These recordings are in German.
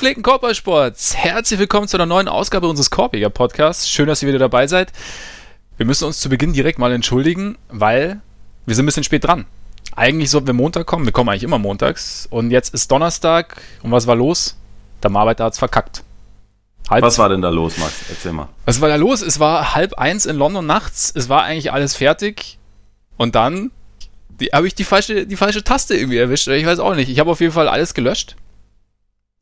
Gepflegten Korbballsports, herzlich willkommen zu einer neuen Ausgabe unseres Korbiger Podcasts. Schön, dass ihr wieder dabei seid. Wir müssen uns zu Beginn direkt mal entschuldigen, weil wir sind ein bisschen spät dran. Eigentlich sollten wir Montag kommen, wir kommen eigentlich immer montags. Und jetzt ist Donnerstag und was war los? Der Arbeiter hat's verkackt. Halb was war denn da los, Max? Erzähl mal. Was war da los? Es war halb eins in London nachts, es war eigentlich alles fertig und dann habe ich die falsche, die falsche Taste irgendwie erwischt. Ich weiß auch nicht. Ich habe auf jeden Fall alles gelöscht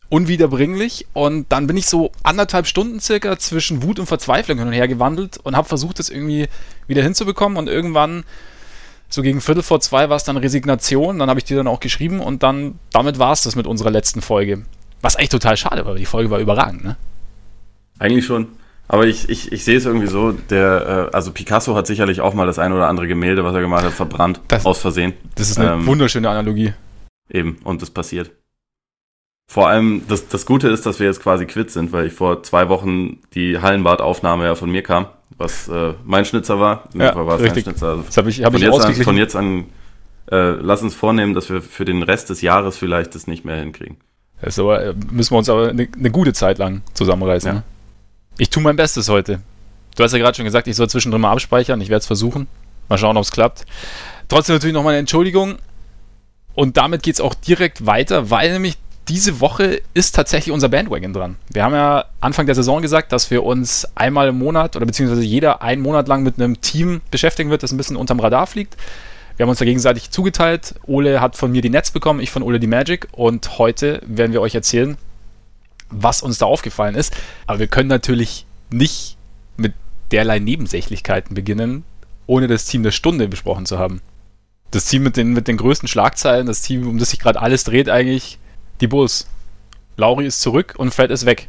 unwiederbringlich. Und dann bin ich so anderthalb Stunden circa zwischen Wut und Verzweiflung hin und her gewandelt und habe versucht, das irgendwie wieder hinzubekommen. Und irgendwann, so gegen Viertel vor zwei, war es dann Resignation. Dann habe ich die dann auch geschrieben und dann, damit war es das mit unserer letzten Folge. Was eigentlich total schade war, weil die Folge war überragend, ne? Eigentlich schon. Aber ich, ich, ich sehe es irgendwie so, der, äh, also Picasso hat sicherlich auch mal das ein oder andere Gemälde, was er gemalt hat, verbrannt, das, aus Versehen. Das ist eine ähm, wunderschöne Analogie. Eben, und das passiert. Vor allem, das, das Gute ist, dass wir jetzt quasi quitt sind, weil ich vor zwei Wochen die Hallenbadaufnahme ja von mir kam, was äh, mein Schnitzer war. Ja, war richtig. Schnitzer. Also das habe ich, hab von, ich jetzt an, von jetzt an, äh, lass uns vornehmen, dass wir für den Rest des Jahres vielleicht das nicht mehr hinkriegen. So, äh, müssen wir uns aber eine, eine gute Zeit lang zusammenreißen. Ja. Ne? Ich tue mein Bestes heute. Du hast ja gerade schon gesagt, ich soll zwischendrin mal abspeichern. Ich werde es versuchen. Mal schauen, ob es klappt. Trotzdem natürlich nochmal eine Entschuldigung. Und damit geht es auch direkt weiter, weil nämlich diese Woche ist tatsächlich unser Bandwagon dran. Wir haben ja Anfang der Saison gesagt, dass wir uns einmal im Monat oder beziehungsweise jeder einen Monat lang mit einem Team beschäftigen wird, das ein bisschen unterm Radar fliegt. Wir haben uns da gegenseitig zugeteilt. Ole hat von mir die Nets bekommen, ich von Ole die Magic. Und heute werden wir euch erzählen, was uns da aufgefallen ist. Aber wir können natürlich nicht mit derlei Nebensächlichkeiten beginnen, ohne das Team der Stunde besprochen zu haben. Das Team mit den, mit den größten Schlagzeilen, das Team, um das sich gerade alles dreht, eigentlich die Bulls. Lauri ist zurück und Fred ist weg.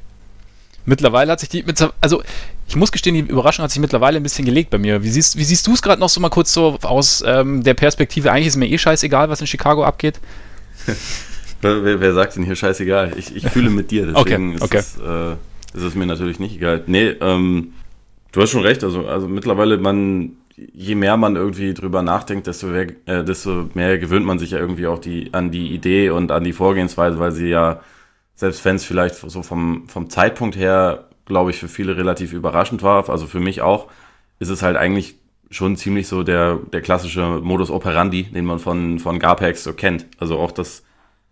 Mittlerweile hat sich die, also ich muss gestehen, die Überraschung hat sich mittlerweile ein bisschen gelegt bei mir. Wie siehst, wie siehst du es gerade noch so mal kurz so aus ähm, der Perspektive? Eigentlich ist mir eh scheißegal, was in Chicago abgeht. wer, wer, sagt denn hier scheißegal? Ich, ich fühle mit dir, deswegen okay, okay. Ist, es, äh, ist es mir natürlich nicht egal. Nee, ähm, du hast schon recht. Also, also mittlerweile, man, je mehr man irgendwie drüber nachdenkt, desto mehr, äh, desto mehr gewöhnt man sich ja irgendwie auch die, an die Idee und an die Vorgehensweise, weil sie ja selbst Fans vielleicht so vom, vom Zeitpunkt her, glaube ich, für viele relativ überraschend war, also für mich auch, ist es halt eigentlich schon ziemlich so der, der klassische Modus operandi, den man von, von Garpex so kennt. Also auch das,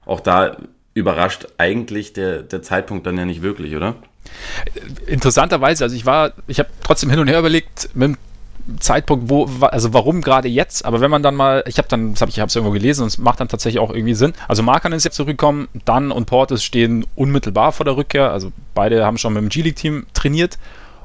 auch da überrascht eigentlich der, der Zeitpunkt dann ja nicht wirklich, oder? Interessanterweise, also ich war, ich habe trotzdem hin und her überlegt, mit dem Zeitpunkt, wo, also warum gerade jetzt? Aber wenn man dann mal, ich habe dann, das habe ich, habe es irgendwo gelesen und es macht dann tatsächlich auch irgendwie Sinn. Also Markan ist jetzt zurückgekommen, dann und Portis stehen unmittelbar vor der Rückkehr. Also beide haben schon mit dem G-League-Team trainiert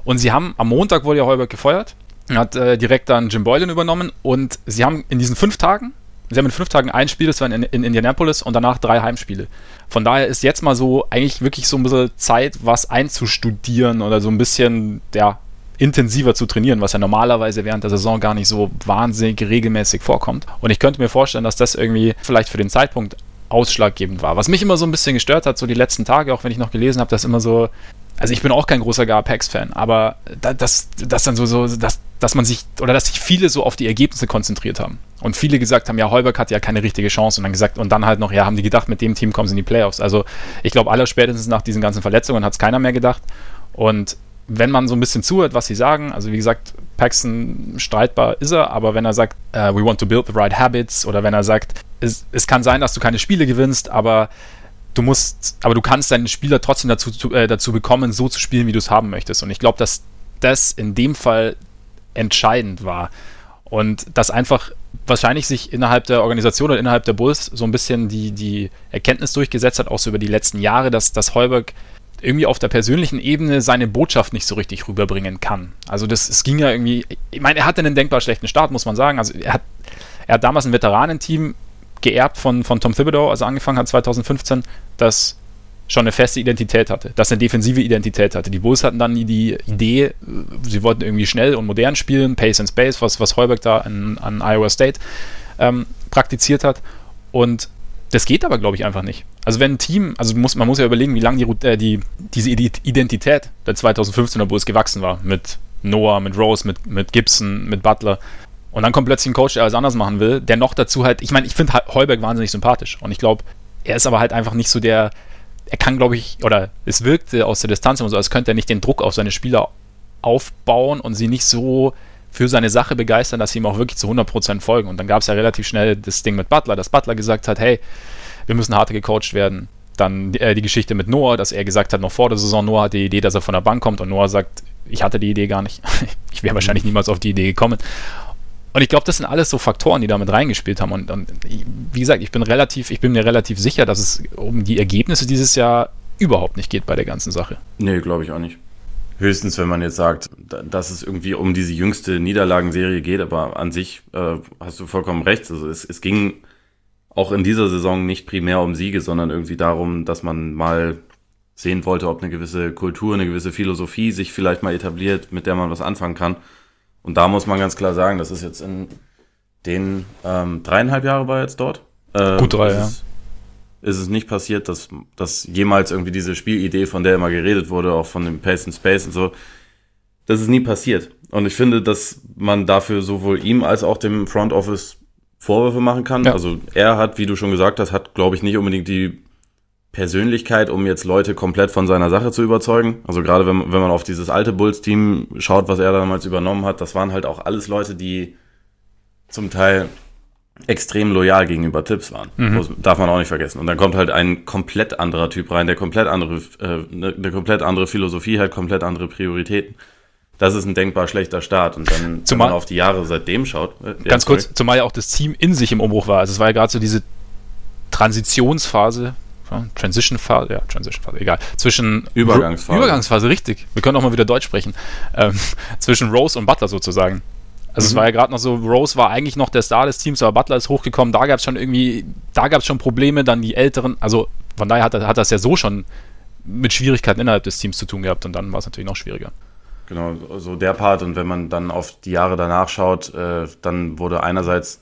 und sie haben am Montag wurde ja Heuberg gefeuert, hat äh, direkt dann Jim Boylan übernommen und sie haben in diesen fünf Tagen Sie haben in fünf Tagen ein Spiel, das war in, in, Indianapolis und danach drei Heimspiele. Von daher ist jetzt mal so eigentlich wirklich so ein bisschen Zeit, was einzustudieren oder so ein bisschen, ja, intensiver zu trainieren, was ja normalerweise während der Saison gar nicht so wahnsinnig regelmäßig vorkommt. Und ich könnte mir vorstellen, dass das irgendwie vielleicht für den Zeitpunkt ausschlaggebend war. Was mich immer so ein bisschen gestört hat, so die letzten Tage, auch wenn ich noch gelesen habe, dass immer so, also ich bin auch kein großer Gar-Pax-Fan, aber das, das dann so, so dass, dass man sich, oder dass sich viele so auf die Ergebnisse konzentriert haben. Und viele gesagt haben, ja, Heuberg hat ja keine richtige Chance und dann gesagt, und dann halt noch, ja, haben die gedacht, mit dem Team kommen sie in die Playoffs. Also ich glaube, aller spätestens nach diesen ganzen Verletzungen hat es keiner mehr gedacht. Und wenn man so ein bisschen zuhört, was sie sagen, also wie gesagt, Paxton streitbar ist er, aber wenn er sagt, uh, we want to build the right habits oder wenn er sagt, es, es kann sein, dass du keine Spiele gewinnst, aber du musst, aber du kannst deinen Spieler trotzdem dazu, äh, dazu bekommen, so zu spielen, wie du es haben möchtest. Und ich glaube, dass das in dem Fall entscheidend war. Und dass einfach wahrscheinlich sich innerhalb der Organisation oder innerhalb der Bulls so ein bisschen die, die Erkenntnis durchgesetzt hat, auch so über die letzten Jahre, dass, dass Heuberg irgendwie auf der persönlichen Ebene seine Botschaft nicht so richtig rüberbringen kann. Also das, es ging ja irgendwie, ich meine, er hatte einen denkbar schlechten Start, muss man sagen. Also er hat, er hat damals ein Veteranenteam geerbt von, von Tom Thibodeau, als er angefangen hat 2015, das schon eine feste Identität hatte, das eine defensive Identität hatte. Die Bulls hatten dann die Idee, sie wollten irgendwie schnell und modern spielen, Pace and Space, was, was Heuberg da an, an Iowa State ähm, praktiziert hat. Und das geht aber, glaube ich, einfach nicht. Also wenn ein Team, also muss, man muss ja überlegen, wie lange die, äh, die, diese Identität der 2015er Bulls gewachsen war. Mit Noah, mit Rose, mit, mit Gibson, mit Butler. Und dann kommt plötzlich ein Coach, der alles anders machen will, der noch dazu halt, ich meine, ich finde Heuberg wahnsinnig sympathisch. Und ich glaube, er ist aber halt einfach nicht so der, er kann, glaube ich, oder es wirkte aus der Distanz immer so, als könnte er nicht den Druck auf seine Spieler aufbauen und sie nicht so für seine Sache begeistern, dass sie ihm auch wirklich zu 100% folgen. Und dann gab es ja relativ schnell das Ding mit Butler, dass Butler gesagt hat, hey, wir müssen harter gecoacht werden. Dann äh, die Geschichte mit Noah, dass er gesagt hat, noch vor der Saison, Noah hat die Idee, dass er von der Bank kommt und Noah sagt, ich hatte die Idee gar nicht. ich wäre wahrscheinlich niemals auf die Idee gekommen. Und ich glaube, das sind alles so Faktoren, die damit reingespielt haben. Und, und, wie gesagt, ich bin relativ, ich bin mir relativ sicher, dass es um die Ergebnisse dieses Jahr überhaupt nicht geht bei der ganzen Sache. Nee, glaube ich auch nicht. Höchstens, wenn man jetzt sagt, dass es irgendwie um diese jüngste Niederlagenserie geht, aber an sich äh, hast du vollkommen recht. Also es, es ging auch in dieser Saison nicht primär um Siege, sondern irgendwie darum, dass man mal sehen wollte, ob eine gewisse Kultur, eine gewisse Philosophie sich vielleicht mal etabliert, mit der man was anfangen kann. Und da muss man ganz klar sagen, das ist jetzt in den ähm, dreieinhalb Jahre war jetzt dort. Äh, Gut drei, ist ja. Es, ist es nicht passiert, dass, dass jemals irgendwie diese Spielidee, von der immer geredet wurde, auch von dem Pace and Space und so, das ist nie passiert. Und ich finde, dass man dafür sowohl ihm als auch dem Front Office Vorwürfe machen kann. Ja. Also er hat, wie du schon gesagt hast, hat, glaube ich, nicht unbedingt die Persönlichkeit, um jetzt Leute komplett von seiner Sache zu überzeugen. Also gerade wenn, wenn man auf dieses alte Bulls-Team schaut, was er damals übernommen hat, das waren halt auch alles Leute, die zum Teil extrem loyal gegenüber Tipps waren. Mhm. Das darf man auch nicht vergessen. Und dann kommt halt ein komplett anderer Typ rein, der komplett andere, äh, eine, eine komplett andere Philosophie hat, komplett andere Prioritäten. Das ist ein denkbar schlechter Start. Und dann, zumal, wenn man auf die Jahre seitdem schaut. Äh, ganz sorry. kurz, zumal ja auch das Team in sich im Umbruch war. Also es war ja gerade so diese Transitionsphase, Transition Phase, ja, Transition Phase, egal. Zwischen Übergangsphase. Übergangsphase, richtig. Wir können auch mal wieder Deutsch sprechen. Ähm, zwischen Rose und Butler sozusagen. Also mhm. es war ja gerade noch so, Rose war eigentlich noch der Star des Teams, aber Butler ist hochgekommen, da gab es schon irgendwie, da gab es schon Probleme, dann die Älteren, also von daher hat, hat das ja so schon mit Schwierigkeiten innerhalb des Teams zu tun gehabt und dann war es natürlich noch schwieriger. Genau, so der Part und wenn man dann auf die Jahre danach schaut, äh, dann wurde einerseits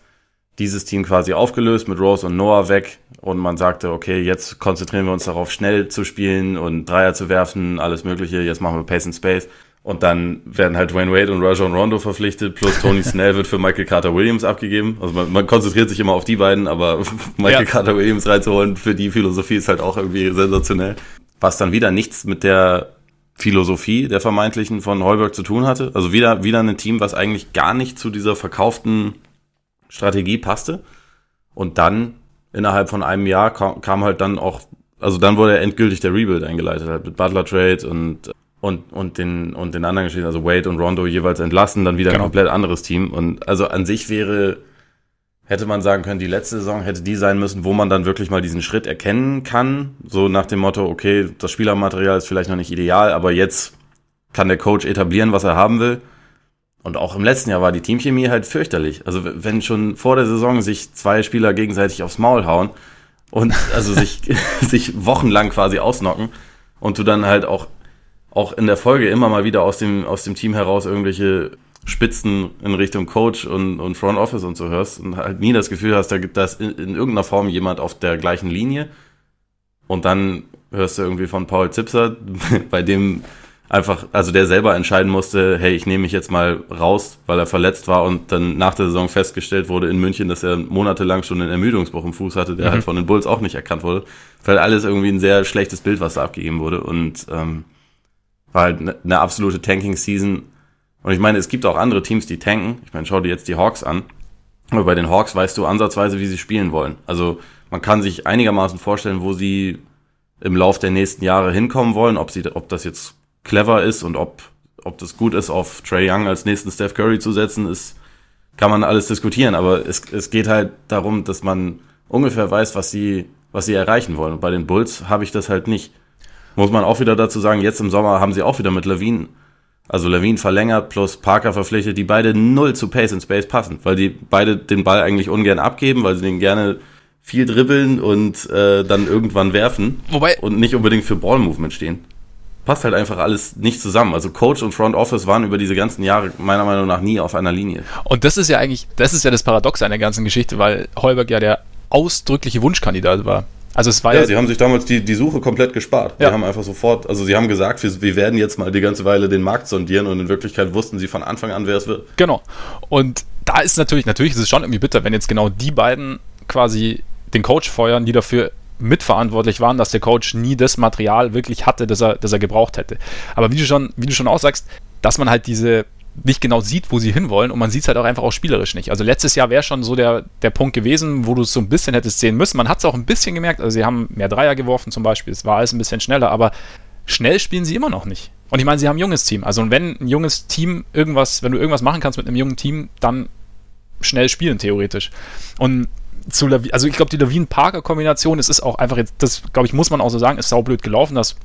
dieses Team quasi aufgelöst mit Rose und Noah weg und man sagte, okay, jetzt konzentrieren wir uns darauf, schnell zu spielen und Dreier zu werfen, alles Mögliche, jetzt machen wir Pace and Space. Und dann werden halt Wayne Wade und Rajon Rondo verpflichtet, plus Tony Snell wird für Michael Carter Williams abgegeben. Also man, man konzentriert sich immer auf die beiden, aber Michael ja. Carter Williams reinzuholen für die Philosophie ist halt auch irgendwie sensationell. Was dann wieder nichts mit der Philosophie der vermeintlichen von Heuberg zu tun hatte. Also wieder, wieder ein Team, was eigentlich gar nicht zu dieser verkauften Strategie passte. Und dann innerhalb von einem Jahr kam, kam halt dann auch, also dann wurde endgültig der Rebuild eingeleitet, halt mit Butler Trade und und, und den, und den anderen Geschichten, also Wade und Rondo jeweils entlassen, dann wieder genau. ein komplett anderes Team. Und also an sich wäre, hätte man sagen können, die letzte Saison hätte die sein müssen, wo man dann wirklich mal diesen Schritt erkennen kann. So nach dem Motto, okay, das Spielermaterial ist vielleicht noch nicht ideal, aber jetzt kann der Coach etablieren, was er haben will. Und auch im letzten Jahr war die Teamchemie halt fürchterlich. Also wenn schon vor der Saison sich zwei Spieler gegenseitig aufs Maul hauen und also sich, sich wochenlang quasi ausnocken und du dann halt auch, auch in der Folge immer mal wieder aus dem, aus dem Team heraus irgendwelche Spitzen in Richtung Coach und, und Front Office und so hörst und halt nie das Gefühl hast, da gibt das in, in irgendeiner Form jemand auf der gleichen Linie. Und dann hörst du irgendwie von Paul Zipser, bei dem einfach, also der selber entscheiden musste, hey, ich nehme mich jetzt mal raus, weil er verletzt war und dann nach der Saison festgestellt wurde in München, dass er monatelang schon einen Ermüdungsbruch im Fuß hatte, der mhm. halt von den Bulls auch nicht erkannt wurde. Weil alles irgendwie ein sehr schlechtes Bild, was da abgegeben wurde und ähm, war halt eine, eine absolute Tanking-Season. Und ich meine, es gibt auch andere Teams, die tanken. Ich meine, schau dir jetzt die Hawks an. Aber bei den Hawks weißt du ansatzweise, wie sie spielen wollen. Also man kann sich einigermaßen vorstellen, wo sie im Lauf der nächsten Jahre hinkommen wollen, ob sie, ob das jetzt clever ist und ob, ob das gut ist, auf Trey Young als nächsten Steph Curry zu setzen, ist, kann man alles diskutieren. Aber es, es geht halt darum, dass man ungefähr weiß, was sie, was sie erreichen wollen. Und bei den Bulls habe ich das halt nicht. Muss man auch wieder dazu sagen, jetzt im Sommer haben sie auch wieder mit Levine, also Levine verlängert plus Parker verpflichtet, die beide null zu Pace and Space passen, weil die beide den Ball eigentlich ungern abgeben, weil sie den gerne viel dribbeln und äh, dann irgendwann werfen Wobei, und nicht unbedingt für Ball-Movement stehen passt halt einfach alles nicht zusammen. Also Coach und Front Office waren über diese ganzen Jahre meiner Meinung nach nie auf einer Linie. Und das ist ja eigentlich, das ist ja das Paradox an der ganzen Geschichte, weil Heuberg ja der ausdrückliche Wunschkandidat war. Also es war ja, ja sie haben sich damals die, die Suche komplett gespart. Ja. Sie haben einfach sofort, also sie haben gesagt, wir, wir werden jetzt mal die ganze Weile den Markt sondieren und in Wirklichkeit wussten sie von Anfang an, wer es wird. Genau. Und da ist natürlich, natürlich ist es schon irgendwie bitter, wenn jetzt genau die beiden quasi den Coach feuern, die dafür mitverantwortlich waren, dass der Coach nie das Material wirklich hatte, das er, das er gebraucht hätte. Aber wie du schon, wie du schon auch sagst, dass man halt diese nicht genau sieht, wo sie hinwollen und man sieht es halt auch einfach auch spielerisch nicht. Also letztes Jahr wäre schon so der, der Punkt gewesen, wo du es so ein bisschen hättest sehen müssen. Man hat es auch ein bisschen gemerkt, also sie haben mehr Dreier geworfen zum Beispiel, es war alles ein bisschen schneller, aber schnell spielen sie immer noch nicht. Und ich meine, sie haben ein junges Team. Also wenn ein junges Team irgendwas, wenn du irgendwas machen kannst mit einem jungen Team, dann schnell spielen theoretisch. Und zu Lavi also ich glaube, die Lawin-Parker-Kombination, es ist auch einfach jetzt, das glaube ich, muss man auch so sagen, ist saublöd gelaufen, dass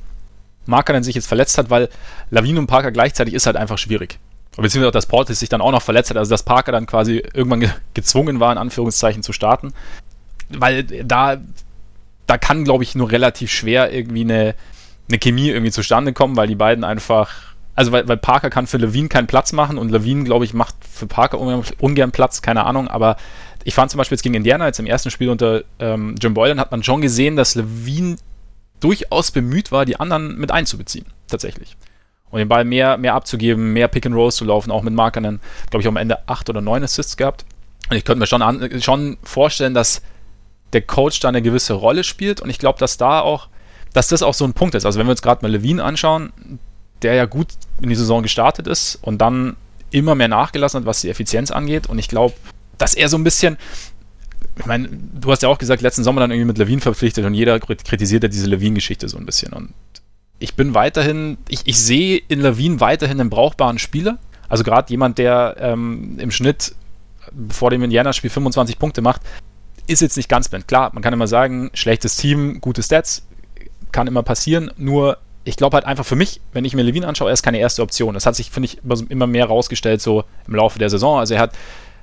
Marker sich jetzt verletzt hat, weil Lawin und Parker gleichzeitig ist halt einfach schwierig. Beziehungsweise auch, dass Portis sich dann auch noch verletzt hat, also dass Parker dann quasi irgendwann ge gezwungen war, in Anführungszeichen zu starten. Weil da, da kann, glaube ich, nur relativ schwer irgendwie eine, eine Chemie irgendwie zustande kommen, weil die beiden einfach, also weil, weil Parker kann für Levine keinen Platz machen und Levine, glaube ich, macht für Parker ungern, ungern Platz, keine Ahnung, aber ich fand zum Beispiel jetzt gegen Indiana, jetzt im ersten Spiel unter ähm, Jim Boylan, hat man schon gesehen, dass Levine durchaus bemüht war, die anderen mit einzubeziehen, tatsächlich. Und den Ball mehr, mehr abzugeben, mehr Pick and Rolls zu laufen, auch mit Markern, glaube ich, am Ende acht oder neun Assists gehabt. Und ich könnte mir schon, an, schon vorstellen, dass der Coach da eine gewisse Rolle spielt und ich glaube, dass da auch, dass das auch so ein Punkt ist. Also wenn wir uns gerade mal Levine anschauen, der ja gut in die Saison gestartet ist und dann immer mehr nachgelassen hat, was die Effizienz angeht. Und ich glaube, dass er so ein bisschen, ich meine, du hast ja auch gesagt, letzten Sommer dann irgendwie mit Levine verpflichtet und jeder kritisiert ja diese Levine-Geschichte so ein bisschen. Und ich bin weiterhin, ich, ich sehe in Levine weiterhin einen brauchbaren Spieler. Also gerade jemand, der ähm, im Schnitt vor dem Indiana-Spiel 25 Punkte macht, ist jetzt nicht ganz blind. Klar, man kann immer sagen, schlechtes Team, gute Stats, kann immer passieren. Nur ich glaube halt einfach für mich, wenn ich mir Levine anschaue, er ist keine erste Option. Das hat sich, finde ich, immer mehr rausgestellt so im Laufe der Saison. Also er hat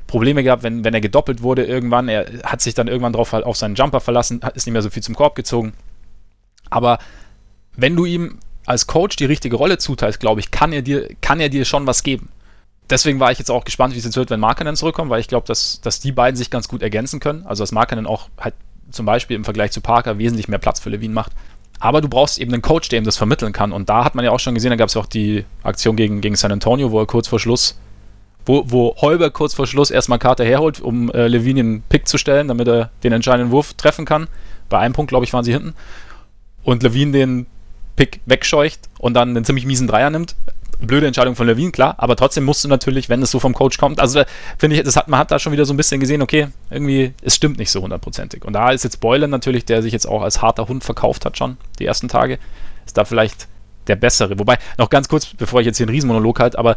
Probleme gehabt, wenn, wenn er gedoppelt wurde irgendwann. Er hat sich dann irgendwann drauf auf seinen Jumper verlassen, ist nicht mehr so viel zum Korb gezogen. Aber wenn du ihm als Coach die richtige Rolle zuteilst, glaube ich, kann er dir, kann er dir schon was geben. Deswegen war ich jetzt auch gespannt, wie es jetzt wird, wenn Markanen zurückkommt, weil ich glaube, dass, dass die beiden sich ganz gut ergänzen können. Also dass Markanen auch halt zum Beispiel im Vergleich zu Parker wesentlich mehr Platz für Levine macht. Aber du brauchst eben einen Coach, der ihm das vermitteln kann. Und da hat man ja auch schon gesehen, da gab es auch die Aktion gegen, gegen San Antonio, wo er kurz vor Schluss, wo, wo Holber kurz vor Schluss erstmal Karte herholt, um äh, Levine einen Pick zu stellen, damit er den entscheidenden Wurf treffen kann. Bei einem Punkt, glaube ich, waren sie hinten. Und Levine den Pick wegscheucht und dann einen ziemlich miesen Dreier nimmt. Blöde Entscheidung von Levine, klar, aber trotzdem musst du natürlich, wenn es so vom Coach kommt, also finde ich, das hat, man hat da schon wieder so ein bisschen gesehen, okay, irgendwie, es stimmt nicht so hundertprozentig. Und da ist jetzt Boylan natürlich, der sich jetzt auch als harter Hund verkauft hat schon, die ersten Tage, ist da vielleicht der bessere. Wobei, noch ganz kurz, bevor ich jetzt hier einen Riesenmonolog halte, aber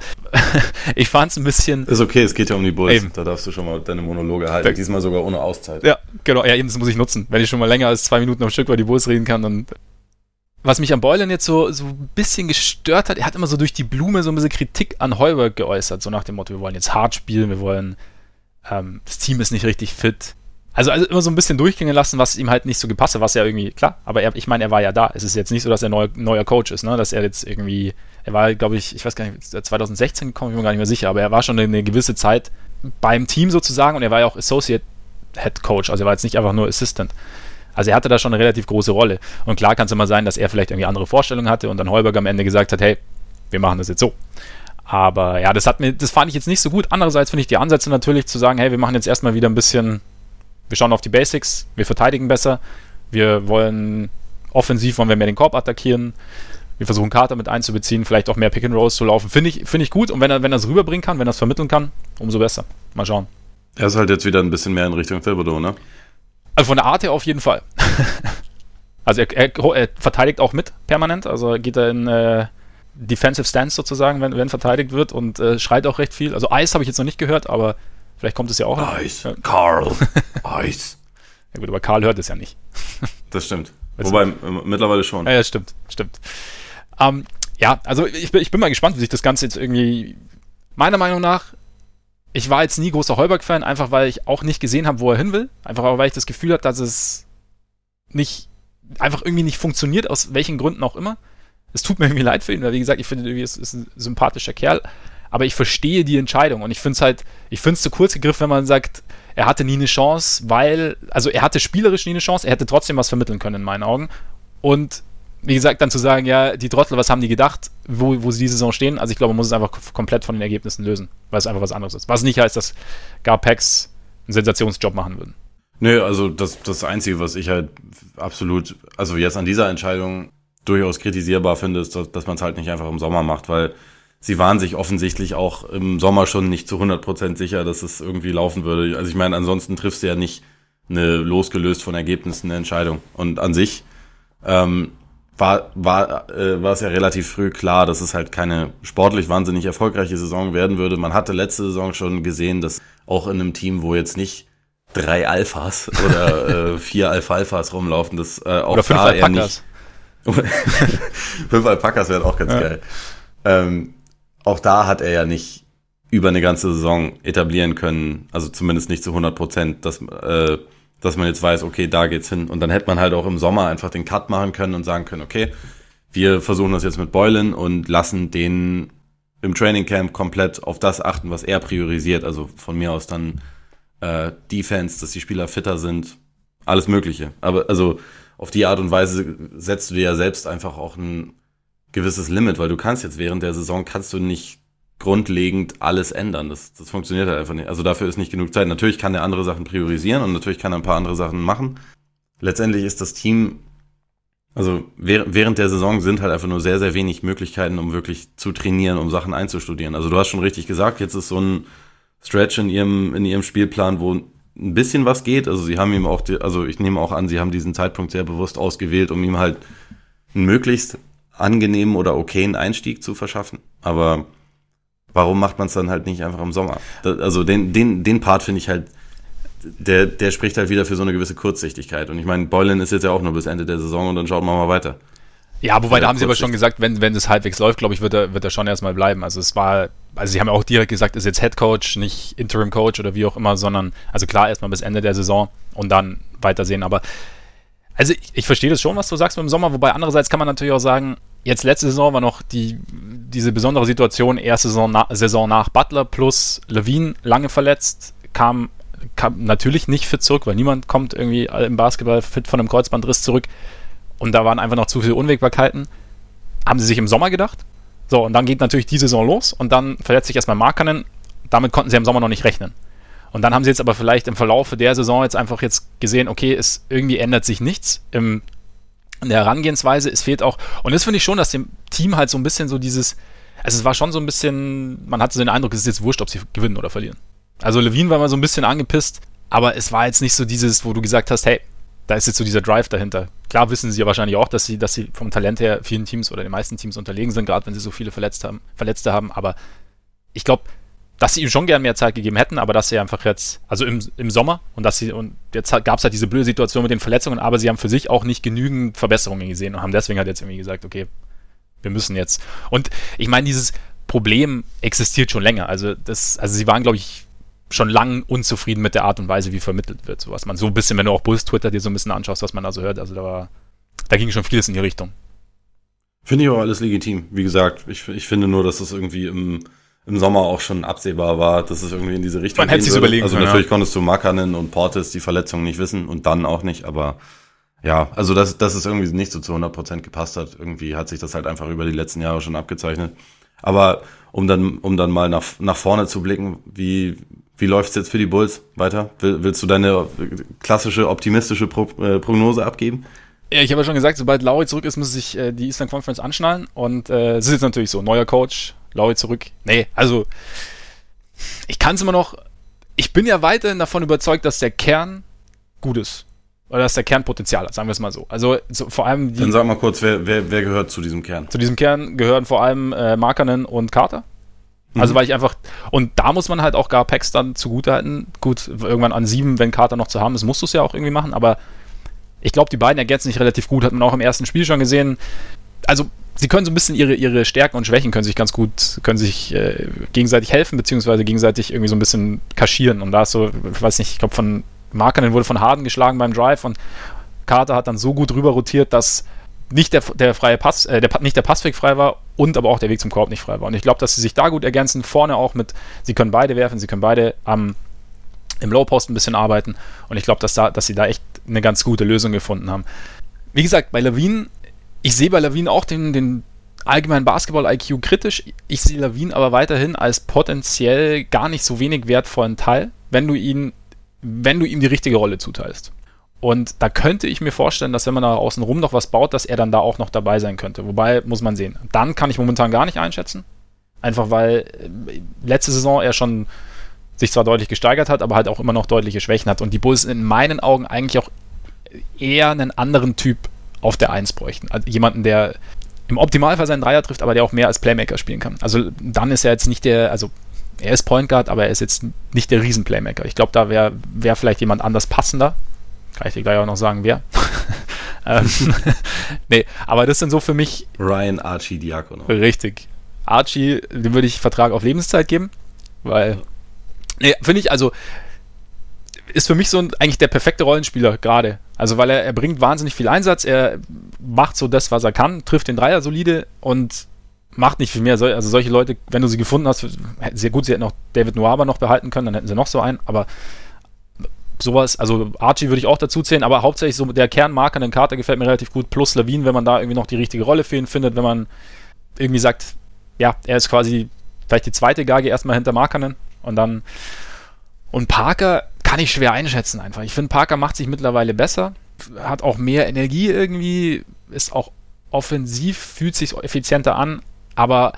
ich fand es ein bisschen. Ist okay, es geht ja um die Bulls. Eben. Da darfst du schon mal deine Monologe halten. Diesmal sogar ohne Auszeit. Ja, genau. Ja, eben, das muss ich nutzen. Wenn ich schon mal länger als zwei Minuten am Stück über die Bulls reden kann, dann was mich an Boylan jetzt so, so ein bisschen gestört hat, er hat immer so durch die Blume so ein bisschen Kritik an Heuberg geäußert, so nach dem Motto, wir wollen jetzt hart spielen, wir wollen, ähm, das Team ist nicht richtig fit. Also, also immer so ein bisschen durchgehen lassen, was ihm halt nicht so gepasst hat, was ja irgendwie, klar, aber er, ich meine, er war ja da. Es ist jetzt nicht so, dass er neu, neuer Coach ist, ne? dass er jetzt irgendwie, er war, glaube ich, ich weiß gar nicht, 2016 gekommen, ich bin mir gar nicht mehr sicher, aber er war schon eine gewisse Zeit beim Team sozusagen und er war ja auch Associate Head Coach, also er war jetzt nicht einfach nur Assistant. Also er hatte da schon eine relativ große Rolle. Und klar kann es immer sein, dass er vielleicht irgendwie andere Vorstellungen hatte und dann Heuberg am Ende gesagt hat, hey, wir machen das jetzt so. Aber ja, das hat mir, das fand ich jetzt nicht so gut. Andererseits finde ich die Ansätze natürlich zu sagen, hey, wir machen jetzt erstmal wieder ein bisschen, wir schauen auf die Basics, wir verteidigen besser, wir wollen offensiv, wollen wir mehr den Korb attackieren, wir versuchen Carter mit einzubeziehen, vielleicht auch mehr Pick and Rolls zu laufen. Finde ich, finde ich gut. Und wenn er, wenn es rüberbringen kann, wenn er es vermitteln kann, umso besser. Mal schauen. Er ist halt jetzt wieder ein bisschen mehr in Richtung Thibodeau, ne? Also von der Art her auf jeden Fall. also er, er, er, verteidigt auch mit permanent, also geht er in äh, Defensive Stance sozusagen, wenn, wenn verteidigt wird und äh, schreit auch recht viel. Also Eis habe ich jetzt noch nicht gehört, aber vielleicht kommt es ja auch. Eis, ja. Carl, Eis. Ja gut, aber Karl hört es ja nicht. das stimmt. Wobei, äh, mittlerweile schon. Ja, ja stimmt, stimmt. Ähm, ja, also ich, ich bin mal gespannt, wie sich das Ganze jetzt irgendwie, meiner Meinung nach, ich war jetzt nie großer Heuberg-Fan, einfach weil ich auch nicht gesehen habe, wo er hin will. Einfach auch, weil ich das Gefühl habe, dass es nicht, einfach irgendwie nicht funktioniert, aus welchen Gründen auch immer. Es tut mir irgendwie leid für ihn, weil wie gesagt, ich finde, er ist, ist ein sympathischer Kerl, aber ich verstehe die Entscheidung und ich finde es halt, ich finde es zu kurz gegriffen, wenn man sagt, er hatte nie eine Chance, weil, also er hatte spielerisch nie eine Chance, er hätte trotzdem was vermitteln können in meinen Augen. Und wie gesagt, dann zu sagen, ja, die Trottel, was haben die gedacht, wo, wo sie diese Saison stehen? Also ich glaube, man muss es einfach komplett von den Ergebnissen lösen, weil es einfach was anderes ist. Was nicht heißt, dass gar Packs einen Sensationsjob machen würden. Nö, also das, das Einzige, was ich halt absolut, also jetzt an dieser Entscheidung durchaus kritisierbar finde, ist, dass, dass man es halt nicht einfach im Sommer macht, weil sie waren sich offensichtlich auch im Sommer schon nicht zu 100% sicher, dass es irgendwie laufen würde. Also ich meine, ansonsten triffst du ja nicht eine losgelöst von Ergebnissen eine Entscheidung. Und an sich ähm, war, war, äh, war es ja relativ früh klar, dass es halt keine sportlich wahnsinnig erfolgreiche Saison werden würde. Man hatte letzte Saison schon gesehen, dass auch in einem Team, wo jetzt nicht drei Alphas oder äh, vier Alpha-Alphas rumlaufen, das äh, auch oder fünf da eher Alpakas. nicht. fünf Alpakas wären auch ganz Ja. geil. Ähm, auch da hat er ja nicht über eine ganze Saison etablieren können, also zumindest nicht zu 100 Prozent, dass, äh, dass man jetzt weiß, okay, da geht's hin. Und dann hätte man halt auch im Sommer einfach den Cut machen können und sagen können, okay, wir versuchen das jetzt mit Boylan und lassen den im Training Camp komplett auf das achten, was er priorisiert. Also von mir aus dann äh, Defense, dass die Spieler fitter sind, alles Mögliche. Aber also auf die Art und Weise setzt du dir ja selbst einfach auch ein gewisses Limit, weil du kannst jetzt während der Saison kannst du nicht grundlegend alles ändern. Das, das funktioniert halt einfach nicht. Also dafür ist nicht genug Zeit. Natürlich kann er andere Sachen priorisieren und natürlich kann er ein paar andere Sachen machen. Letztendlich ist das Team, also während der Saison sind halt einfach nur sehr, sehr wenig Möglichkeiten, um wirklich zu trainieren, um Sachen einzustudieren. Also du hast schon richtig gesagt, jetzt ist so ein Stretch in ihrem, in ihrem Spielplan, wo ein bisschen was geht. Also sie haben ihm auch, die, also ich nehme auch an, sie haben diesen Zeitpunkt sehr bewusst ausgewählt, um ihm halt einen möglichst angenehmen oder okayen Einstieg zu verschaffen. Aber warum macht man es dann halt nicht einfach im Sommer? Da, also den, den, den Part finde ich halt, der, der spricht halt wieder für so eine gewisse Kurzsichtigkeit. Und ich meine, Boylan ist jetzt ja auch nur bis Ende der Saison und dann schaut man mal weiter. Ja, wobei, da haben sie aber schon gesagt, wenn, wenn es halbwegs läuft, glaube ich, wird er, wird er schon erstmal bleiben. Also es war, also sie haben ja auch direkt gesagt, ist jetzt Head Coach, nicht Interim Coach oder wie auch immer, sondern, also klar, erstmal bis Ende der Saison und dann weitersehen. Aber, also ich, ich verstehe das schon, was du sagst mit dem Sommer, wobei andererseits kann man natürlich auch sagen, jetzt letzte Saison war noch die, diese besondere Situation, erste Saison, na, Saison nach Butler plus Levine lange verletzt, kam, kam natürlich nicht fit zurück, weil niemand kommt irgendwie im Basketball fit von einem Kreuzbandriss zurück. Und da waren einfach noch zu viele Unwägbarkeiten. Haben sie sich im Sommer gedacht. So, und dann geht natürlich die Saison los und dann verletzt sich erstmal Markanen. Damit konnten sie im Sommer noch nicht rechnen. Und dann haben sie jetzt aber vielleicht im Verlaufe der Saison jetzt einfach jetzt gesehen, okay, es irgendwie ändert sich nichts im, in der Herangehensweise. Es fehlt auch, und das finde ich schon, dass dem Team halt so ein bisschen so dieses, also es war schon so ein bisschen, man hatte so den Eindruck, es ist jetzt wurscht, ob sie gewinnen oder verlieren. Also Levine war mal so ein bisschen angepisst, aber es war jetzt nicht so dieses, wo du gesagt hast, hey, da ist jetzt so dieser Drive dahinter. Klar wissen sie ja wahrscheinlich auch, dass sie, dass sie vom Talent her vielen Teams oder den meisten Teams unterlegen sind, gerade wenn sie so viele verletzt haben, Verletzte haben. Aber ich glaube, dass sie ihm schon gern mehr Zeit gegeben hätten, aber dass sie einfach jetzt, also im, im Sommer und dass sie, und jetzt gab es halt diese blöde Situation mit den Verletzungen, aber sie haben für sich auch nicht genügend Verbesserungen gesehen und haben deswegen halt jetzt irgendwie gesagt, okay, wir müssen jetzt. Und ich meine, dieses Problem existiert schon länger. Also das, also sie waren, glaube ich, schon lang unzufrieden mit der Art und Weise, wie vermittelt wird. So was man so ein bisschen, wenn du auch Bulls Twitter dir so ein bisschen anschaust, was man da so hört, also da war, da ging schon vieles in die Richtung. Finde ich auch alles legitim. Wie gesagt, ich, ich finde nur, dass das irgendwie im, im Sommer auch schon absehbar war, dass es irgendwie in diese Richtung Man hätte würde. überlegen Also können, natürlich konntest du Makanen und Portis die Verletzung nicht wissen und dann auch nicht, aber ja, also dass, dass es irgendwie nicht so zu 100% gepasst hat, irgendwie hat sich das halt einfach über die letzten Jahre schon abgezeichnet. Aber um dann, um dann mal nach, nach vorne zu blicken, wie, wie läuft's jetzt für die Bulls weiter? Will, willst du deine klassische optimistische Pro, äh, Prognose abgeben? Ja, ich habe ja schon gesagt, sobald Lauri zurück ist, muss sich äh, die Eastern Conference anschnallen. Und äh, es ist jetzt natürlich so, neuer Coach, Lauri zurück. Nee, also ich kann es immer noch. Ich bin ja weiterhin davon überzeugt, dass der Kern gut ist. Oder dass der Kern Potenzial hat, sagen wir es mal so. Also so, vor allem die, Dann sag mal kurz, wer, wer, wer gehört zu diesem Kern? zu diesem Kern gehören vor allem äh, Markanen und Carter. Also Mhm. weil ich einfach, und da muss man halt auch gar Packs dann zugutehalten. Gut, irgendwann an sieben, wenn Carter noch zu haben ist, musst du es ja auch irgendwie machen, aber ich glaube, die beiden ergänzen sich relativ gut, hat man auch im ersten Spiel schon gesehen. Also sie können so ein bisschen ihre, ihre Stärken und Schwächen können sich ganz gut, können sich äh, gegenseitig helfen, beziehungsweise gegenseitig irgendwie so ein bisschen kaschieren. Und da ist so, ich weiß nicht, ich glaube von Markanen wurde von Harden geschlagen beim Drive und Carter hat dann so gut rüber rotiert, dass nicht der, der freie Pass, äh, der, nicht der Passweg frei war und aber auch der Weg zum Korb nicht frei war. Und ich glaube, dass sie sich da gut ergänzen, vorne auch mit, sie können beide werfen, sie können beide am im Low-Post ein bisschen arbeiten und ich glaube, dass, da, dass sie da echt eine ganz gute Lösung gefunden haben. Wie gesagt, bei Lawine, ich sehe bei Lawine auch den, den allgemeinen Basketball-IQ kritisch. Ich sehe Lawine aber weiterhin als potenziell gar nicht so wenig wertvollen Teil, wenn du ihn wenn du ihm die richtige Rolle zuteilst. Und da könnte ich mir vorstellen, dass wenn man da außen rum noch was baut, dass er dann da auch noch dabei sein könnte. Wobei, muss man sehen. Dann kann ich momentan gar nicht einschätzen. Einfach weil äh, letzte Saison er schon sich zwar deutlich gesteigert hat, aber halt auch immer noch deutliche Schwächen hat. Und die Bulls in meinen Augen eigentlich auch eher einen anderen Typ auf der Eins bräuchten. Also jemanden, der im Optimalfall seinen Dreier trifft, aber der auch mehr als Playmaker spielen kann. Also dann ist er jetzt nicht der, also er ist Point Guard, aber er ist jetzt nicht der Riesen-Playmaker. Ich glaube, da wäre wär vielleicht jemand anders passender. Kann ich dir gleich auch noch sagen, wer. Ähm, nee, aber das sind so für mich. Ryan Archie Diakono. Richtig. Archie, dem würde ich Vertrag auf Lebenszeit geben, weil. Nee, finde ich, also ist für mich so ein, eigentlich der perfekte Rollenspieler gerade. Also, weil er, er bringt wahnsinnig viel Einsatz, er macht so das, was er kann, trifft den Dreier solide und macht nicht viel mehr. Also, solche Leute, wenn du sie gefunden hast, sehr gut, sie hätten auch David Noaba noch behalten können, dann hätten sie noch so einen, aber sowas, also Archie würde ich auch dazu zählen, aber hauptsächlich so der Kernmarker in Karte gefällt mir relativ gut, plus Levine, wenn man da irgendwie noch die richtige Rolle für ihn findet, wenn man irgendwie sagt, ja, er ist quasi vielleicht die zweite Geige erstmal hinter Markanen und dann und Parker kann ich schwer einschätzen einfach. Ich finde, Parker macht sich mittlerweile besser, hat auch mehr Energie irgendwie, ist auch offensiv, fühlt sich effizienter an, aber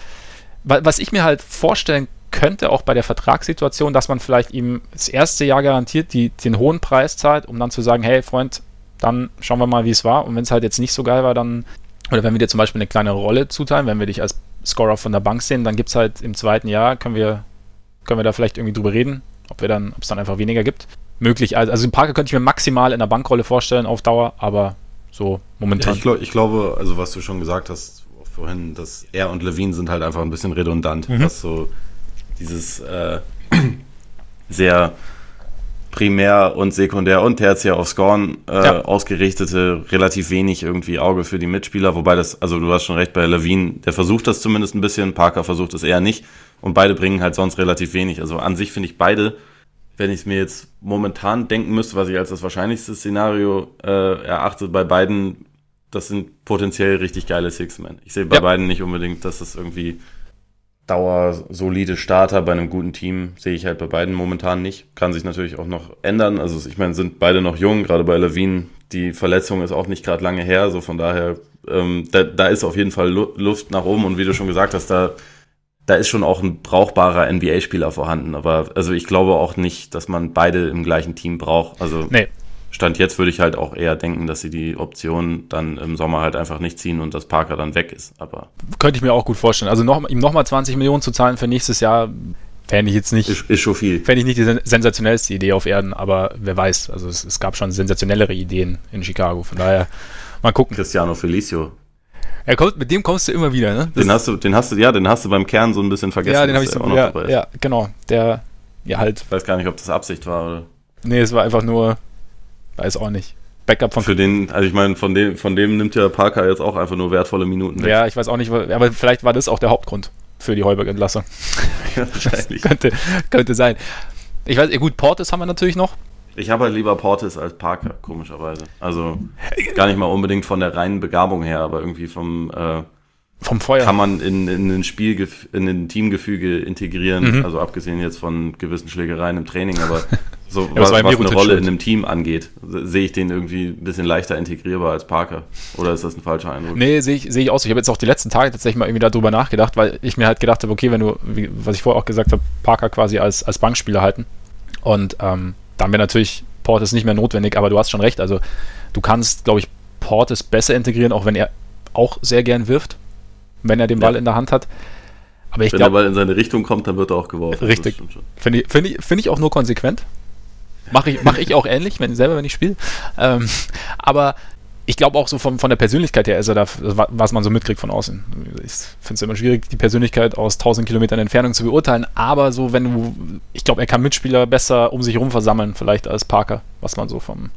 was ich mir halt vorstellen könnte, auch bei der Vertragssituation, dass man vielleicht ihm das erste Jahr garantiert die, den hohen Preis zahlt, um dann zu sagen, hey Freund, dann schauen wir mal, wie es war. Und wenn es halt jetzt nicht so geil war, dann, oder wenn wir dir zum Beispiel eine kleinere Rolle zuteilen, wenn wir dich als Scorer von der Bank sehen, dann gibt es halt im zweiten Jahr, können wir, können wir da vielleicht irgendwie drüber reden, ob wir dann, ob es dann einfach weniger gibt. Möglich, also, also Parker könnte ich mir maximal in der Bankrolle vorstellen auf Dauer, aber so momentan. Ja, ich, glaub, ich glaube, also was du schon gesagt hast vorhin, dass er und Levine sind halt einfach ein bisschen redundant, mhm. was so dieses äh, sehr primär und sekundär und tertiär auf Scorn äh, ja. ausgerichtete, relativ wenig irgendwie Auge für die Mitspieler, wobei das, also du hast schon recht bei Levine, der versucht das zumindest ein bisschen, Parker versucht es eher nicht und beide bringen halt sonst relativ wenig. Also an sich finde ich beide, wenn ich es mir jetzt momentan denken müsste, was ich als das wahrscheinlichste Szenario äh, erachte, bei beiden, das sind potenziell richtig geile Six-Men. Ich sehe bei ja. beiden nicht unbedingt, dass das irgendwie dauersolide Starter bei einem guten Team sehe ich halt bei beiden momentan nicht. Kann sich natürlich auch noch ändern. Also ich meine, sind beide noch jung, gerade bei Levine. Die Verletzung ist auch nicht gerade lange her, so von daher, ähm, da, da ist auf jeden Fall Luft nach oben und wie du schon gesagt hast, da, da ist schon auch ein brauchbarer NBA-Spieler vorhanden. Aber also ich glaube auch nicht, dass man beide im gleichen Team braucht. Also nee. Stand jetzt würde ich halt auch eher denken, dass sie die Option dann im Sommer halt einfach nicht ziehen und dass Parker dann weg ist. Aber könnte ich mir auch gut vorstellen. Also noch, ihm nochmal 20 Millionen zu zahlen für nächstes Jahr fände ich jetzt nicht. Ist, ist schon viel. Fände ich nicht die sensationellste Idee auf Erden, aber wer weiß. Also es, es, gab schon sensationellere Ideen in Chicago. Von daher mal gucken. Cristiano Felicio. Er kommt, mit dem kommst du immer wieder, ne? den hast du, den hast du, ja, den hast du beim Kern so ein bisschen vergessen. Ja, den habe ich so, auch noch ja, dabei ist. ja, genau. Der, ja halt. Ich weiß gar nicht, ob das Absicht war oder. Nee, es war einfach nur Weiß auch nicht. Backup von. Für den, also ich meine, von dem, von dem nimmt ja Parker jetzt auch einfach nur wertvolle Minuten weg. Ja, ich weiß auch nicht, aber vielleicht war das auch der Hauptgrund für die Heuberg-Entlassung. Ja, wahrscheinlich. könnte, könnte sein. Ich weiß, gut, Portis haben wir natürlich noch. Ich habe halt lieber Portis als Parker, komischerweise. Also gar nicht mal unbedingt von der reinen Begabung her, aber irgendwie vom äh, vom Feuer. Kann man in, in ein Spiel, in ein Teamgefüge integrieren, mhm. also abgesehen jetzt von gewissen Schlägereien im Training, aber so ja, was, was eine Rolle in einem Team angeht, sehe ich den irgendwie ein bisschen leichter integrierbar als Parker. Oder ist das ein falscher Eindruck? Nee, sehe ich, sehe ich auch so. Ich habe jetzt auch die letzten Tage tatsächlich mal irgendwie darüber nachgedacht, weil ich mir halt gedacht habe, okay, wenn du, wie, was ich vorher auch gesagt habe, Parker quasi als, als Bankspieler halten. Und ähm, dann wäre natürlich Portis nicht mehr notwendig, aber du hast schon recht. Also du kannst, glaube ich, Portis besser integrieren, auch wenn er auch sehr gern wirft, wenn er den Ball ja. in der Hand hat. Aber ich wenn glaub, der Ball in seine Richtung kommt, dann wird er auch geworfen. Richtig. Finde ich, find ich, find ich auch nur konsequent. Mache ich, mach ich auch ähnlich, wenn, selber, wenn ich spiele. Ähm, aber ich glaube auch so von, von der Persönlichkeit her ist er da, was man so mitkriegt von außen. Ich finde es immer schwierig, die Persönlichkeit aus 1000 Kilometern Entfernung zu beurteilen, aber so, wenn du, ich glaube, er kann Mitspieler besser um sich herum versammeln, vielleicht als Parker, was man so vom.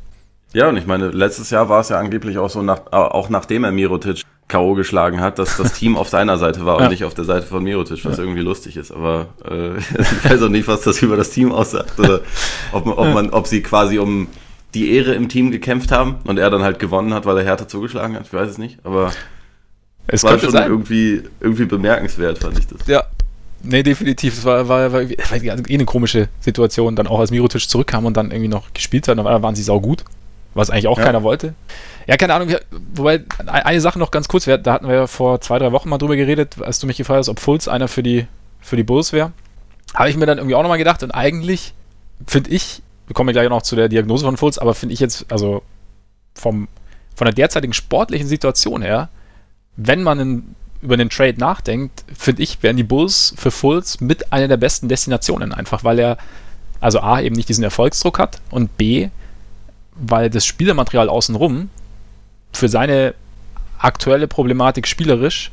Ja, und ich meine, letztes Jahr war es ja angeblich auch so, nach, auch nachdem er Mirotic K.O. geschlagen hat, dass das Team auf seiner Seite war ja. und nicht auf der Seite von Mirotic, was ja. irgendwie lustig ist. Aber äh, ich weiß auch nicht, was das über das Team aussagt. Oder ob, ob, man, ob sie quasi um die Ehre im Team gekämpft haben und er dann halt gewonnen hat, weil er härter zugeschlagen hat. Ich weiß es nicht. Aber es war schon sein. irgendwie irgendwie bemerkenswert, fand ich das. Ja, Nee, definitiv. Es war, war, war, war eh eine komische Situation, dann auch als Mirotisch zurückkam und dann irgendwie noch gespielt hat, dann waren sie sau gut, was eigentlich auch ja. keiner wollte. Ja, keine Ahnung, wobei, eine Sache noch ganz kurz, da hatten wir ja vor zwei, drei Wochen mal drüber geredet, als du mich gefragt hast, ob Fulz einer für die, für die Bulls wäre. Habe ich mir dann irgendwie auch nochmal gedacht und eigentlich finde ich, wir kommen ja gleich noch zu der Diagnose von Fulz, aber finde ich jetzt, also vom, von der derzeitigen sportlichen Situation her, wenn man einen, über den Trade nachdenkt, finde ich, wären die Bulls für Fulz mit einer der besten Destinationen einfach, weil er also A, eben nicht diesen Erfolgsdruck hat und B, weil das Spielermaterial außenrum für seine aktuelle Problematik spielerisch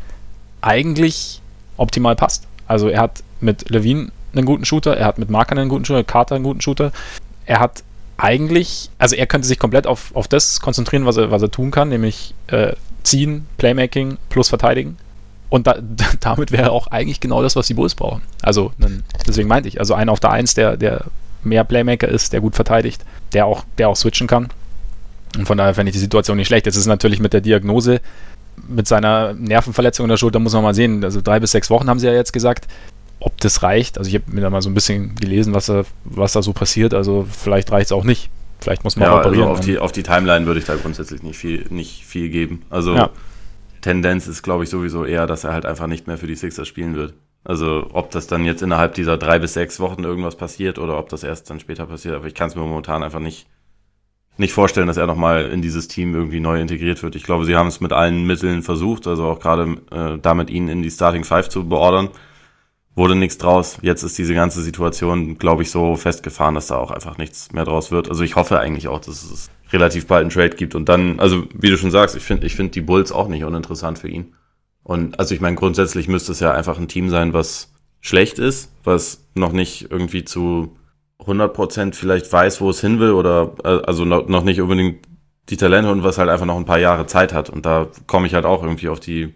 eigentlich optimal passt. Also er hat mit Levine einen guten Shooter, er hat mit Marker einen guten Shooter, Carter einen guten Shooter. Er hat eigentlich, also er könnte sich komplett auf, auf das konzentrieren, was er, was er tun kann, nämlich äh, ziehen, Playmaking plus verteidigen. Und da, damit wäre auch eigentlich genau das, was die Bulls brauchen. Also, deswegen meinte ich, also einer auf der Eins, der, der mehr Playmaker ist, der gut verteidigt, der auch, der auch switchen kann. Und von daher fände ich die Situation nicht schlecht. Jetzt ist es natürlich mit der Diagnose, mit seiner Nervenverletzung in der Schulter, muss man mal sehen. Also drei bis sechs Wochen haben sie ja jetzt gesagt. Ob das reicht, also ich habe mir da mal so ein bisschen gelesen, was da, was da so passiert. Also vielleicht reicht es auch nicht. Vielleicht muss man ja, operieren. Also auf, die, auf die Timeline würde ich da grundsätzlich nicht viel, nicht viel geben. Also ja. Tendenz ist, glaube ich, sowieso eher, dass er halt einfach nicht mehr für die Sixers spielen wird. Also ob das dann jetzt innerhalb dieser drei bis sechs Wochen irgendwas passiert oder ob das erst dann später passiert, aber ich kann es mir momentan einfach nicht, nicht vorstellen, dass er nochmal in dieses Team irgendwie neu integriert wird. Ich glaube, sie haben es mit allen Mitteln versucht, also auch gerade äh, damit ihn in die Starting Five zu beordern. Wurde nichts draus. Jetzt ist diese ganze Situation, glaube ich, so festgefahren, dass da auch einfach nichts mehr draus wird. Also ich hoffe eigentlich auch, dass es relativ bald einen Trade gibt und dann, also wie du schon sagst, ich finde ich finde die Bulls auch nicht uninteressant für ihn. Und also ich meine, grundsätzlich müsste es ja einfach ein Team sein, was schlecht ist, was noch nicht irgendwie zu 100% vielleicht weiß, wo es hin will oder äh, also noch nicht unbedingt die Talente und was halt einfach noch ein paar Jahre Zeit hat. Und da komme ich halt auch irgendwie auf die,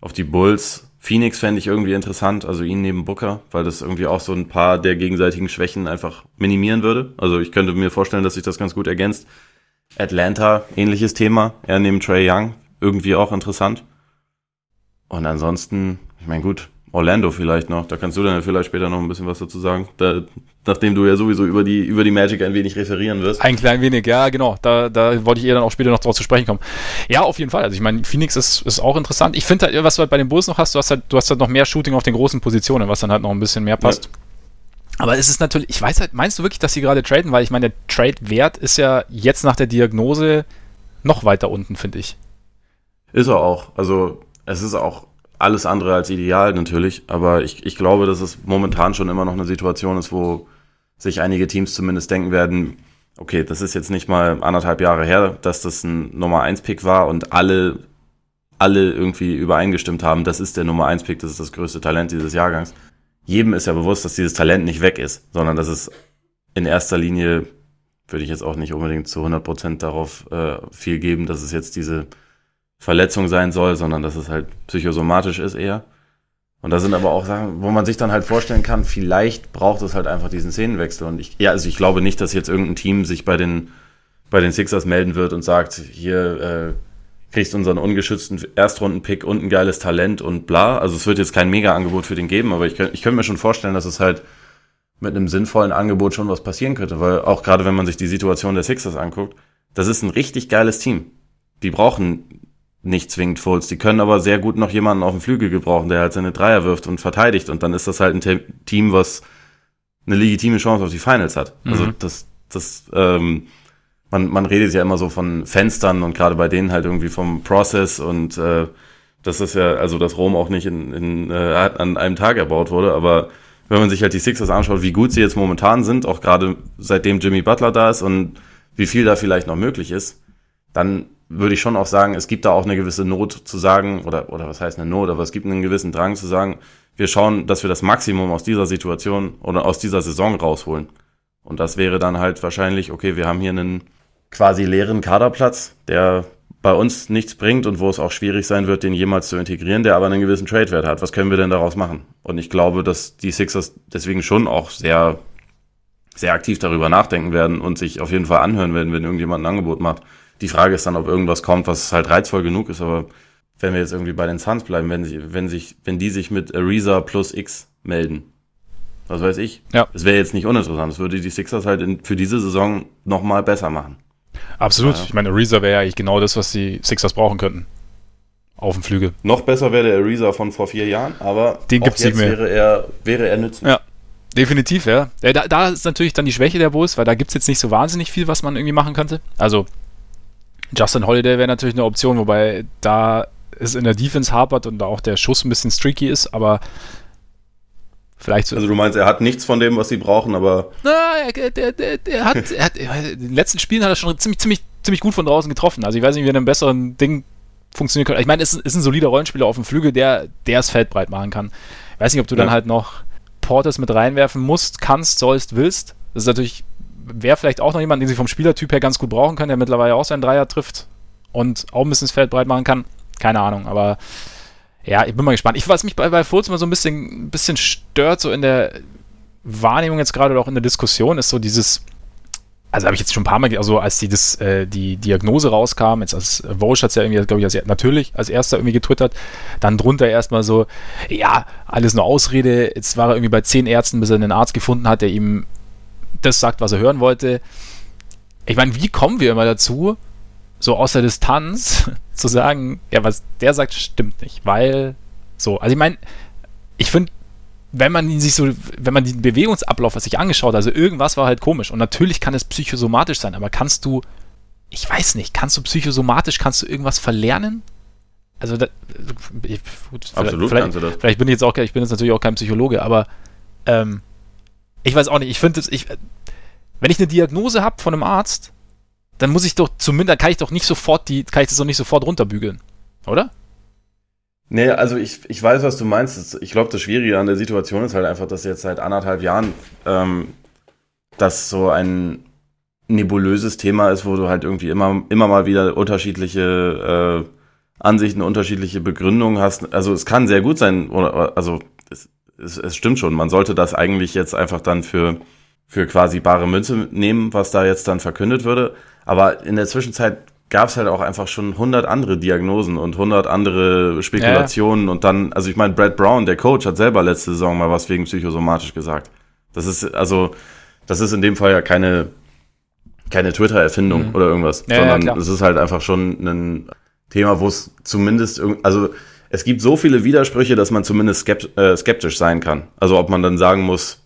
auf die Bulls. Phoenix fände ich irgendwie interessant, also ihn neben Booker, weil das irgendwie auch so ein paar der gegenseitigen Schwächen einfach minimieren würde. Also ich könnte mir vorstellen, dass sich das ganz gut ergänzt. Atlanta, ähnliches Thema, er neben Trey Young, irgendwie auch interessant. Und ansonsten, ich meine, gut, Orlando vielleicht noch. Da kannst du dann vielleicht später noch ein bisschen was dazu sagen. Da, nachdem du ja sowieso über die, über die Magic ein wenig referieren wirst. Ein klein wenig, ja, genau. Da, da wollte ich eher dann auch später noch drauf zu sprechen kommen. Ja, auf jeden Fall. Also ich meine, Phoenix ist, ist auch interessant. Ich finde halt, was du halt bei den Bulls noch hast, du hast halt, du hast halt noch mehr Shooting auf den großen Positionen, was dann halt noch ein bisschen mehr passt. Ja. Aber es ist natürlich, ich weiß halt, meinst du wirklich, dass sie gerade traden? Weil ich meine, der Trade-Wert ist ja jetzt nach der Diagnose noch weiter unten, finde ich. Ist er auch. Also es ist auch alles andere als ideal natürlich, aber ich, ich glaube, dass es momentan schon immer noch eine Situation ist, wo sich einige Teams zumindest denken werden, okay, das ist jetzt nicht mal anderthalb Jahre her, dass das ein Nummer 1 Pick war und alle, alle irgendwie übereingestimmt haben, das ist der Nummer 1 Pick, das ist das größte Talent dieses Jahrgangs. Jedem ist ja bewusst, dass dieses Talent nicht weg ist, sondern dass es in erster Linie, würde ich jetzt auch nicht unbedingt zu 100 Prozent darauf äh, viel geben, dass es jetzt diese Verletzung sein soll, sondern dass es halt psychosomatisch ist eher. Und da sind aber auch Sachen, wo man sich dann halt vorstellen kann, vielleicht braucht es halt einfach diesen Szenenwechsel. Und ich, ja, also ich glaube nicht, dass jetzt irgendein Team sich bei den, bei den Sixers melden wird und sagt, hier äh, kriegst unseren ungeschützten Erstrunden-Pick und ein geiles Talent und bla. Also es wird jetzt kein Mega-Angebot für den geben, aber ich, ich könnte mir schon vorstellen, dass es halt mit einem sinnvollen Angebot schon was passieren könnte, weil auch gerade wenn man sich die Situation der Sixers anguckt, das ist ein richtig geiles Team. Die brauchen nicht zwingend Fultz. Die können aber sehr gut noch jemanden auf dem Flügel gebrauchen, der halt seine Dreier wirft und verteidigt. Und dann ist das halt ein Team, was eine legitime Chance auf die Finals hat. Also mhm. Also das, das, ähm, man, man redet ja immer so von Fenstern und gerade bei denen halt irgendwie vom Process und äh, das ist ja, also dass Rom auch nicht in, in, äh, an einem Tag erbaut wurde, aber wenn man sich halt die Sixers anschaut, wie gut sie jetzt momentan sind, auch gerade seitdem Jimmy Butler da ist und wie viel da vielleicht noch möglich ist, dann würde ich schon auch sagen, es gibt da auch eine gewisse Not zu sagen, oder, oder was heißt eine Not, aber es gibt einen gewissen Drang zu sagen, wir schauen, dass wir das Maximum aus dieser Situation oder aus dieser Saison rausholen. Und das wäre dann halt wahrscheinlich, okay, wir haben hier einen quasi leeren Kaderplatz, der bei uns nichts bringt und wo es auch schwierig sein wird, den jemals zu integrieren, der aber einen gewissen Trade-Wert hat. Was können wir denn daraus machen? Und ich glaube, dass die Sixers deswegen schon auch sehr, sehr aktiv darüber nachdenken werden und sich auf jeden Fall anhören werden, wenn irgendjemand ein Angebot macht. Die Frage ist dann, ob irgendwas kommt, was halt reizvoll genug ist, aber wenn wir jetzt irgendwie bei den Suns bleiben, wenn, sie, wenn, sich, wenn die sich mit Ariza plus X melden. Was weiß ich. Ja. Es wäre jetzt nicht uninteressant. Es würde die Sixers halt in, für diese Saison nochmal besser machen. Absolut. Ja. Ich meine, Ariza wäre ja eigentlich genau das, was die Sixers brauchen könnten. Auf dem Flügel. Noch besser wäre der Ariza von vor vier Jahren, aber Den gibt's nicht jetzt mehr. Wäre er, wäre er nützlich. Ja. Definitiv, ja. ja da, da ist natürlich dann die Schwäche der Bulls, weil da gibt es jetzt nicht so wahnsinnig viel, was man irgendwie machen könnte. Also, Justin Holiday wäre natürlich eine Option, wobei da es in der Defense hapert und da auch der Schuss ein bisschen streaky ist, aber vielleicht so. Also du meinst, er hat nichts von dem, was sie brauchen, aber Na, er, der, der, der hat, er hat, in den letzten Spielen hat er schon ziemlich, ziemlich, ziemlich gut von draußen getroffen. Also ich weiß nicht, wie er in einem besseren Ding funktionieren könnte. Ich meine, es ist, ist ein solider Rollenspieler auf dem Flügel, der, der das Feld breit machen kann. Ich weiß nicht, ob du Ja. dann halt noch Portes mit reinwerfen musst, kannst, sollst, willst. Das ist natürlich, wäre vielleicht auch noch jemand, den sie vom Spielertyp her ganz gut brauchen können, der mittlerweile auch seinen Dreier trifft und auch ein bisschen das Feld breit machen kann. Keine Ahnung, aber ja, ich bin mal gespannt. Ich, was mich bei, bei Fultz mal so ein bisschen, bisschen stört, so in der Wahrnehmung jetzt gerade oder auch in der Diskussion, ist so dieses, also habe ich jetzt schon ein paar Mal, also als die, das, äh, die Diagnose rauskam, jetzt als äh, Vosch hat es ja irgendwie, glaube ich, als, natürlich als erster irgendwie getwittert, dann drunter erstmal so, ja, alles nur Ausrede, jetzt war er irgendwie bei zehn Ärzten, bis er einen Arzt gefunden hat, der ihm das sagt, was er hören wollte. Ich meine, wie kommen wir immer dazu, so aus der Distanz zu sagen, ja, was der sagt, stimmt nicht, weil so, also ich meine, ich finde, wenn man ihn sich so, wenn man den Bewegungsablauf sich angeschaut, also irgendwas war halt komisch und natürlich kann es psychosomatisch sein, aber kannst du, ich weiß nicht, kannst du psychosomatisch, kannst du irgendwas verlernen? Also da, ich, gut, absolut vielleicht, kannst du das. vielleicht bin ich jetzt auch, ich bin jetzt natürlich auch kein Psychologe, aber ähm, ich weiß auch nicht, ich finde es, ich, wenn ich eine Diagnose habe von einem Arzt, dann muss ich doch zumindest, kann ich doch nicht sofort die, kann ich das doch nicht sofort runterbügeln, oder? Nee, also ich, ich weiß, was du meinst. Ich glaube, das Schwierige an der Situation ist halt einfach, dass jetzt seit anderthalb Jahren ähm, das so ein nebulöses Thema ist, wo du halt irgendwie immer, immer mal wieder unterschiedliche äh, Ansichten, unterschiedliche Begründungen hast. Also es kann sehr gut sein, oder also es, es, stimmt schon, man sollte das eigentlich jetzt einfach dann für, für quasi bare Münze nehmen, was da jetzt dann verkündet würde. Aber in der Zwischenzeit gab es halt auch einfach schon 100 andere Diagnosen und 100 andere Spekulationen und dann, also ich meine, Brad Brown, der Coach, hat selber letzte Saison mal was wegen psychosomatisch gesagt. Das ist also, das ist in dem Fall ja keine, keine Twitter-Erfindung Mhm. oder irgendwas, Ja, ja, sondern klar. es ist halt einfach schon ein Thema, wo es zumindest, also es gibt so viele Widersprüche, dass man zumindest äh, skeptisch sein kann. Also ob man dann sagen muss,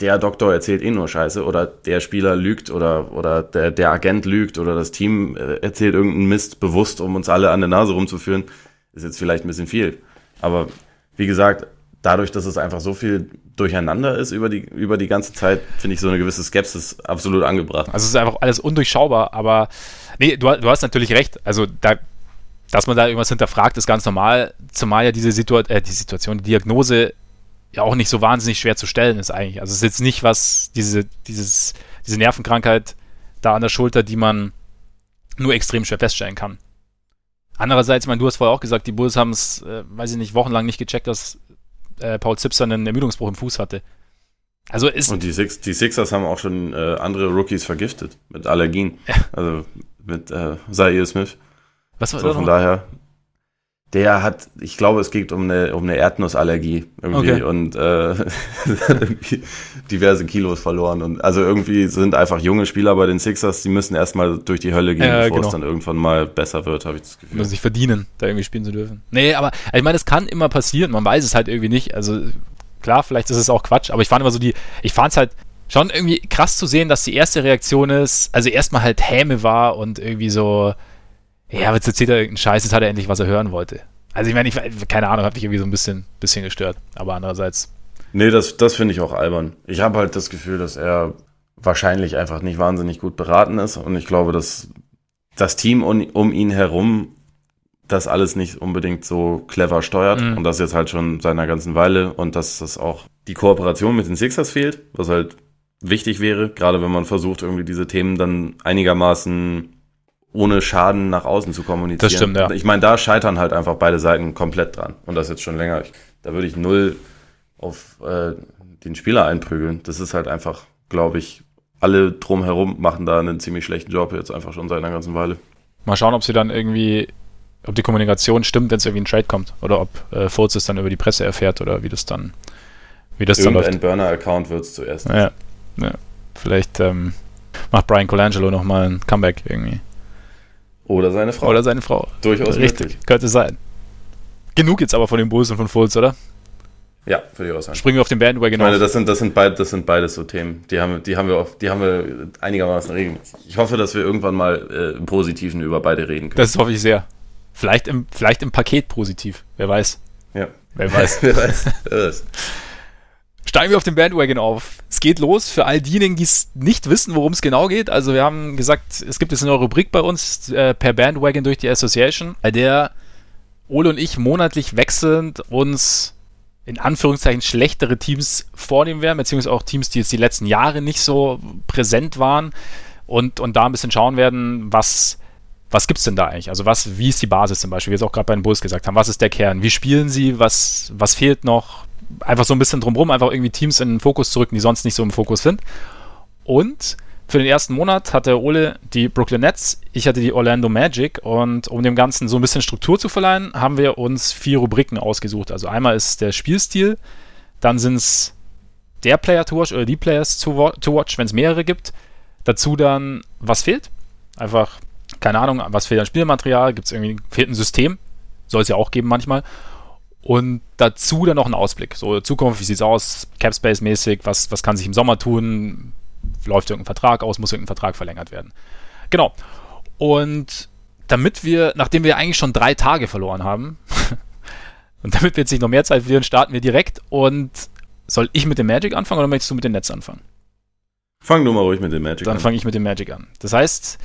der Doktor erzählt eh nur Scheiße oder der Spieler lügt oder, oder der, der Agent lügt oder das Team äh, erzählt irgendeinen Mist bewusst, um uns alle an der Nase rumzuführen, ist jetzt vielleicht ein bisschen viel. Aber wie gesagt, dadurch, dass es einfach so viel durcheinander ist über die, über die ganze Zeit, finde ich so eine gewisse Skepsis absolut angebracht. Also es ist einfach alles undurchschaubar, aber nee, du, du hast natürlich recht. Also da, dass man da irgendwas hinterfragt, ist ganz normal, zumal ja diese Situa äh, die Situation, die Diagnose ja auch nicht so wahnsinnig schwer zu stellen ist eigentlich. Also es ist jetzt nicht was, diese, dieses, diese Nervenkrankheit da an der Schulter, die man nur extrem schwer feststellen kann. Andererseits, ich meine, du hast vorher auch gesagt, die Bulls haben es, äh, weiß ich nicht, wochenlang nicht gecheckt, dass äh, Paul Zipser einen Ermüdungsbruch im Fuß hatte. Also ist, Und die, Six, die Sixers haben auch schon äh, andere Rookies vergiftet mit Allergien. Also mit äh, Zaire Smith. Was war So von noch? daher, der hat, ich glaube, es geht um eine, um eine Erdnussallergie irgendwie Okay. und äh, irgendwie diverse Kilos verloren. Und also irgendwie sind einfach junge Spieler bei den Sixers, die müssen erstmal durch die Hölle gehen, Ja, bevor genau. es dann irgendwann mal besser wird, habe ich das Gefühl. muss sich verdienen, da irgendwie spielen zu dürfen. Nee, aber also ich meine, es kann immer passieren, man weiß es halt irgendwie nicht. Also klar, vielleicht ist es auch Quatsch, aber ich fand immer so die, ich fand es halt schon irgendwie krass zu sehen, dass die erste Reaktion ist, also erstmal halt Häme war und irgendwie so, ja, jetzt erzählt er irgendeinen Scheiß, jetzt hat er endlich, was er hören wollte. Also ich meine, ich, keine Ahnung, hat mich irgendwie so ein bisschen, bisschen gestört. Aber andererseits, Nee, das, das finde ich auch albern. Ich habe halt das Gefühl, dass er wahrscheinlich einfach nicht wahnsinnig gut beraten ist. Und ich glaube, dass das Team um, um ihn herum das alles nicht unbedingt so clever steuert. Mhm. Und das jetzt halt schon seit einer ganzen Weile. Und dass das auch die Kooperation mit den Sixers fehlt, was halt wichtig wäre, gerade wenn man versucht, irgendwie diese Themen dann einigermaßen ohne Schaden nach außen zu kommunizieren. Das stimmt, ja. Ich meine, da scheitern halt einfach beide Seiten komplett dran. Und das jetzt schon länger. Ich, da würde ich null auf äh, den Spieler einprügeln. Das ist halt einfach, glaube ich, alle drumherum machen da einen ziemlich schlechten Job jetzt einfach schon seit einer ganzen Weile. mal schauen, ob sie dann irgendwie, ob die Kommunikation stimmt, wenn es irgendwie ein Trade kommt. Oder ob äh, Fultz es dann über die Presse erfährt oder wie das dann, wie das dann läuft. Burner-Account wird es zuerst. Ja, ja. Vielleicht ähm, macht Brian Colangelo nochmal ein Comeback irgendwie. Oder seine Frau. Oder seine Frau. Durchaus Richtig, möglich. könnte sein. Genug jetzt aber von den Bulls und von Fultz, oder? Ja, würde ich auch sagen. Springen wir auf den Bandwagon Ich meine, das sind, das sind, beid, das sind beides so Themen. Die haben, die haben, wir, auf, die haben wir einigermaßen regelmäßig. Ich hoffe, dass wir irgendwann mal äh, im Positiven über beide reden können. Das hoffe ich sehr. Vielleicht im, vielleicht im Paket positiv. Wer weiß. Ja. Wer weiß. Wer weiß. Wer weiß. Steigen wir auf den Bandwagon auf. Es geht los für all diejenigen, die es nicht wissen, worum es genau geht. Also wir haben gesagt, es gibt jetzt eine Rubrik bei uns äh, per Bandwagon durch die Association, bei der Ole und ich monatlich wechselnd uns in Anführungszeichen schlechtere Teams vornehmen werden, beziehungsweise auch Teams, die jetzt die letzten Jahre nicht so präsent waren und, und da ein bisschen schauen werden, was, was gibt es denn da eigentlich? Also was, wie ist die Basis zum Beispiel, wie wir es auch gerade bei den Bulls gesagt haben, was ist der Kern, wie spielen sie, was, was fehlt noch? Einfach so ein bisschen drumherum, einfach irgendwie Teams in den Fokus zu rücken, die sonst nicht so im Fokus sind. Und für den ersten Monat hatte Ole die Brooklyn Nets, ich hatte die Orlando Magic und um dem Ganzen so ein bisschen Struktur zu verleihen, haben wir uns vier Rubriken ausgesucht. Also einmal ist der Spielstil, dann sind es der Player to watch oder die Players to, watch, wenn es mehrere gibt. Dazu dann, was fehlt. Einfach, keine Ahnung, was fehlt an Spielmaterial, gibt es irgendwie, fehlt ein System, soll es ja auch geben manchmal. Und dazu dann noch ein Ausblick. So, Zukunft, wie sieht es aus, Capspace-mäßig, was, was kann sich im Sommer tun, läuft irgendein Vertrag aus, muss irgendein Vertrag verlängert werden. Genau. Und damit wir, nachdem wir eigentlich schon drei Tage verloren haben, und damit wir jetzt nicht noch mehr Zeit verlieren, starten wir direkt. Und soll ich mit dem Magic anfangen oder möchtest du mit dem Netz anfangen? Fang du mal ruhig mit dem Magic Dann an. Dann fange ich mit dem Magic an. Das heißt,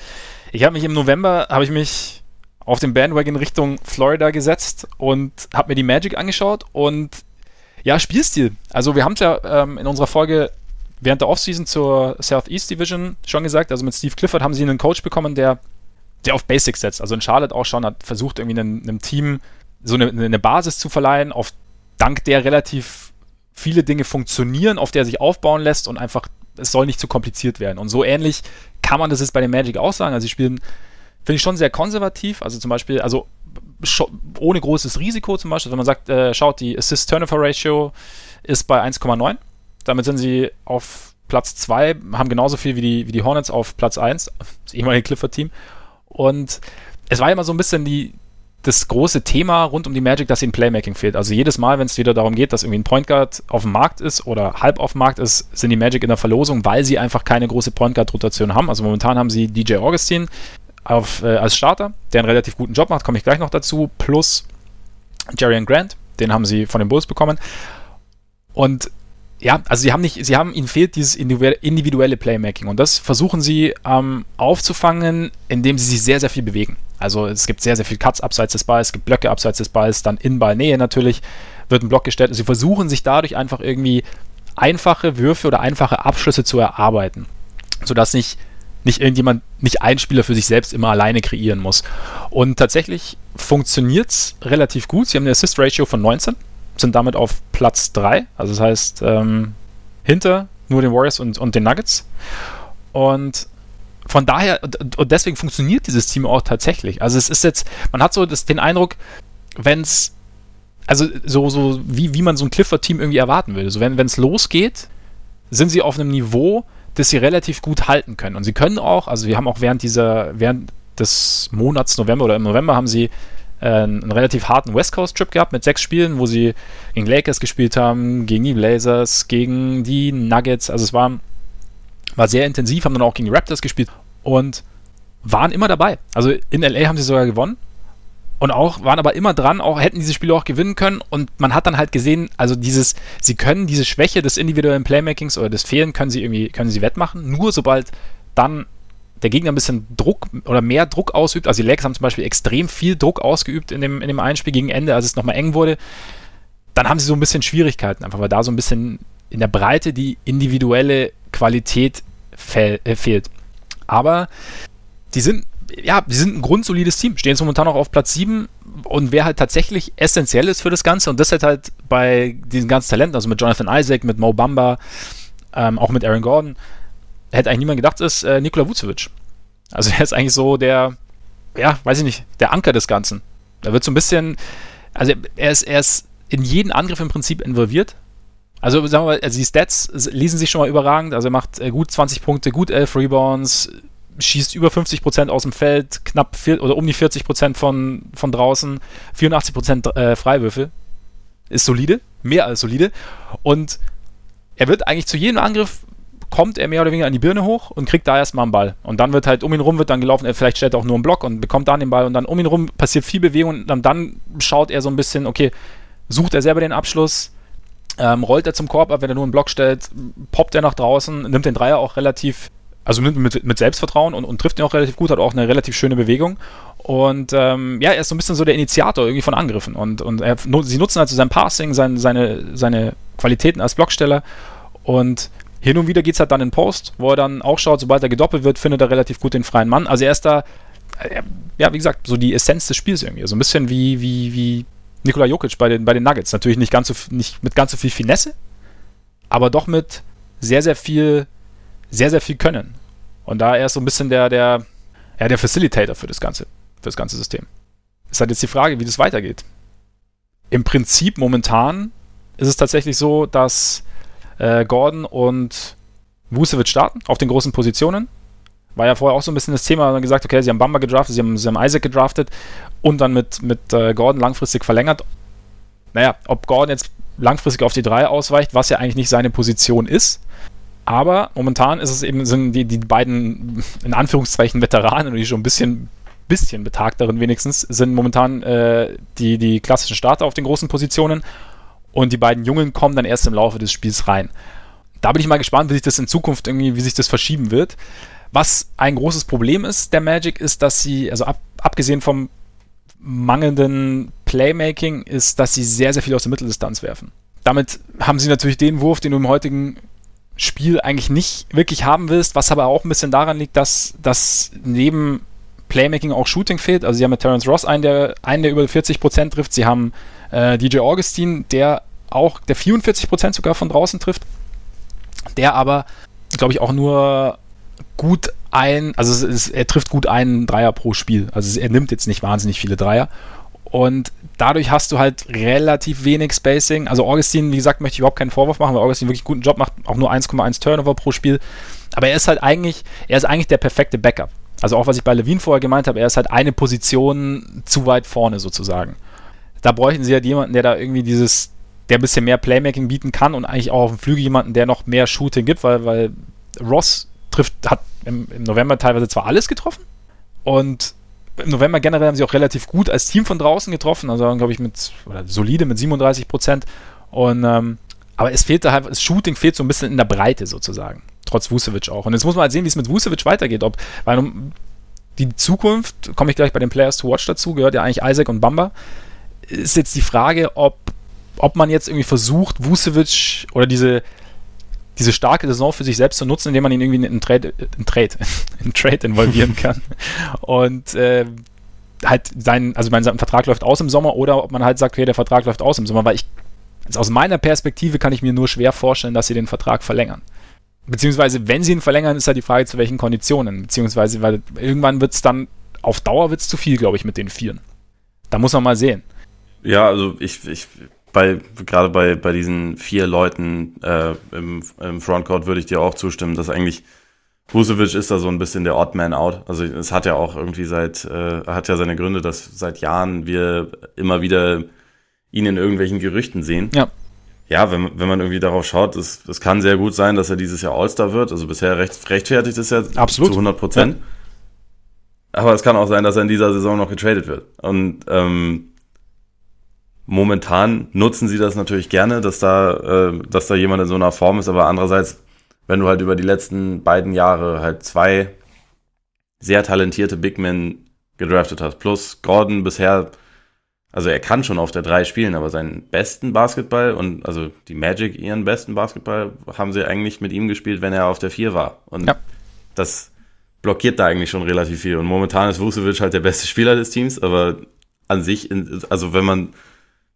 ich habe mich im November, habe ich mich auf den Bandwagon Richtung Florida gesetzt und habe mir die Magic angeschaut und ja, Spielstil. Also wir haben es ja ähm, in unserer Folge während der Offseason zur Southeast Division schon gesagt, also mit Steve Clifford haben sie einen Coach bekommen, der, der auf Basics setzt. Also in Charlotte auch schon hat versucht, irgendwie einem, einem Team so eine, eine Basis zu verleihen, auf dank der relativ viele Dinge funktionieren, auf der sich aufbauen lässt und einfach, es soll nicht zu kompliziert werden. Und so ähnlich kann man das jetzt bei den Magic auch sagen. Also sie spielen, finde ich schon sehr konservativ. Also zum Beispiel, also ohne großes Risiko zum Beispiel, wenn man sagt, äh, schaut, die Assist-Turnover-Ratio ist bei 1,9 damit sind sie auf Platz 2, haben genauso viel wie die, wie die Hornets auf Platz 1, das ehemalige Clifford-Team. Und es war immer so ein bisschen die, das große Thema rund um die Magic, dass ihnen Playmaking fehlt. Also jedes Mal, wenn es wieder darum geht, dass irgendwie ein Point Guard auf dem Markt ist oder halb auf dem Markt ist, sind die Magic in der Verlosung, weil sie einfach keine große Point Guard-Rotation haben. Also momentan haben sie DJ Augustin auf, äh, als Starter, der einen relativ guten Job macht, komme ich gleich noch dazu, plus Jarian Grant, den haben sie von den Bulls bekommen. Und ja, also sie haben nicht, sie haben, ihnen fehlt dieses individuelle Playmaking und das versuchen sie ähm, aufzufangen, indem sie sich sehr, sehr viel bewegen. Also es gibt sehr, sehr viel Cuts abseits des Balls, es gibt Blöcke abseits des Balls, dann in Ballnähe natürlich wird ein Block gestellt. Sie versuchen sich dadurch einfach irgendwie einfache Würfe oder einfache Abschlüsse zu erarbeiten, sodass nicht, nicht irgendjemand, nicht ein Spieler für sich selbst immer alleine kreieren muss. Und tatsächlich funktioniert es relativ gut. Sie haben eine Assist-Ratio von 19 sind damit auf Platz 3. Also das heißt, ähm, hinter nur den Warriors und, und den Nuggets. Und von daher, und deswegen funktioniert dieses Team auch tatsächlich. Also es ist jetzt, man hat so das, den Eindruck, wenn es, also so, so wie, wie man so ein Clifford-Team irgendwie erwarten würde. So wenn es losgeht, sind sie auf einem Niveau, das sie relativ gut halten können. Und sie können auch, also wir haben auch während dieser, während des Monats November oder im November haben sie äh, einen relativ harten West Coast Trip gehabt mit sechs Spielen, wo sie gegen Lakers gespielt haben, gegen die Blazers, gegen die Nuggets. Also es war, war sehr intensiv, haben dann auch gegen die Raptors gespielt und waren immer dabei. Also in LA haben sie sogar gewonnen und auch waren aber immer dran, auch hätten diese Spiele auch gewinnen können und man hat dann halt gesehen, also dieses, sie können diese Schwäche des individuellen Playmakings oder des Fehlen können sie irgendwie, können sie wettmachen, nur sobald dann der Gegner ein bisschen Druck oder mehr Druck ausübt. Also die Lakers haben zum Beispiel extrem viel Druck ausgeübt in dem, in dem Einspiel gegen Ende, als es nochmal eng wurde. Dann haben sie so ein bisschen Schwierigkeiten, einfach weil da so ein bisschen in der Breite die individuelle Qualität fe äh, fehlt. Aber die sind, ja, die sind ein grundsolides Team, stehen jetzt momentan noch auf Platz 7 und wer halt tatsächlich essentiell ist für das Ganze und das halt halt bei diesen ganzen Talenten, also mit Jonathan Isaac, mit Mo Bamba, ähm, auch mit Aaron Gordon, hätte eigentlich niemand gedacht, ist äh, Nikola Vucevic. Also er ist eigentlich so der, ja, weiß ich nicht, der Anker des Ganzen. Da wird so ein bisschen, also er ist, er ist in jeden Angriff im Prinzip involviert. Also sagen wir mal, also die Stats lesen sich schon mal überragend. Also er macht äh, gut 20 Punkte, gut 11 Rebounds, schießt über 50 Prozent aus dem Feld, knapp vier, oder um die 40 Prozent von, von draußen, 84 Prozent äh, Freiwürfe. Ist solide, mehr als solide. Und er wird eigentlich zu jedem Angriff kommt er mehr oder weniger an die Birne hoch und kriegt da erstmal einen Ball. Und dann wird halt um ihn rum wird dann gelaufen, er vielleicht stellt er auch nur einen Block und bekommt dann den Ball und dann um ihn rum passiert viel Bewegung und dann, dann schaut er so ein bisschen, okay, sucht er selber den Abschluss, ähm, rollt er zum Korb ab, wenn er nur einen Block stellt, poppt er nach draußen, nimmt den Dreier auch relativ, also mit, mit, mit Selbstvertrauen und, und trifft ihn auch relativ gut, hat auch eine relativ schöne Bewegung. Und ähm, ja, er ist so ein bisschen so der Initiator irgendwie von Angriffen. Und, und er, sie nutzen also sein Passing, sein, seine, seine Qualitäten als Blocksteller. Und hin und wieder geht es halt dann in Post, wo er dann auch schaut, sobald er gedoppelt wird, findet er relativ gut den freien Mann. Also er ist da, äh, ja, wie gesagt, so die Essenz des Spiels irgendwie. So ein bisschen wie, wie, wie Nikola Jokic bei den, bei den Nuggets. Natürlich nicht, ganz so, nicht mit ganz so viel Finesse, aber doch mit sehr, sehr viel, sehr, sehr viel Können. Und da er ist so ein bisschen der, der, ja, der Facilitator für das Ganze, für das ganze System. Ist halt jetzt die Frage, wie das weitergeht. Im Prinzip momentan ist es tatsächlich so, dass äh, Gordon und Vucevic starten auf den großen Positionen. War ja vorher auch so ein bisschen das Thema, dann gesagt, okay, sie haben Bamba gedraftet, sie haben, sie haben Isaac gedraftet und dann mit, mit äh, Gordon langfristig verlängert. Naja, ob Gordon jetzt langfristig auf die 3 ausweicht, was ja eigentlich nicht seine Position ist. Aber momentan ist es eben, sind die, die beiden, in Anführungszeichen, Veteranen, die schon ein bisschen, bisschen betagt darin wenigstens, sind momentan äh, die, die klassischen Starter auf den großen Positionen. Und die beiden Jungen kommen dann erst im Laufe des Spiels rein. Da bin ich mal gespannt, wie sich das in Zukunft irgendwie, wie sich das verschieben wird. Was ein großes Problem ist der Magic, ist, dass sie, also ab, abgesehen vom mangelnden Playmaking, ist, dass sie sehr, sehr viel aus der Mitteldistanz werfen. Damit haben sie natürlich den Wurf, den du im heutigen Spiel eigentlich nicht wirklich haben willst, was aber auch ein bisschen daran liegt, dass, dass neben Playmaking auch Shooting fehlt. Also sie haben mit Terence Ross einen, der, einen, der über 40% trifft. Sie haben äh, DJ Augustin, der auch, der 44% sogar von draußen trifft. Der aber, glaube ich, auch nur gut ein, also ist, er trifft gut einen Dreier pro Spiel. Also er nimmt jetzt nicht wahnsinnig viele Dreier. Und dadurch hast du halt relativ wenig Spacing. Also Augustin, wie gesagt, möchte ich überhaupt keinen Vorwurf machen, weil Augustin wirklich einen guten Job macht, auch nur 1,1 Turnover pro Spiel. Aber er ist halt eigentlich, er ist eigentlich der perfekte Backup. Also auch was ich bei Levine vorher gemeint habe, er ist halt eine Position zu weit vorne sozusagen. Da bräuchten sie halt jemanden, der da irgendwie dieses, der ein bisschen mehr Playmaking bieten kann und eigentlich auch auf dem Flügel jemanden, der noch mehr Shooting gibt, weil, weil Ross trifft, hat im, im November teilweise zwar alles getroffen und im November generell haben sie auch relativ gut als Team von draußen getroffen, also glaube ich mit, oder solide mit 37 Prozent und ähm, aber es fehlte halt, das Shooting fehlt so ein bisschen in der Breite sozusagen. Trotz Vucevic auch. Und jetzt muss man halt sehen, wie es mit Vucevic weitergeht. Ob, weil die Zukunft, komme ich gleich bei den Players to Watch dazu, gehört ja eigentlich Isaac und Bamba. Ist jetzt die Frage, ob, ob man jetzt irgendwie versucht, Vucevic oder diese, diese starke Saison für sich selbst zu nutzen, indem man ihn irgendwie in einen Trade, in Trade, in Trade involvieren kann. Und äh, halt sein, also mein Vertrag läuft aus im Sommer oder ob man halt sagt, okay, der Vertrag läuft aus im Sommer, weil ich, also aus meiner Perspektive kann ich mir nur schwer vorstellen, dass sie den Vertrag verlängern. Beziehungsweise, wenn sie ihn verlängern, ist halt die Frage, zu welchen Konditionen. Beziehungsweise, weil irgendwann wird es dann, auf Dauer wird es zu viel, glaube ich, mit den Vieren. Da muss man mal sehen. Ja, also ich, ich bei, gerade bei, bei diesen vier Leuten äh, im, im Frontcourt würde ich dir auch zustimmen, dass eigentlich Vucevic ist da so ein bisschen der Odd Man Out. Also es hat ja auch irgendwie seit, äh, hat ja seine Gründe, dass seit Jahren wir immer wieder ihn in irgendwelchen Gerüchten sehen. Ja ja, wenn, wenn man irgendwie darauf schaut, es, es kann sehr gut sein, dass er dieses Jahr All-Star wird. Also bisher recht, rechtfertigt ist er Absolut. zu 100 Prozent. Ja. Aber es kann auch sein, dass er in dieser Saison noch getradet wird. Und ähm, momentan nutzen sie das natürlich gerne, dass da, äh, dass da jemand in so einer Form ist. Aber andererseits, wenn du halt über die letzten beiden Jahre halt zwei sehr talentierte Big Men gedraftet hast, plus Gordon bisher also er kann schon auf der 3 spielen, aber seinen besten Basketball und also die Magic ihren besten Basketball haben sie eigentlich mit ihm gespielt, wenn er auf der 4 war. Und ja. das blockiert da eigentlich schon relativ viel. Und momentan ist Vucevic halt der beste Spieler des Teams, aber an sich, also wenn man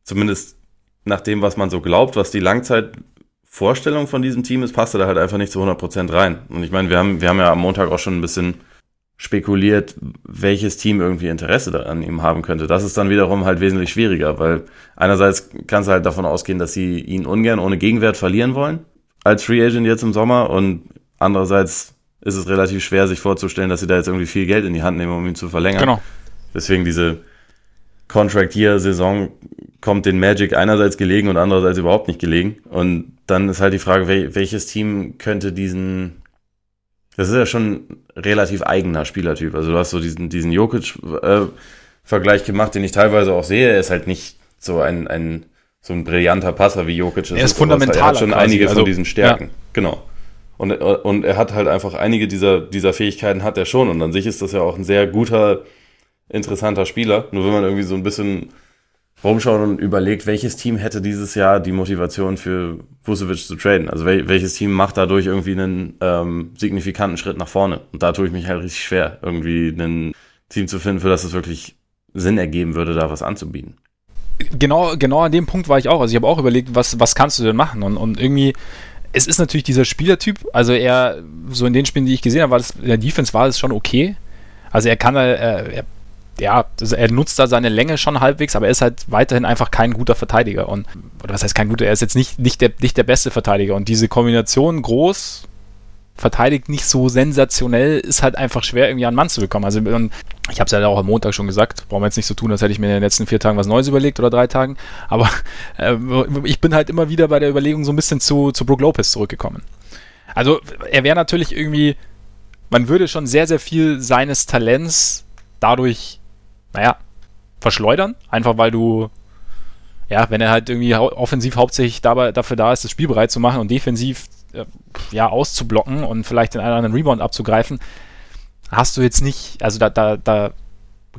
zumindest nach dem, was man so glaubt, was die Langzeitvorstellung von diesem Team ist, passt er da halt einfach nicht zu 100% rein. Und ich meine, wir haben, wir haben ja am Montag auch schon ein bisschen spekuliert, welches Team irgendwie Interesse an ihm haben könnte. Das ist dann wiederum halt wesentlich schwieriger, weil einerseits kannst du halt davon ausgehen, dass sie ihn ungern ohne Gegenwert verlieren wollen als Free Agent jetzt im Sommer und andererseits ist es relativ schwer, sich vorzustellen, dass sie da jetzt irgendwie viel Geld in die Hand nehmen, um ihn zu verlängern. Genau. Deswegen diese Contract Year Saison kommt den Magic einerseits gelegen und andererseits überhaupt nicht gelegen. Und dann ist halt die Frage, welches Team könnte diesen das ist ja schon relativ eigener Spielertyp. Also du hast so diesen, diesen Jokic-Vergleich äh, gemacht, den ich teilweise auch sehe. Er ist halt nicht so ein, ein, so ein brillanter Passer wie Jokic. Er ist fundamental. Er hat schon quasi. einige von also, diesen Stärken. Ja. Genau. Und, und er hat halt einfach einige dieser, dieser Fähigkeiten hat er schon. Und an sich ist das ja auch ein sehr guter, interessanter Spieler. Nur wenn man irgendwie so ein bisschen rumschaut und überlegt, welches Team hätte dieses Jahr die Motivation für Vucevic zu traden. Also wel welches Team macht dadurch irgendwie einen ähm, signifikanten Schritt nach vorne. Und da tue ich mich halt richtig schwer, irgendwie ein Team zu finden, für das es wirklich Sinn ergeben würde, da was anzubieten. Genau, genau an dem Punkt war ich auch. Also ich habe auch überlegt, was, was kannst du denn machen? Und, und irgendwie, es ist natürlich dieser Spielertyp. Also er, so in den Spielen, die ich gesehen habe, war das, in der Defense war es schon okay. Also er kann, er, er ja, er nutzt da seine Länge schon halbwegs, aber er ist halt weiterhin einfach kein guter Verteidiger. Und, oder was heißt kein guter, er ist jetzt nicht, nicht, der, nicht der beste Verteidiger. Und diese Kombination groß, verteidigt nicht so sensationell, ist halt einfach schwer, irgendwie an einen Mann zu bekommen. Also ich habe es ja auch am Montag schon gesagt, brauchen wir jetzt nicht so tun, als hätte ich mir in den letzten vier Tagen was Neues überlegt oder drei Tagen. Aber äh, ich bin halt immer wieder bei der Überlegung so ein bisschen zu, zu Brook Lopez zurückgekommen. Also er wäre natürlich irgendwie, man würde schon sehr, sehr viel seines Talents dadurch naja, verschleudern, einfach weil du, ja, wenn er halt irgendwie offensiv hauptsächlich dabei, dafür da ist, das Spiel bereit zu machen und defensiv äh, ja auszublocken und vielleicht den einen oder anderen Rebound abzugreifen, hast du jetzt nicht, also da, da, da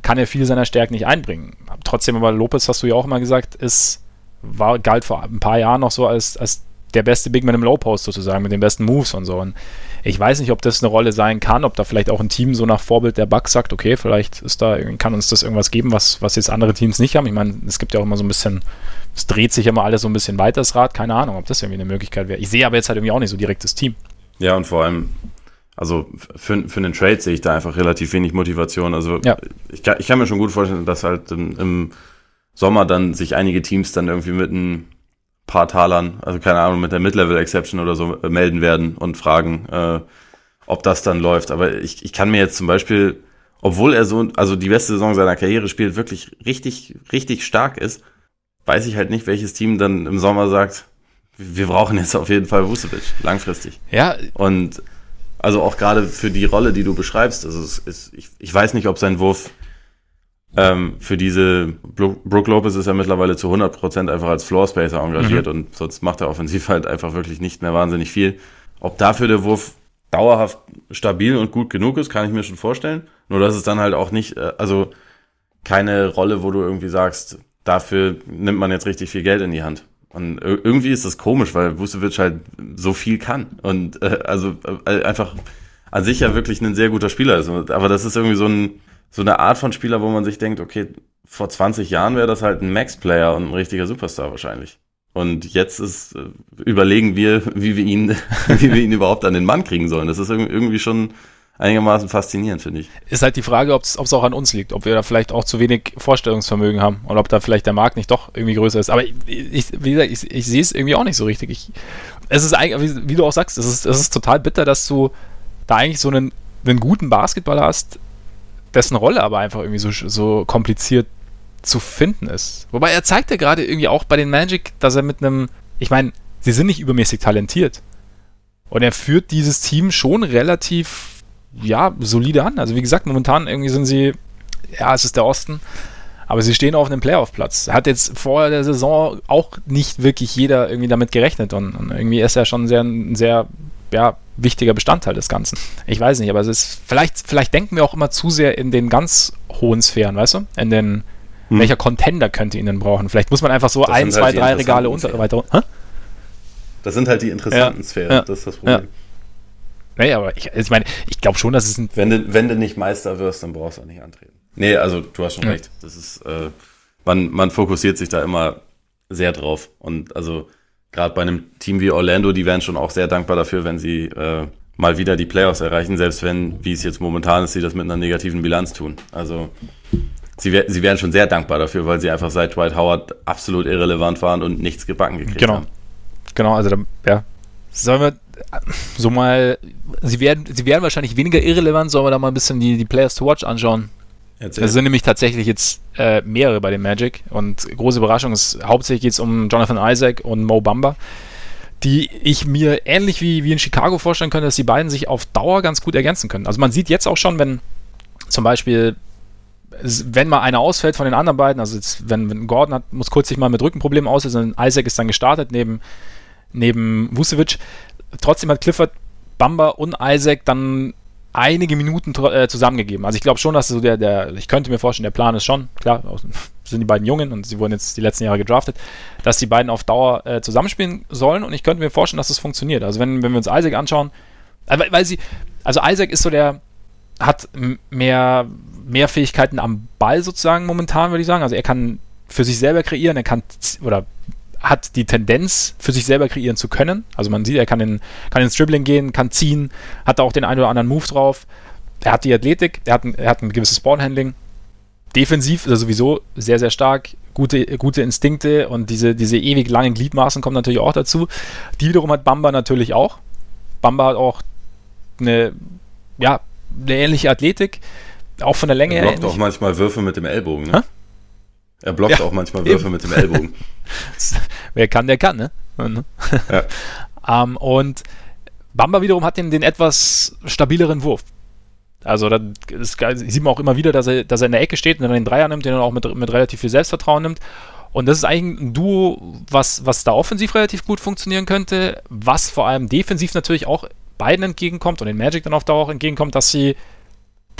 kann er viele seiner Stärken nicht einbringen. Trotzdem aber Lopez, hast du ja auch immer gesagt, ist, war, galt vor ein paar Jahren noch so als, als der beste Big Man im Low Post sozusagen, mit den besten Moves und so. Und ich weiß nicht, ob das eine Rolle sein kann, ob da vielleicht auch ein Team so nach Vorbild der Bucks sagt, okay, vielleicht ist da, kann uns das irgendwas geben, was, was jetzt andere Teams nicht haben. Ich meine, es gibt ja auch immer so ein bisschen, es dreht sich immer alles so ein bisschen weiter, das Rad. Keine Ahnung, ob das irgendwie eine Möglichkeit wäre. Ich sehe aber jetzt halt irgendwie auch nicht so direkt das Team. Ja, und vor allem, also für, für einen Trade sehe ich da einfach relativ wenig Motivation. Also ja. ich, kann, ich kann mir schon gut vorstellen, dass halt im, im Sommer dann sich einige Teams dann irgendwie mit einem paar Talern, also keine Ahnung, mit der Mid-Level-Exception oder so äh, melden werden und fragen, äh, ob das dann läuft. Aber ich, ich kann mir jetzt zum Beispiel, obwohl er so, also die beste Saison seiner Karriere spielt, wirklich richtig, richtig stark ist, weiß ich halt nicht, welches Team dann im Sommer sagt, wir brauchen jetzt auf jeden Fall Vucevic, langfristig. Ja. Und also auch gerade für die Rolle, die du beschreibst, also es ist, ich, ich weiß nicht, ob sein Wurf ähm, für diese, Brook Lopez ist ja mittlerweile zu 100% einfach als Floor Spacer engagiert mhm. und sonst macht er offensiv halt einfach wirklich nicht mehr wahnsinnig viel. Ob dafür der Wurf dauerhaft stabil und gut genug ist, kann ich mir schon vorstellen. Nur dass es dann halt auch nicht, äh, also keine Rolle, wo du irgendwie sagst, dafür nimmt man jetzt richtig viel Geld in die Hand. Und irgendwie ist das komisch, weil Vucevic halt so viel kann und äh, also äh, einfach an sich ja wirklich ein sehr guter Spieler ist. Aber das ist irgendwie so ein so eine Art von Spieler, wo man sich denkt, okay, vor 20 Jahren wäre das halt ein Max-Player und ein richtiger Superstar wahrscheinlich. Und jetzt ist, äh, überlegen wir, wie wir ihn, wie wir ihn überhaupt an den Mann kriegen sollen. Das ist irgendwie schon einigermaßen faszinierend, finde ich. Ist halt die Frage, ob es auch an uns liegt, ob wir da vielleicht auch zu wenig Vorstellungsvermögen haben und ob da vielleicht der Markt nicht doch irgendwie größer ist. Aber ich, ich wie gesagt, ich, ich sehe es irgendwie auch nicht so richtig. Ich, es ist eigentlich, wie, du auch sagst, es ist, es ist total bitter, dass du da eigentlich so einen, einen guten Basketballer hast, dessen Rolle aber einfach irgendwie so, so kompliziert zu finden ist. Wobei er zeigt ja gerade irgendwie auch bei den Magic, dass er mit einem, ich meine, sie sind nicht übermäßig talentiert. Und er führt dieses Team schon relativ, ja, solide an. Also wie gesagt, momentan irgendwie sind sie, ja, es ist der Osten, aber sie stehen auf einem Playoff-Platz. Hat jetzt vor der Saison auch nicht wirklich jeder irgendwie damit gerechnet und, und irgendwie ist er schon sehr, sehr, ja, wichtiger Bestandteil des Ganzen. Ich weiß nicht, aber es ist, vielleicht, vielleicht denken wir auch immer zu sehr in den ganz hohen Sphären, weißt du? In den, hm. welcher Contender könnte ihn denn brauchen? Vielleicht muss man einfach so das ein, zwei, halt drei Regale unter weiter. Hä? Das sind halt die interessanten ja. Sphären, ja. das ist das Problem. Ja. Nee, aber ich, ich meine, ich glaube schon, dass es ein. Wenn du, wenn du nicht Meister wirst, dann brauchst du auch nicht antreten. Nee, also du hast schon ja. recht. Das ist, äh, man, man fokussiert sich da immer sehr drauf. Und also gerade bei einem Team wie Orlando, die wären schon auch sehr dankbar dafür, wenn sie äh, mal wieder die Playoffs erreichen, selbst wenn, wie es jetzt momentan ist, sie das mit einer negativen Bilanz tun. Also sie, sie wären schon sehr dankbar dafür, weil sie einfach seit Dwight Howard absolut irrelevant waren und nichts gebacken gekriegt genau. haben. Genau, also da, ja. Sollen wir so mal, sie werden, sie werden wahrscheinlich weniger irrelevant, sollen wir da mal ein bisschen die, die Players to Watch anschauen? Erzähl. Es sind nämlich tatsächlich jetzt äh, mehrere bei den Magic und große Überraschung ist, hauptsächlich geht es um Jonathan Isaac und Mo Bamba, die ich mir ähnlich wie, wie in Chicago vorstellen könnte, dass die beiden sich auf Dauer ganz gut ergänzen können. Also man sieht jetzt auch schon, wenn zum Beispiel wenn mal einer ausfällt von den anderen beiden, also jetzt, wenn, wenn Gordon hat, muss kurz sich mal mit Rückenproblemen auslösen, Isaac ist dann gestartet neben, neben Vucevic. Trotzdem hat Clifford, Bamba und Isaac dann einige Minuten äh, zusammengegeben. Also ich glaube schon, dass so der, der, ich könnte mir vorstellen, der Plan ist schon, klar, sind die beiden Jungen und sie wurden jetzt die letzten Jahre gedraftet, dass die beiden auf Dauer äh, zusammenspielen sollen und ich könnte mir vorstellen, dass das funktioniert. Also wenn, wenn wir uns Isaac anschauen, äh, weil, weil sie, also Isaac ist so der, hat mehr, mehr Fähigkeiten am Ball sozusagen momentan, würde ich sagen. Also er kann für sich selber kreieren, er kann oder hat die Tendenz, für sich selber kreieren zu können. Also man sieht, er kann, in, kann ins Dribbling gehen, kann ziehen, hat auch den einen oder anderen Move drauf. Er hat die Athletik, er hat ein, er hat ein gewisses Ballhandling. Defensiv ist er sowieso sehr, sehr stark. Gute, gute Instinkte und diese, diese ewig langen Gliedmaßen kommen natürlich auch dazu. Die wiederum hat Bamba natürlich auch. Bamba hat auch eine, ja, eine ähnliche Athletik. Auch von der Länge her. Er blockt auch manchmal Würfe mit dem Ellbogen, ne? Er blockt ja, auch manchmal Würfe eben. mit dem Ellbogen. Wer kann, der kann, ne? ja. ähm, und Bamba wiederum hat den, den etwas stabileren Wurf. Also da sieht man auch immer wieder, dass er, dass er in der Ecke steht und dann den Dreier nimmt, den er auch mit, mit relativ viel Selbstvertrauen nimmt. Und das ist eigentlich ein Duo, was, was da offensiv relativ gut funktionieren könnte, was vor allem defensiv natürlich auch beiden entgegenkommt und den Magic dann auf Dauer auch entgegenkommt, dass sie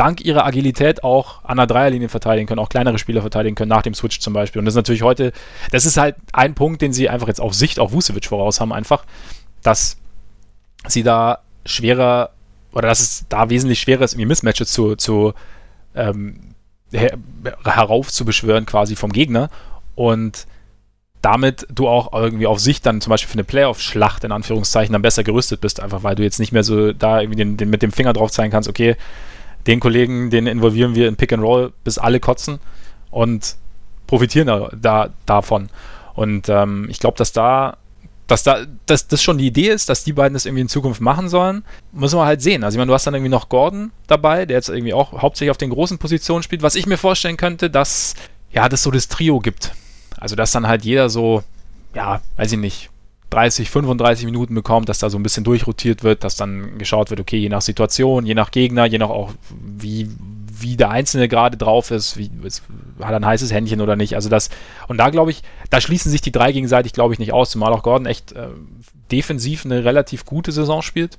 dank ihrer Agilität auch an der Dreierlinie verteidigen können, auch kleinere Spieler verteidigen können, nach dem Switch zum Beispiel. Und das ist natürlich heute, das ist halt ein Punkt, den sie einfach jetzt auf Sicht auf Vucevic voraus haben, einfach, dass sie da schwerer oder dass es da wesentlich schwerer ist, irgendwie Mismatches zu, zu ähm, her heraufzubeschwören quasi vom Gegner und damit du auch irgendwie auf Sicht dann zum Beispiel für eine Playoff-Schlacht in Anführungszeichen dann besser gerüstet bist, einfach weil du jetzt nicht mehr so da irgendwie den, den mit dem Finger drauf zeigen kannst, okay, den Kollegen, den involvieren wir in Pick and Roll, bis alle kotzen und profitieren da, da davon. Und ähm, ich glaube, dass da, dass da, dass das schon die Idee ist, dass die beiden das irgendwie in Zukunft machen sollen, müssen wir halt sehen. Also ich meine, du hast dann irgendwie noch Gordon dabei, der jetzt irgendwie auch hauptsächlich auf den großen Positionen spielt. Was ich mir vorstellen könnte, dass ja, das so das Trio gibt. Also dass dann halt jeder so, ja, weiß ich nicht, 30, 35 Minuten bekommt, dass da so ein bisschen durchrotiert wird, dass dann geschaut wird, okay, je nach Situation, je nach Gegner, je nach auch, wie, wie der Einzelne gerade drauf ist, wie, hat er ein heißes Händchen oder nicht. Also das, und da glaube ich, da schließen sich die drei gegenseitig, glaube ich, nicht aus, zumal auch Gordon echt äh, defensiv eine relativ gute Saison spielt.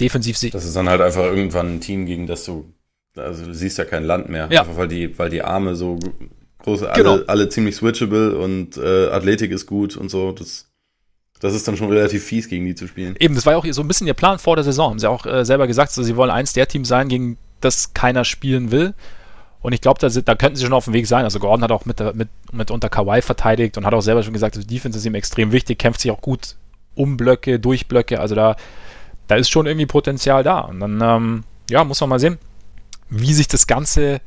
Defensiv sich. Das ist dann halt einfach irgendwann ein Team, gegen das du, also du siehst ja kein Land mehr. Ja. Einfach weil die, weil die Arme so große, alle, genau. alle ziemlich switchable und äh, Athletik ist gut und so. Das das ist dann schon relativ fies, gegen die zu spielen. Eben, das war ja auch so ein bisschen ihr Plan vor der Saison. Haben sie auch äh, selber gesagt, also sie wollen eins der Teams sein, gegen das keiner spielen will. Und ich glaube, da, da, könnten sie schon auf dem Weg sein. Also Gordon hat auch mit, mit, mit unter Kawhi verteidigt und hat auch selber schon gesagt, also Defense ist ihm extrem wichtig, kämpft sich auch gut um Blöcke, durch Blöcke. Also da, da ist schon irgendwie Potenzial da. Und dann, ähm, ja, muss man mal sehen, wie sich das Ganze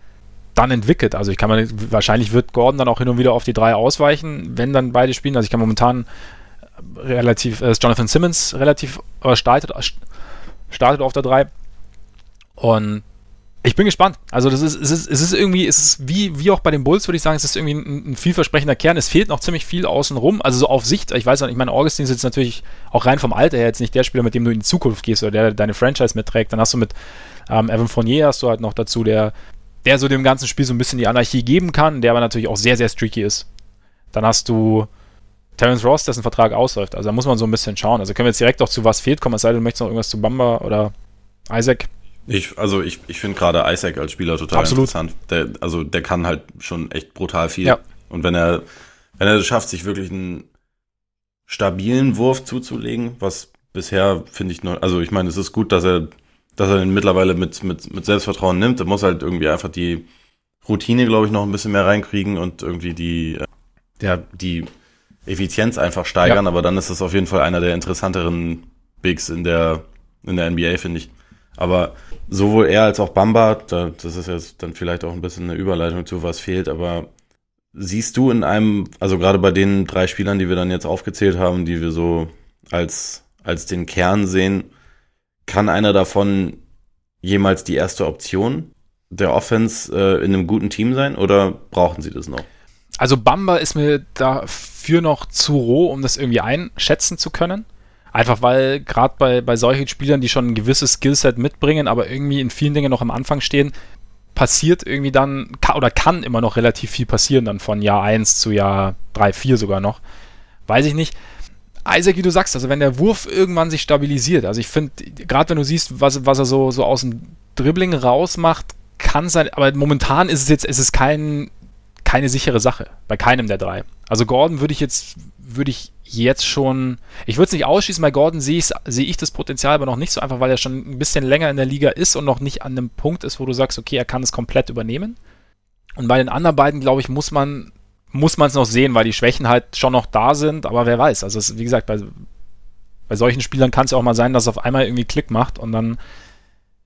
dann entwickelt. Also ich kann mal, wahrscheinlich wird Gordon dann auch hin und wieder auf die drei ausweichen, wenn dann beide spielen. Also ich kann momentan relativ, äh, Jonathan Simmons relativ äh, startet, startet auf der 3. Und ich bin gespannt. Also das ist, es ist, es ist irgendwie, es ist wie, wie auch bei den Bulls, würde ich sagen, es ist irgendwie ein, ein, vielversprechender Kern. Es fehlt noch ziemlich viel außenrum. Also so auf Sicht, ich weiß nicht, ich meine, Augustin ist jetzt natürlich auch rein vom Alter her jetzt nicht der Spieler, mit dem du in die Zukunft gehst oder der deine Franchise mitträgt. Dann hast du mit ähm, Evan Fournier hast du halt noch dazu, der, der so dem ganzen Spiel so ein bisschen die Anarchie geben kann, der aber natürlich auch sehr, sehr streaky ist. Dann hast du Terence Ross, dessen Vertrag ausläuft. Also da muss man so ein bisschen schauen. Also können wir jetzt direkt auch zu was fehlt kommen, es sei denn, du möchtest noch irgendwas zu Bamba oder Isaac. Ich, also ich, ich finde gerade Isaac als Spieler total Absolut. interessant. Der, also der kann halt schon echt brutal viel. Ja. Und wenn er, wenn er es schafft, sich wirklich einen stabilen Wurf zuzulegen, was bisher finde ich noch, also ich meine, es ist gut, dass er, dass er den mittlerweile mit, mit, mit Selbstvertrauen nimmt. Er muss halt irgendwie einfach die Routine, glaube ich, noch ein bisschen mehr reinkriegen und irgendwie die, äh, ja, die Effizienz einfach steigern, ja. aber dann ist es auf jeden Fall einer der interessanteren Bigs in der, in der NBA, finde ich. Aber sowohl er als auch Bamba, da, das ist jetzt dann vielleicht auch ein bisschen eine Überleitung zu, was fehlt, aber siehst du in einem, also gerade bei den drei Spielern, die wir dann jetzt aufgezählt haben, die wir so als, als den Kern sehen, kann einer davon jemals die erste Option der Offense äh, in einem guten Team sein oder brauchen sie das noch? Also Bamba ist mir dafür noch zu roh, um das irgendwie einschätzen zu können. Einfach weil gerade bei, bei solchen Spielern, die schon ein gewisses Skillset mitbringen, aber irgendwie in vielen Dingen noch am Anfang stehen, passiert irgendwie dann, oder kann immer noch relativ viel passieren, dann von Jahr 1 zu Jahr 3, 4 sogar noch. Weiß ich nicht. Isaac, wie du sagst, also wenn der Wurf irgendwann sich stabilisiert, also ich finde, gerade wenn du siehst, was, was er so, so aus dem Dribbling rausmacht, kann sein, aber momentan ist es jetzt, ist es kein, keine sichere Sache, bei keinem der drei. Also Gordon würde ich jetzt, würde ich jetzt schon, ich würde es nicht ausschließen, bei Gordon sehe ich, sehe ich das Potenzial aber noch nicht so einfach, weil er schon ein bisschen länger in der Liga ist und noch nicht an einem Punkt ist, wo du sagst, okay, er kann es komplett übernehmen. Und bei den anderen beiden, glaube ich, muss man muss man es noch sehen, weil die Schwächen halt schon noch da sind, aber wer weiß. Also es, wie gesagt, bei, bei solchen Spielern kann es ja auch mal sein, dass es auf einmal irgendwie Klick macht und dann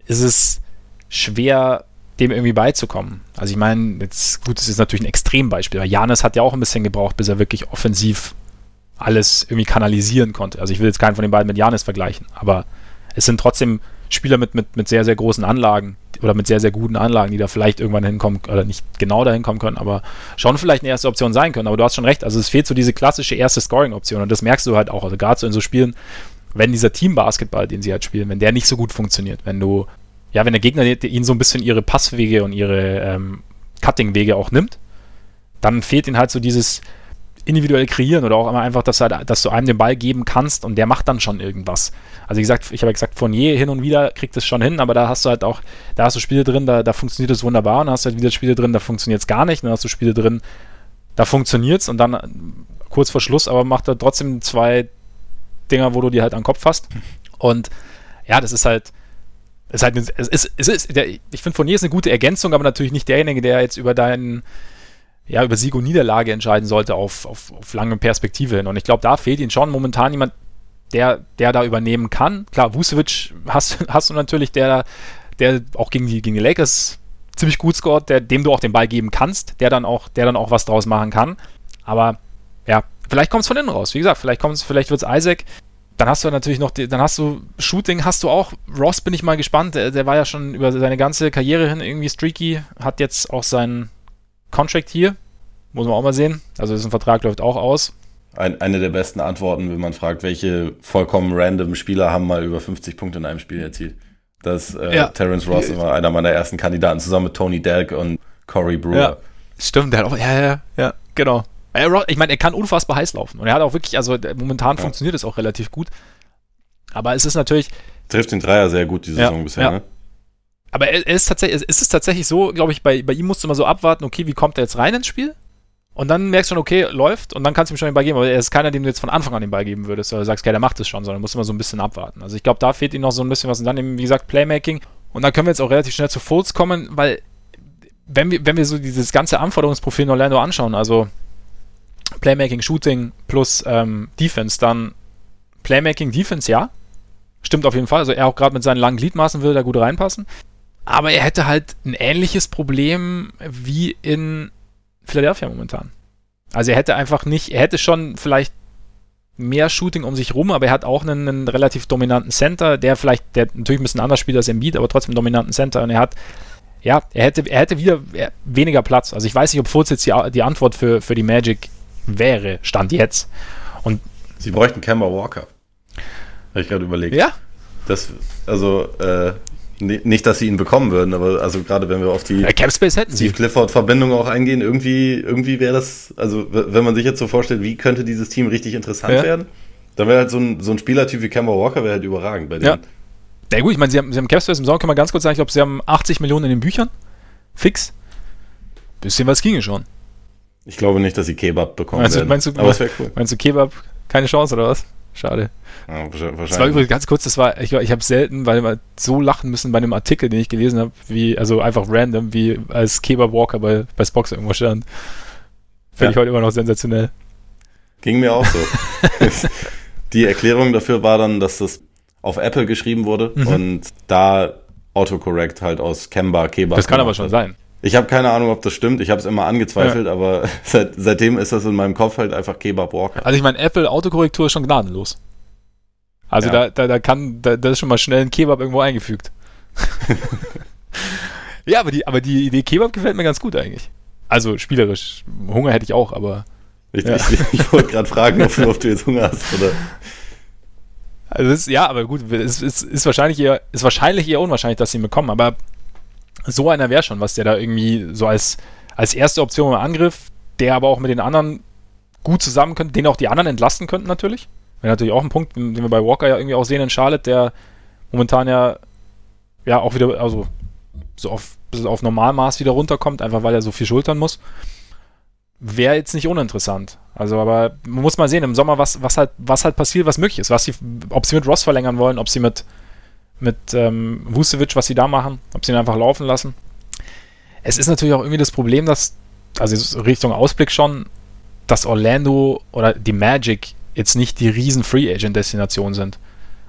ist es schwer, dem irgendwie beizukommen. Also ich meine, jetzt gut, das ist natürlich ein Extrembeispiel, weil Janis hat ja auch ein bisschen gebraucht, bis er wirklich offensiv alles irgendwie kanalisieren konnte. Also ich will jetzt keinen von den beiden mit Janis vergleichen, aber es sind trotzdem Spieler mit, mit, mit sehr, sehr großen Anlagen oder mit sehr, sehr guten Anlagen, die da vielleicht irgendwann hinkommen oder nicht genau dahin kommen können, aber schon vielleicht eine erste Option sein können. Aber du hast schon recht, also es fehlt so diese klassische erste Scoring-Option und das merkst du halt auch. Also gerade so in so Spielen, wenn dieser Team-Basketball, den sie halt spielen, wenn der nicht so gut funktioniert, wenn du, ja, wenn der Gegner ihnen so ein bisschen ihre Passwege und ihre ähm, Cutting-Wege auch nimmt, dann fehlt ihnen halt so dieses, individuell kreieren oder auch immer einfach, dass, halt, dass du einem den Ball geben kannst und der macht dann schon irgendwas. Also wie gesagt, ich habe ja gesagt, Fournier hin und wieder kriegt es schon hin, aber da hast du halt auch, da hast du Spiele drin, da, da funktioniert es wunderbar und dann hast du halt wieder Spiele drin, da funktioniert es gar nicht, und dann hast du Spiele drin, da funktioniert es und dann kurz vor Schluss, aber macht er trotzdem zwei Dinger, wo du die halt am Kopf hast. Und ja, das ist halt, ist halt, es ist, es ist, ich finde Fournier ist eine gute Ergänzung, aber natürlich nicht derjenige, der jetzt über deinen ja, über Sieg und Niederlage entscheiden sollte auf, auf, auf lange Perspektive hin. Und ich glaube, da fehlt ihm schon momentan jemand, der, der da übernehmen kann. Klar, Vucevic hast, hast du natürlich, der, der auch gegen die, gegen die Lakers ziemlich gut scored, der, dem du auch den Ball geben kannst, der dann auch, der dann auch was draus machen kann. Aber ja, vielleicht kommt es von innen raus. Wie gesagt, vielleicht vielleicht wird es Isaac. Dann hast du natürlich noch, die, dann hast du Shooting, hast du auch. Ross bin ich mal gespannt. Der, der war ja schon über seine ganze Karriere hin irgendwie streaky, hat jetzt auch seinen Contract hier. Muss man auch mal sehen. Also ein Vertrag läuft auch aus. Ein, eine der besten Antworten, wenn man fragt, welche vollkommen random Spieler haben mal über 50 Punkte in einem Spiel erzielt. Das äh, ja. Terence Ross immer einer meiner ersten Kandidaten, zusammen mit Tony Delk und Corey Brewer. Ja, stimmt, der hat auch, ja, ja, ja, genau. Ich meine, er kann unfassbar heiß laufen. Und er hat auch wirklich, also momentan ja. funktioniert es auch relativ gut. Aber es ist natürlich. Trifft den Dreier sehr gut die Saison ja, bisher, ne? Aber er, ist tatsächlich, es ist tatsächlich so, glaube ich, bei, bei ihm musst du immer so abwarten, okay, wie kommt er jetzt rein ins Spiel? Und dann merkst du schon, okay, läuft und dann kannst du ihm schon den Ball geben. Aber er ist keiner, dem du jetzt von Anfang an den Ball geben würdest, oder sagst, okay, der macht es schon, sondern musst immer so ein bisschen abwarten. Also ich glaube, da fehlt ihm noch so ein bisschen was. Und dann eben, wie gesagt, Playmaking. Und dann können wir jetzt auch relativ schnell zu Fulls kommen, weil wenn wir, wenn wir so dieses ganze Anforderungsprofil in Orlando anschauen, also Playmaking, Shooting plus ähm, Defense, dann Playmaking, Defense, ja. Stimmt auf jeden Fall. Also er auch gerade mit seinen langen Gliedmaßen würde da gut reinpassen. Aber er hätte halt ein ähnliches Problem wie in Philadelphia momentan. Also er hätte einfach nicht, er hätte schon vielleicht mehr Shooting um sich rum, aber er hat auch einen, einen, relativ dominanten Center, der vielleicht, der natürlich ein bisschen anders spielt als Embiid, aber trotzdem einen dominanten Center und er hat, ja, er hätte, er hätte wieder weniger Platz. Also ich weiß nicht, ob Fultz jetzt die, die Antwort für, für die Magic wäre, stand jetzt. Und Sie bräuchten Kemba Walker. Habe ich gerade überlegt. Ja. Das, also, äh, nicht, dass sie ihn bekommen würden, aber also gerade wenn wir auf die ja, Capspace hätten Steve Clifford-Verbindung auch eingehen, irgendwie, irgendwie wäre das, also wenn man sich jetzt so vorstellt, wie könnte dieses Team richtig interessant ja. werden, dann wäre halt so ein, so ein Spielertyp wie Kemba Walker wäre halt überragend bei denen. Ja. ja gut, ich meine, sie haben, sie haben Capspace im Sommer, kann man ganz kurz sagen, ich glaube, sie haben 80 Millionen in den Büchern. Fix. Bisschen was ginge schon. Ich glaube nicht, dass sie Kebab bekommen meinst du, Meinst du, aber es wäre cool. Meinst du Kebab keine Chance oder was? Schade. Ja, das war übrigens ganz kurz, das war, ich, ich habe selten, weil wir so lachen müssen bei einem Artikel, den ich gelesen habe, wie, also einfach random, wie als Kebab Walker bei, bei Spox irgendwo stand. Finde ja. ich heute immer noch sensationell. Ging mir auch so. Die Erklärung dafür war dann, dass das auf Apple geschrieben wurde mhm. und da Autocorrect halt aus Kemba Kebab. Das kann aber schon sein. Ich habe keine Ahnung, ob das stimmt. Ich habe es immer angezweifelt, ja. aber seit, seitdem ist das in meinem Kopf halt einfach Kebab Walker. Also ich meine, Apple Autokorrektur ist schon gnadenlos. Also ja. da, da, da kann, da, da ist schon mal schnell ein Kebab irgendwo eingefügt. ja, aber die, aber die Idee Kebab gefällt mir ganz gut eigentlich. Also spielerisch. Hunger hätte ich auch, aber. Ich, ja. ich, ich wollte gerade fragen, ob, ob, du jetzt Hunger hast, oder? Also ist, ja, aber gut, es ist, ist, wahrscheinlich eher, ist wahrscheinlich eher unwahrscheinlich, dass sie ihn bekommen, aber so einer wäre schon, was der da irgendwie so als, als erste Option im Angriff, der aber auch mit den anderen gut zusammen könnte, den auch die anderen entlasten könnten natürlich. Wäre natürlich auch ein Punkt, den wir bei Walker ja irgendwie auch sehen in Charlotte, der momentan ja, ja auch wieder, also so auf, auf Normalmaß wieder runterkommt, einfach weil er so viel schultern muss. Wäre jetzt nicht uninteressant. Also, aber man muss mal sehen im Sommer, was, was halt, was halt passiert, was möglich ist. Was sie, ob sie mit Ross verlängern wollen, ob sie mit, mit ähm, Vucevic, was sie da machen, ob sie ihn einfach laufen lassen. Es ist natürlich auch irgendwie das Problem, dass, also Richtung Ausblick schon, dass Orlando oder die Magic jetzt nicht die riesen Free Agent Destination sind.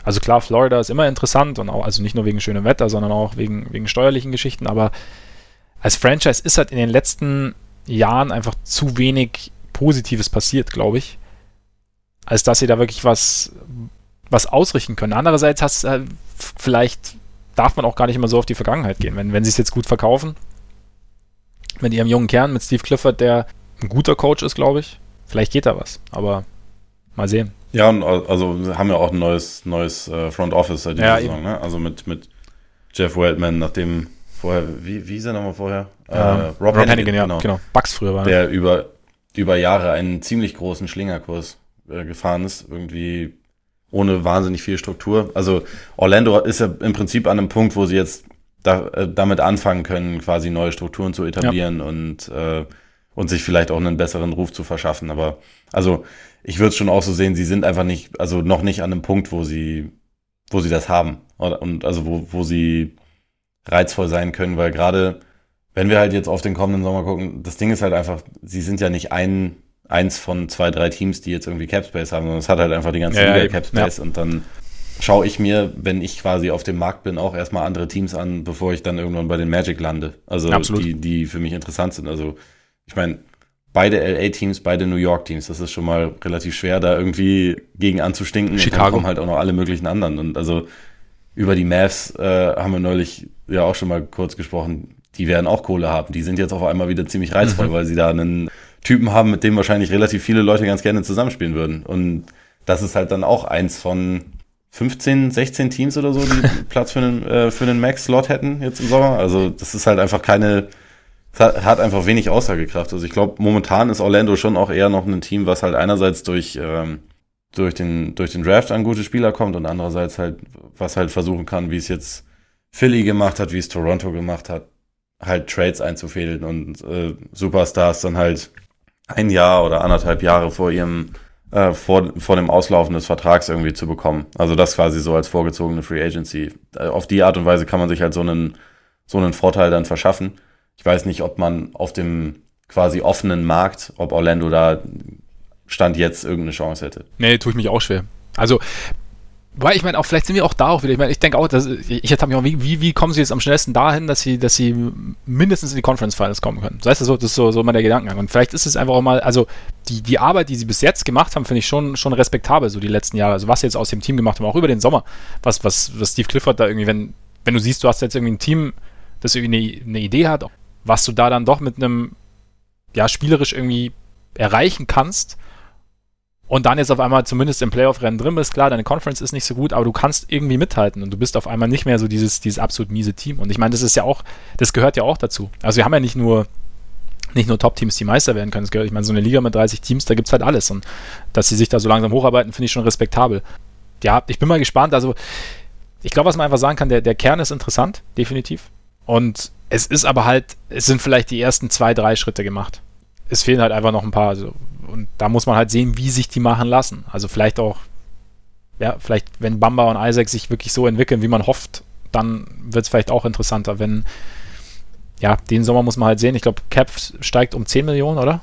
Also klar, Florida ist immer interessant und auch, also nicht nur wegen schönem Wetter, sondern auch wegen, wegen steuerlichen Geschichten, aber als Franchise ist halt in den letzten Jahren einfach zu wenig Positives passiert, glaube ich, als dass sie da wirklich was, was ausrichten können. Andererseits hast äh, vielleicht darf man auch gar nicht immer so auf die Vergangenheit gehen. Wenn, wenn sie es jetzt gut verkaufen, mit ihrem jungen Kern, mit Steve Clifford, der ein guter Coach ist, glaube ich, vielleicht geht da was. Aber Mal sehen. Ja, also haben ja auch ein neues, neues äh, Front Office seit dieser ja, Saison, ne? Also mit, mit Jeff Wildman, nachdem vorher, wie, wie ist er nochmal vorher? Äh, Rob, Rob Hannigan, ja, genau. genau. Bugs früher war. Der über, über Jahre einen ziemlich großen Schlingerkurs äh, gefahren ist, irgendwie ohne wahnsinnig viel Struktur. Also Orlando ist ja im Prinzip an einem Punkt, wo sie jetzt da, äh, damit anfangen können, quasi neue Strukturen zu etablieren ja. und, äh, und sich vielleicht auch einen besseren Ruf zu verschaffen. Aber also ich würde es schon auch so sehen, sie sind einfach nicht, also noch nicht an einem Punkt, wo sie, wo sie das haben. Und also wo, wo sie reizvoll sein können, weil gerade, wenn wir halt jetzt auf den kommenden Sommer gucken, das Ding ist halt einfach, sie sind ja nicht ein, eins von zwei, drei Teams, die jetzt irgendwie Capspace haben, sondern es hat halt einfach die ganze ja, Liga Capspace ja. und dann schaue ich mir, wenn ich quasi auf dem Markt bin, auch erstmal andere Teams an, bevor ich dann irgendwann bei den Magic lande. Also Absolut. die, die für mich interessant sind. Also ich meine, beide LA-Teams, beide New York-Teams. Das ist schon mal relativ schwer, da irgendwie gegen anzustinken. Chicago. Und dann kommen halt auch noch alle möglichen anderen. Und also über die Mavs äh, haben wir neulich ja auch schon mal kurz gesprochen. Die werden auch Kohle haben. Die sind jetzt auf einmal wieder ziemlich reizvoll, mhm. weil sie da einen Typen haben, mit dem wahrscheinlich relativ viele Leute ganz gerne zusammenspielen würden. Und das ist halt dann auch eins von 15, 16 Teams oder so, die Platz für einen, äh, für einen Max-Slot hätten jetzt im Sommer. Also das ist halt einfach keine hat einfach wenig Aussagekraft. Also ich glaube, momentan ist Orlando schon auch eher noch ein Team, was halt einerseits durch, ähm, durch, den, durch den Draft an gute Spieler kommt und andererseits halt, was halt versuchen kann, wie es jetzt Philly gemacht hat, wie es Toronto gemacht hat, halt Trades einzufädeln und äh, Superstars dann halt ein Jahr oder anderthalb Jahre vor ihrem äh, vor, vor dem Auslaufen des Vertrags irgendwie zu bekommen. Also das quasi so als vorgezogene Free Agency. Äh, auf die Art und Weise kann man sich halt so einen, so einen Vorteil dann verschaffen. Ich weiß nicht, ob man auf dem quasi offenen Markt, ob Orlando da Stand jetzt irgendeine Chance hätte. Nee, tue ich mich auch schwer. Also, weil ich meine, auch vielleicht sind wir auch da auch wieder. Ich meine, ich denke auch, dass ich hätte mich auch, wie, wie, kommen sie jetzt am schnellsten dahin, dass sie, dass sie mindestens in die Conference Finals kommen können? Das heißt, so, das ist so, so mal der Gedankengang. Und vielleicht ist es einfach auch mal, also die, die Arbeit, die sie bis jetzt gemacht haben, finde ich schon, schon respektabel, so die letzten Jahre. Also was sie jetzt aus dem Team gemacht haben, auch über den Sommer, was, was, was Steve Clifford da irgendwie, wenn, wenn du siehst, du hast jetzt irgendwie ein Team, das irgendwie eine, eine Idee hat, was du da dann doch mit einem, ja, spielerisch irgendwie erreichen kannst. Und dann jetzt auf einmal zumindest im Playoff-Rennen drin bist, klar, deine Conference ist nicht so gut, aber du kannst irgendwie mithalten und du bist auf einmal nicht mehr so dieses, dieses absolut miese Team. Und ich meine, das ist ja auch, das gehört ja auch dazu. Also wir haben ja nicht nur, nicht nur Top-Teams, die Meister werden können. Das gehört, ich meine, so eine Liga mit 30 Teams, da gibt es halt alles. Und dass sie sich da so langsam hocharbeiten, finde ich schon respektabel. Ja, ich bin mal gespannt. Also, ich glaube, was man einfach sagen kann, der, der Kern ist interessant, definitiv. Und es ist aber halt, es sind vielleicht die ersten zwei, drei Schritte gemacht. Es fehlen halt einfach noch ein paar. Also, und da muss man halt sehen, wie sich die machen lassen. Also vielleicht auch, ja, vielleicht, wenn Bamba und Isaac sich wirklich so entwickeln, wie man hofft, dann wird es vielleicht auch interessanter. Wenn, ja, den Sommer muss man halt sehen. Ich glaube, Cap steigt um 10 Millionen, oder?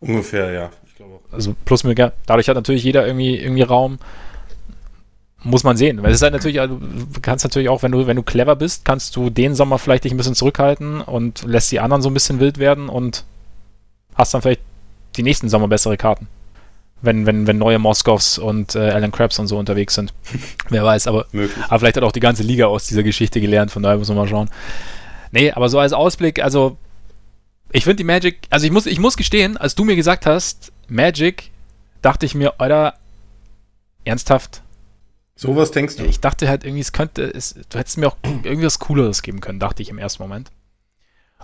Ungefähr, ja. Ich glaube auch. Also plus Dadurch hat natürlich jeder irgendwie, irgendwie Raum. muss man sehen. Weil es ist halt natürlich, also, du kannst natürlich auch, wenn du, wenn du clever bist, kannst du den Sommer vielleicht dich ein bisschen zurückhalten und lässt die anderen so ein bisschen wild werden und hast dann vielleicht die nächsten Sommer bessere Karten. Wenn, wenn, wenn neue Moskows und äh, Alan Krabs und so unterwegs sind. Wer weiß, aber, aber vielleicht hat auch die ganze Liga aus dieser Geschichte gelernt, von daher muss man mal schauen. Nee, aber so als Ausblick, also ich finde die Magic, also ich muss, ich muss gestehen, als du mir gesagt hast, Magic, dachte ich mir, oder ernsthaft, Sowas denkst du? Ich dachte halt irgendwie, es könnte, es, du hättest mir auch irgendwie was Cooleres geben können, dachte ich im ersten Moment.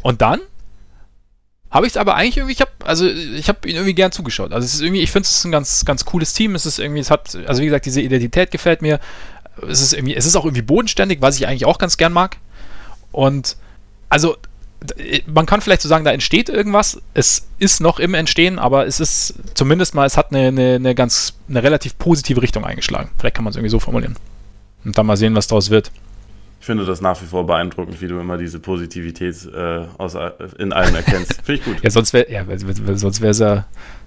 Und dann habe ich es aber eigentlich irgendwie, ich habe, also ich habe ihn irgendwie gern zugeschaut. Also es ist irgendwie, ich finde es ein ganz, ganz cooles Team. Es ist irgendwie, es hat, also wie gesagt, diese Identität gefällt mir. Es ist irgendwie, es ist auch irgendwie bodenständig, was ich eigentlich auch ganz gern mag. Und also man kann vielleicht so sagen, da entsteht irgendwas. Es ist noch im Entstehen, aber es ist zumindest mal, es hat eine, eine, eine ganz, eine relativ positive Richtung eingeschlagen. Vielleicht kann man es irgendwie so formulieren. Und dann mal sehen, was daraus wird. Ich finde das nach wie vor beeindruckend, wie du immer diese Positivität äh, aus, in allem erkennst. Finde ich gut. ja, sonst wäre ja, sonst wäre es ja,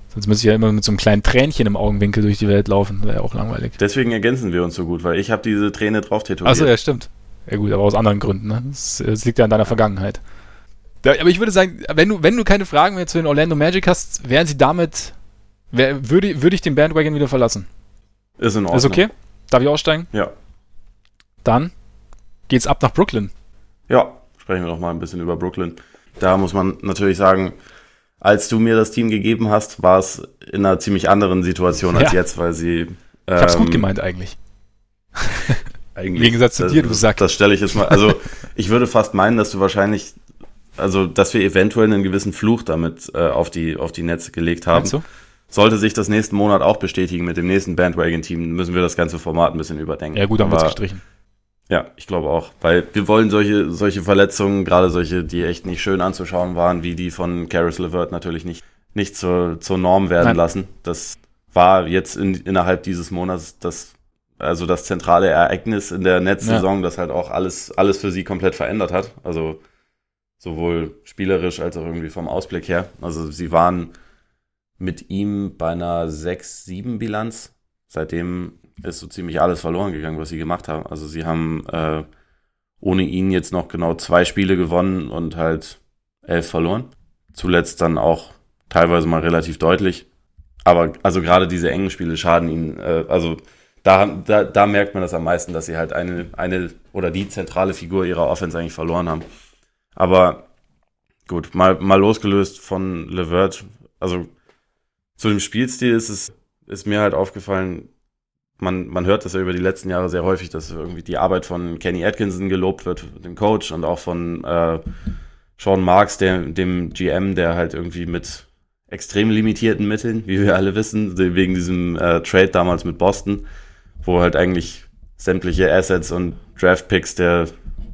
sonst müsste ich ja immer mit so einem kleinen Tränchen im Augenwinkel durch die Welt laufen. Wäre ja auch langweilig. Deswegen ergänzen wir uns so gut, weil ich habe diese Träne drauf tätowiert. Achso, ja, stimmt. Ja gut, aber aus anderen Gründen. Ne? Das, das liegt ja an deiner Vergangenheit. Aber ich würde sagen, wenn du, wenn du keine Fragen mehr zu den Orlando Magic hast, wären sie damit, wär, würde, würde ich den Bandwagon wieder verlassen. Ist in Ordnung. Ist okay? Darf ich aussteigen? Ja. Dann geht's ab nach Brooklyn. Ja, sprechen wir doch mal ein bisschen über Brooklyn. Da muss man natürlich sagen, als du mir das Team gegeben hast, war es in einer ziemlich anderen Situation als ja. jetzt, weil sie. Ähm, ich hab's gut ähm, gemeint eigentlich. eigentlich. Im Gegensatz zu dir, du sagst. Das stelle ich jetzt mal. Also, ich würde fast meinen, dass du wahrscheinlich also dass wir eventuell einen gewissen Fluch damit äh, auf, die, auf die Netze gelegt haben. Sollte sich das nächsten Monat auch bestätigen mit dem nächsten Bandwagon-Team, müssen wir das ganze Format ein bisschen überdenken. Ja gut, dann wird gestrichen. Ja, ich glaube auch. Weil wir wollen solche, solche Verletzungen, gerade solche, die echt nicht schön anzuschauen waren, wie die von Caris LeVert natürlich nicht, nicht zur, zur Norm werden Nein. lassen. Das war jetzt in, innerhalb dieses Monats das, also das zentrale Ereignis in der Netzsaison, ja. das halt auch alles, alles für sie komplett verändert hat. Also sowohl spielerisch als auch irgendwie vom Ausblick her. Also sie waren mit ihm bei einer 6-7-Bilanz. Seitdem ist so ziemlich alles verloren gegangen, was sie gemacht haben. Also sie haben äh, ohne ihn jetzt noch genau zwei Spiele gewonnen und halt elf verloren. Zuletzt dann auch teilweise mal relativ deutlich. Aber also gerade diese engen Spiele schaden ihnen. Äh, also da, da, da merkt man das am meisten, dass sie halt eine, eine oder die zentrale Figur ihrer Offense eigentlich verloren haben. Aber gut, mal, mal losgelöst von Levert, also zu dem Spielstil ist es, ist mir halt aufgefallen, man, man hört das ja über die letzten Jahre sehr häufig, dass irgendwie die Arbeit von Kenny Atkinson gelobt wird, dem Coach, und auch von äh, Sean Marks, der, dem GM, der halt irgendwie mit extrem limitierten Mitteln, wie wir alle wissen, wegen diesem äh, Trade damals mit Boston, wo halt eigentlich sämtliche Assets und Draft Picks der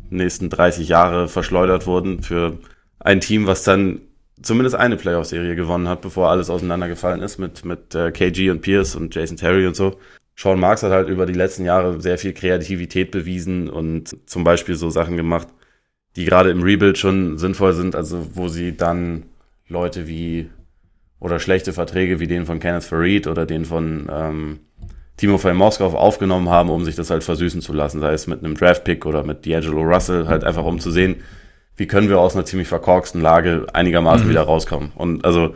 nächsten 30 Jahre verschleudert wurden für ein Team, was dann zumindest eine Playoff-Serie gewonnen hat, bevor alles auseinandergefallen ist mit, mit äh, KG und Pierce und Jason Terry und so. Sean Marks hat halt über die letzten Jahre sehr viel Kreativität bewiesen und zum Beispiel so Sachen gemacht, die gerade im Rebuild schon sinnvoll sind, also wo sie dann Leute wie oder schlechte Verträge wie den von Kenneth Farid oder den von ähm, Timofey Moskau aufgenommen haben, um sich das halt versüßen zu lassen, sei es mit einem Draft-Pick oder mit D'Angelo Russell, halt einfach um zu sehen, wie können wir aus einer ziemlich verkorksten Lage einigermaßen mhm. wieder rauskommen. Und also,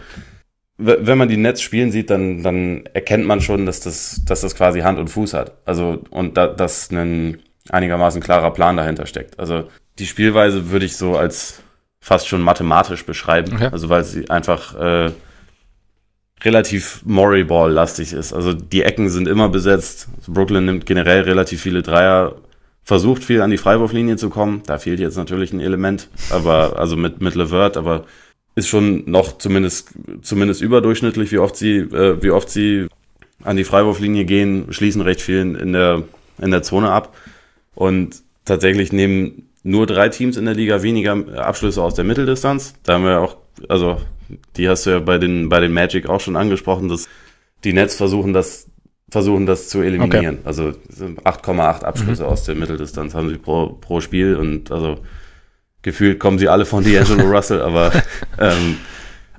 wenn man die Netz spielen sieht, dann, dann erkennt man schon, dass das, dass das quasi Hand und Fuß hat. Also, und da, dass ein einigermaßen klarer Plan dahinter steckt. Also, die Spielweise würde ich so als fast schon mathematisch beschreiben. Okay. Also, weil sie einfach, äh, relativ Murray-Ball-lastig ist. Also die Ecken sind immer besetzt. Brooklyn nimmt generell relativ viele Dreier, versucht viel an die Freiwurflinie zu kommen. Da fehlt jetzt natürlich ein Element, aber also mit, mit Levert, aber ist schon noch zumindest, zumindest überdurchschnittlich, wie oft sie, äh, wie oft sie an die Freiwurflinie gehen, schließen recht viel in der, in der Zone ab. Und tatsächlich nehmen nur drei Teams in der Liga weniger Abschlüsse aus der Mitteldistanz. Da haben wir auch, also die hast du ja bei den, bei den Magic auch schon angesprochen, dass die Nets versuchen, das, versuchen das zu eliminieren. Okay. Also 8,8 Abschlüsse mhm. aus der Mitteldistanz haben sie pro, pro Spiel und also gefühlt kommen sie alle von D'Angelo Russell, aber ähm,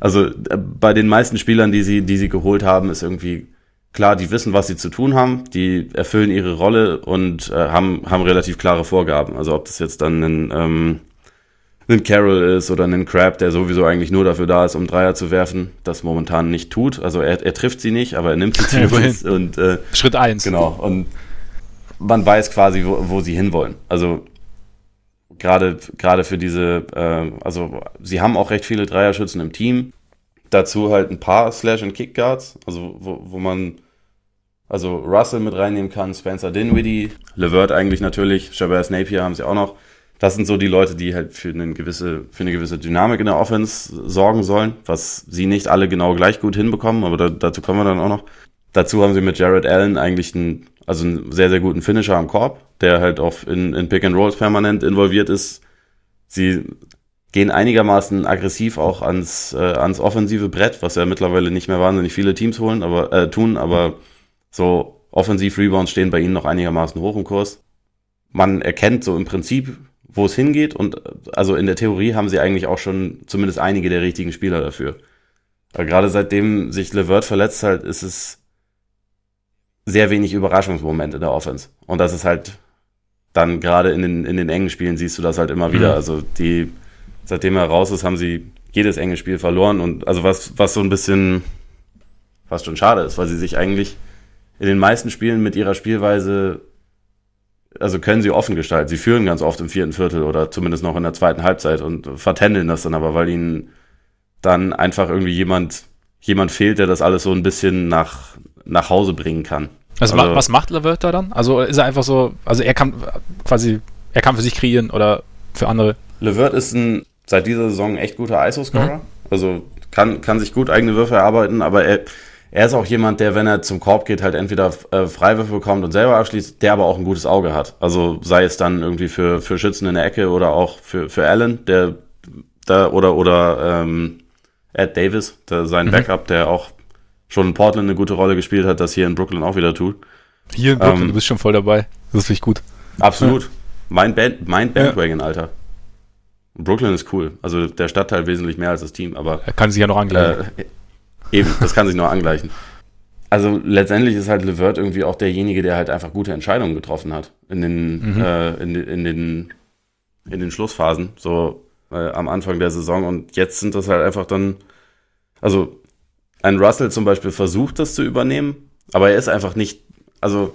also bei den meisten Spielern, die sie, die sie geholt haben, ist irgendwie klar, die wissen, was sie zu tun haben, die erfüllen ihre Rolle und äh, haben, haben relativ klare Vorgaben. Also ob das jetzt dann ein, ähm, ein Carroll ist oder ein Crab, der sowieso eigentlich nur dafür da ist, um Dreier zu werfen, das momentan nicht tut. Also er, er trifft sie nicht, aber er nimmt sie zumindest. und, äh, Schritt eins. Genau. Und man weiß quasi, wo, wo sie hinwollen. Also gerade gerade für diese, äh, also sie haben auch recht viele Dreierschützen im Team. Dazu halt ein paar Slash- und Kickguards, also wo, wo man also Russell mit reinnehmen kann, Spencer Dinwiddie, Levert eigentlich natürlich, Shabazz Napier haben sie auch noch. Das sind so die Leute, die halt für eine gewisse, für eine gewisse Dynamik in der Offense sorgen sollen, was sie nicht alle genau gleich gut hinbekommen, aber da, dazu kommen wir dann auch noch. Dazu haben sie mit Jared Allen eigentlich einen, also einen sehr, sehr guten Finisher am Korb, der halt auch in, in Pick and Rolls permanent involviert ist. Sie gehen einigermaßen aggressiv auch ans, äh, ans offensive Brett, was ja mittlerweile nicht mehr wahnsinnig viele Teams holen, aber äh, tun, aber so Offensiv-Rebounds stehen bei ihnen noch einigermaßen hoch im Kurs. Man erkennt so im Prinzip, wo es hingeht und also in der Theorie haben sie eigentlich auch schon zumindest einige der richtigen Spieler dafür. Weil gerade seitdem sich Levert verletzt halt, ist es sehr wenig Überraschungsmomente in der Offense. Und das ist halt dann gerade in den, in den engen Spielen siehst du das halt immer wieder. Mhm. Also die seitdem er raus ist, haben sie jedes enge Spiel verloren und also was, was so ein bisschen fast schon schade ist, weil sie sich eigentlich in den meisten Spielen mit ihrer Spielweise, also können sie offen gestalten. Sie führen ganz oft im vierten Viertel oder zumindest noch in der zweiten Halbzeit und vertändeln das dann aber, weil ihnen dann einfach irgendwie jemand, jemand fehlt, der das alles so ein bisschen nach, nach Hause bringen kann. Also, also was macht Levert da dann? Also ist er einfach so, also er kann quasi, er kann für sich kreieren oder für andere? Levert ist ein seit dieser Saison echt guter ISO-Scorer. Mhm. Also kann, kann sich gut eigene Würfe erarbeiten, aber er, er ist auch jemand, der, wenn er zum Korb geht, halt entweder äh, Freiwürfe bekommt und selber abschließt, der aber auch ein gutes Auge hat. Also sei es dann irgendwie für, für Schützen in der Ecke oder auch für, für Allen, der da oder oder ähm, Ed Davis, der, sein mhm. Backup, der auch schon in Portland eine gute Rolle gespielt hat, das hier in Brooklyn auch wieder tut. Hier in Brooklyn, ähm, du bist schon voll dabei. Das finde ich gut. Absolut. Ja. Mein, Band, mein Bandwagon, ja. Alter. Brooklyn ist cool. Also der Stadtteil wesentlich mehr als das Team, aber. Er kann sich ja noch angleichen. Äh, eben, das kann sich noch angleichen. Also letztendlich ist halt Levert irgendwie auch derjenige, der halt einfach gute Entscheidungen getroffen hat in den, mhm. äh, in, in, den, in den Schlussphasen, so äh, am Anfang der Saison. Und jetzt sind das halt einfach dann, also ein Russell zum Beispiel versucht das zu übernehmen, aber er ist einfach nicht, also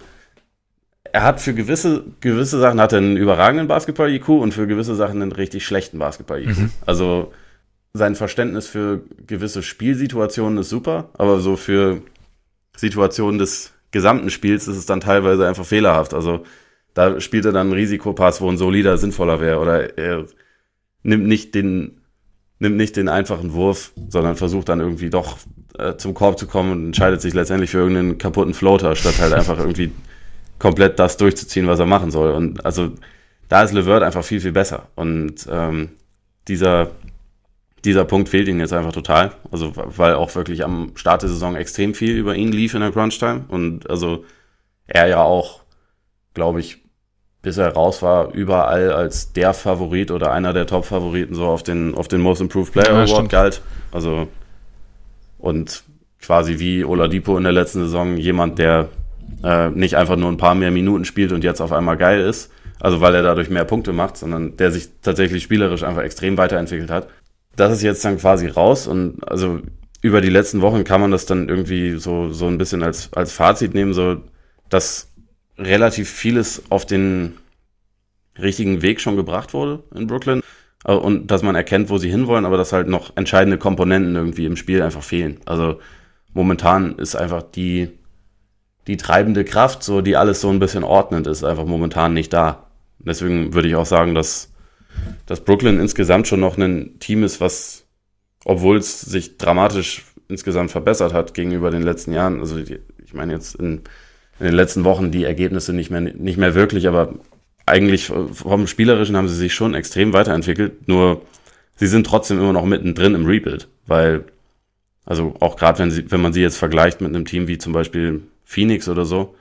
er hat für gewisse, gewisse Sachen hat er einen überragenden Basketball-IQ und für gewisse Sachen einen richtig schlechten Basketball-IQ. Mhm. Also sein Verständnis für gewisse Spielsituationen ist super, aber so für Situationen des gesamten Spiels ist es dann teilweise einfach fehlerhaft. Also da spielt er dann einen Risikopass, wo ein solider sinnvoller wäre oder er nimmt nicht den nimmt nicht den einfachen Wurf, sondern versucht dann irgendwie doch äh, zum Korb zu kommen und entscheidet sich letztendlich für irgendeinen kaputten Floater, statt halt einfach irgendwie komplett das durchzuziehen, was er machen soll. Und also da ist Levert einfach viel, viel besser. Und ähm, dieser, dieser Punkt fehlt ihm jetzt einfach total. Also, weil auch wirklich am Start der Saison extrem viel über ihn lief in der Crunch-Time. Und also er ja auch, glaube ich, bis er raus war, überall als der Favorit oder einer der Top-Favoriten so auf den, auf den Most Improved Player ja, Award stimmt. galt. Also, und quasi wie Oladipo in der letzten Saison jemand, der äh, nicht einfach nur ein paar mehr Minuten spielt und jetzt auf einmal geil ist, also weil er dadurch mehr Punkte macht, sondern der sich tatsächlich spielerisch einfach extrem weiterentwickelt hat. Das ist jetzt dann quasi raus und also über die letzten Wochen kann man das dann irgendwie so, so ein bisschen als, als Fazit nehmen, so dass relativ vieles auf den richtigen Weg schon gebracht wurde in Brooklyn und dass man erkennt, wo sie hinwollen, aber dass halt noch entscheidende Komponenten irgendwie im Spiel einfach fehlen. Also momentan ist einfach die die treibende Kraft, so die alles so ein bisschen ordnet, ist einfach momentan nicht da. Deswegen würde ich auch sagen, dass, dass Brooklyn insgesamt schon noch ein Team ist, was, obwohl es sich dramatisch insgesamt verbessert hat gegenüber den letzten Jahren, also ich meine jetzt in, in den letzten Wochen die Ergebnisse nicht mehr, nicht mehr wirklich, aber eigentlich vom Spielerischen haben sie sich schon extrem weiterentwickelt, nur sie sind trotzdem immer noch mittendrin im Rebuild, weil, also auch gerade wenn sie, wenn man sie jetzt vergleicht mit einem Team wie zum Beispiel Phoenix oder so,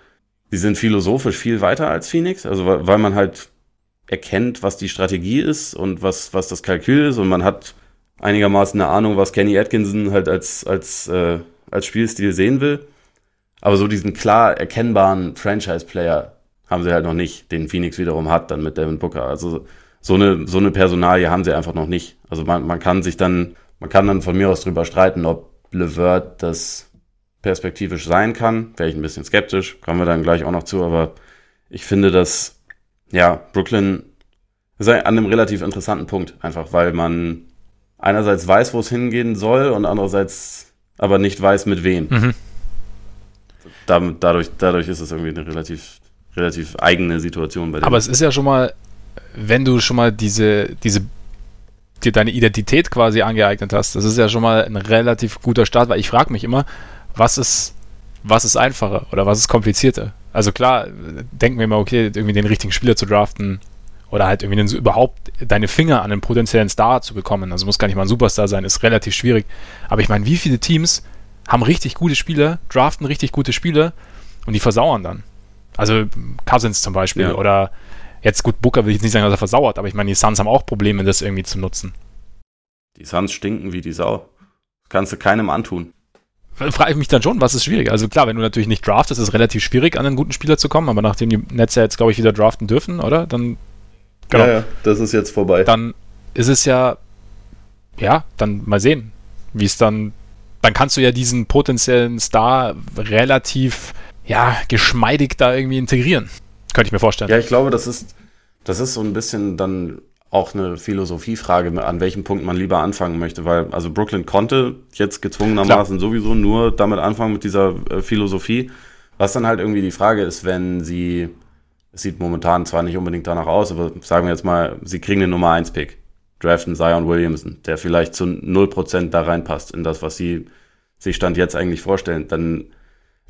die sind philosophisch viel weiter als Phoenix, also weil man halt erkennt, was die Strategie ist und was, was das Kalkül ist und man hat einigermaßen eine Ahnung, was Kenny Atkinson halt als, als, äh, als Spielstil sehen will. Aber so diesen klar erkennbaren Franchise-Player haben sie halt noch nicht, den Phoenix wiederum hat, dann mit Devin Booker. Also so eine, so eine Personalie haben sie einfach noch nicht. Also man, man kann sich dann, man kann dann von mir aus drüber streiten, ob LeVert das perspektivisch sein kann. Wäre ich ein bisschen skeptisch, kommen wir dann gleich auch noch zu, aber ich finde, dass, ja, Brooklyn ist an einem relativ interessanten Punkt, einfach weil man einerseits weiß, wo es hingehen soll und andererseits aber nicht weiß, mit wem. Mhm. Damit, dadurch, dadurch ist es irgendwie eine relativ, relativ eigene Situation bei dem. Aber es ist ja schon mal, wenn du schon mal diese, diese dir deine Identität quasi angeeignet hast, das ist ja schon mal ein relativ guter Start, weil ich frage mich immer, was ist, was ist einfacher oder was ist komplizierter? Also klar, denken wir mal, okay, irgendwie den richtigen Spieler zu draften oder halt irgendwie den, überhaupt deine Finger an einen potenziellen Star zu bekommen, also muss gar nicht mal ein Superstar sein, ist relativ schwierig. Aber ich meine, wie viele Teams haben richtig gute Spieler, draften richtig gute Spieler und die versauern dann? Also Cousins zum Beispiel ja. oder Jetzt gut, Booker will ich jetzt nicht sagen, dass er versauert, aber ich meine, die Suns haben auch Probleme, das irgendwie zu nutzen. Die Suns stinken wie die Sau. kannst du keinem antun. Frage ich mich dann schon, was ist schwierig? Also klar, wenn du natürlich nicht draftest, ist es relativ schwierig, an einen guten Spieler zu kommen, aber nachdem die Netze jetzt, glaube ich, wieder draften dürfen, oder? Dann. Genau. Ja, ja, das ist jetzt vorbei. Dann ist es ja, ja, dann mal sehen, wie es dann. Dann kannst du ja diesen potenziellen Star relativ, ja, geschmeidig da irgendwie integrieren. Könnte ich mir vorstellen. Ja, ich glaube, das ist, das ist so ein bisschen dann auch eine Philosophiefrage, an welchem Punkt man lieber anfangen möchte, weil also Brooklyn konnte jetzt gezwungenermaßen Klar. sowieso nur damit anfangen mit dieser äh, Philosophie. Was dann halt irgendwie die Frage ist, wenn sie, es sieht momentan zwar nicht unbedingt danach aus, aber sagen wir jetzt mal, sie kriegen den Nummer 1 Pick, draften Zion Williamson, der vielleicht zu 0% da reinpasst in das, was sie sich Stand jetzt eigentlich vorstellen, dann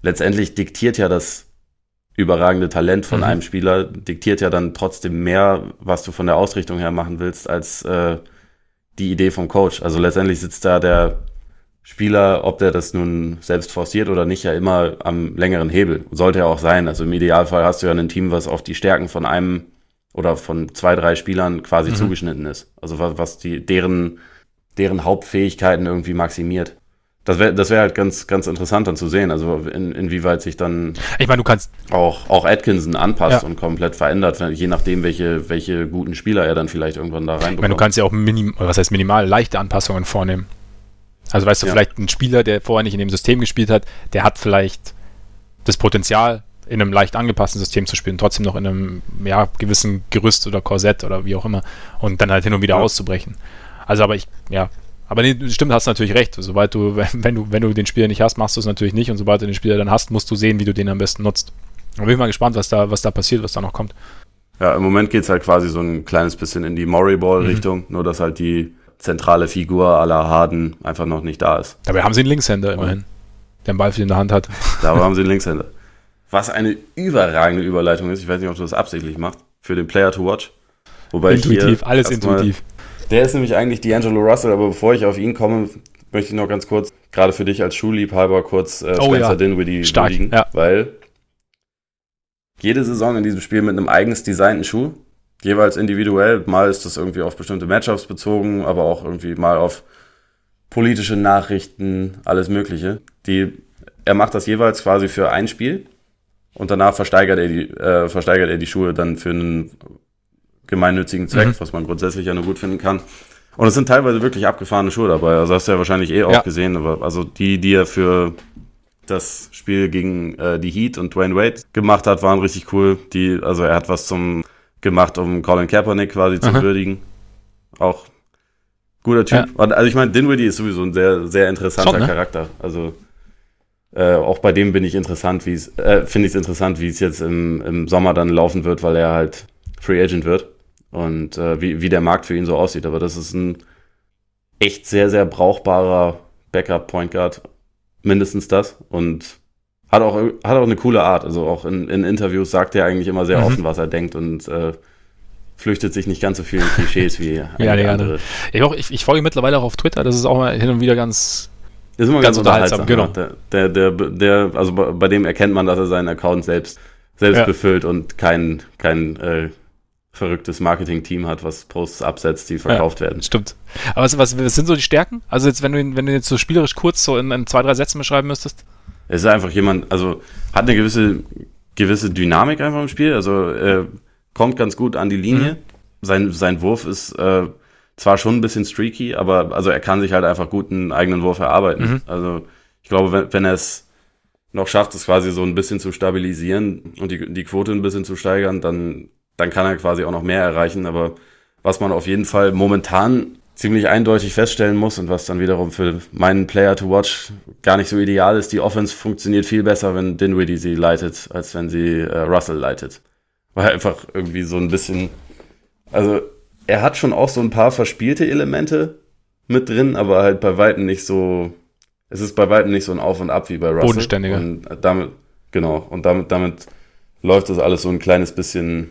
letztendlich diktiert ja das überragende Talent von mhm. einem Spieler diktiert ja dann trotzdem mehr, was du von der Ausrichtung her machen willst, als äh, die Idee vom Coach. Also letztendlich sitzt da der Spieler, ob der das nun selbst forciert oder nicht, ja immer am längeren Hebel. Sollte ja auch sein. Also im Idealfall hast du ja ein Team, was auf die Stärken von einem oder von zwei, drei Spielern quasi mhm. zugeschnitten ist. Also was, was die, deren, deren Hauptfähigkeiten irgendwie maximiert. Das wäre das wär halt ganz, ganz interessant dann zu sehen, also in, inwieweit sich dann ich meine, du kannst auch, auch Atkinson anpasst ja. und komplett verändert, je nachdem, welche, welche guten Spieler er dann vielleicht irgendwann da reinbekommt. Ich meine, du kannst ja auch minim, was heißt minimal, leichte Anpassungen vornehmen. Also weißt du, ja. vielleicht ein Spieler, der vorher nicht in dem System gespielt hat, der hat vielleicht das Potenzial, in einem leicht angepassten System zu spielen, trotzdem noch in einem ja, gewissen Gerüst oder Korsett oder wie auch immer und dann halt hin und wieder ja. auszubrechen. Also aber ich, ja, aber nee, stimmt, hast natürlich recht. Sobald du, wenn du, wenn du den Spieler nicht hast, machst du es natürlich nicht. Und sobald du den Spieler dann hast, musst du sehen, wie du den am besten nutzt. Da bin ich mal gespannt, was da, was da passiert, was da noch kommt. Ja, im Moment geht es halt quasi so ein kleines bisschen in die Murray-Ball-Richtung, mhm. nur dass halt die zentrale Figur aller Harden einfach noch nicht da ist. Dabei haben sie einen Linkshänder immerhin, der einen Ball viel in der Hand hat. Dabei haben sie einen Linkshänder. Was eine überragende Überleitung ist, ich weiß nicht, ob du das absichtlich machst, für den Player to watch. Wobei intuitiv, alles intuitiv. Der ist nämlich eigentlich D'Angelo Russell, aber bevor ich auf ihn komme, möchte ich noch ganz kurz, gerade für dich als Schulliebhaber, kurz äh, oh, Spencer ja. Dinwiddie Stark, liegen, ja. weil jede Saison in diesem Spiel mit einem eigens designten Schuh, jeweils individuell, mal ist das irgendwie auf bestimmte Matchups bezogen, aber auch irgendwie mal auf politische Nachrichten, alles Mögliche. Die, er macht das jeweils quasi für ein Spiel und danach versteigert er die, äh, versteigert er die Schuhe dann für einen gemeinnützigen Zweck, mhm. was man grundsätzlich ja nur gut finden kann. Und es sind teilweise wirklich abgefahrene Schuhe dabei. Also hast du ja wahrscheinlich eh auch ja. gesehen, aber also die, die er für das Spiel gegen äh, die Heat und Dwayne Wade gemacht hat, waren richtig cool. Die, also er hat was zum gemacht, um Colin Kaepernick quasi zu würdigen. Auch guter Typ. Ja. Also ich meine, Dinwiddie ist sowieso ein sehr, sehr interessanter Schon, ne? Charakter. Also äh, auch bei dem bin ich interessant, wie es, äh, finde ich es interessant, wie es jetzt im, im Sommer dann laufen wird, weil er halt Free Agent wird und äh, wie, wie der Markt für ihn so aussieht. Aber das ist ein echt sehr, sehr brauchbarer Backup-Point Guard. Mindestens das. Und hat auch, hat auch eine coole Art. Also auch in, in Interviews sagt er eigentlich immer sehr mhm. offen, was er denkt und äh, flüchtet sich nicht ganz so vielen Klischees wie ja, die andere. Ich, auch, ich, ich folge mittlerweile auch auf Twitter, das ist auch mal hin und wieder ganz, ist immer ganz, ganz unterhaltsam. unterhaltsam. Genau. Der, der, der, der, also bei dem erkennt man, dass er seinen Account selbst, selbst ja. befüllt und kein, kein äh, verrücktes Marketing-Team hat, was Posts absetzt, die verkauft ja, werden. Stimmt. Aber was, was, was, sind so die Stärken? Also jetzt, wenn du, wenn du jetzt so spielerisch kurz so in, in zwei, drei Sätzen beschreiben müsstest? Es ist einfach jemand, also hat eine gewisse, gewisse Dynamik einfach im Spiel. Also er kommt ganz gut an die Linie. Mhm. Sein, sein Wurf ist äh, zwar schon ein bisschen streaky, aber also er kann sich halt einfach gut einen eigenen Wurf erarbeiten. Mhm. Also ich glaube, wenn, wenn er es noch schafft, es quasi so ein bisschen zu stabilisieren und die, die Quote ein bisschen zu steigern, dann, dann kann er quasi auch noch mehr erreichen. Aber was man auf jeden Fall momentan ziemlich eindeutig feststellen muss und was dann wiederum für meinen Player to watch gar nicht so ideal ist, die Offense funktioniert viel besser, wenn Dinwiddie sie leitet, als wenn sie äh, Russell leitet. Weil einfach irgendwie so ein bisschen, also er hat schon auch so ein paar verspielte Elemente mit drin, aber halt bei Weitem nicht so, es ist bei Weitem nicht so ein Auf und Ab wie bei Russell. Bodenständiger. Und damit, genau, und damit, damit läuft das alles so ein kleines bisschen,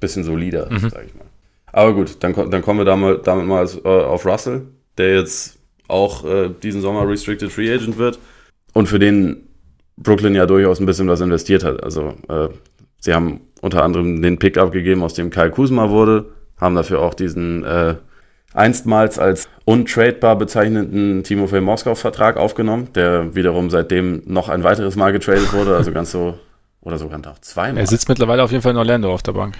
bisschen solider, mhm. sag ich mal. Aber gut, dann, dann kommen wir damit, damit mal äh, auf Russell, der jetzt auch äh, diesen Sommer Restricted Free Agent wird und für den Brooklyn ja durchaus ein bisschen was investiert hat. Also äh, sie haben unter anderem den Pick abgegeben, aus dem Kyle Kuzma wurde, haben dafür auch diesen äh, einstmals als untradebar bezeichneten Timofey Moskau-Vertrag aufgenommen, der wiederum seitdem noch ein weiteres Mal getradet wurde, also ganz so, oder sogar noch zweimal. Er sitzt mittlerweile auf jeden Fall in Orlando auf der Bank.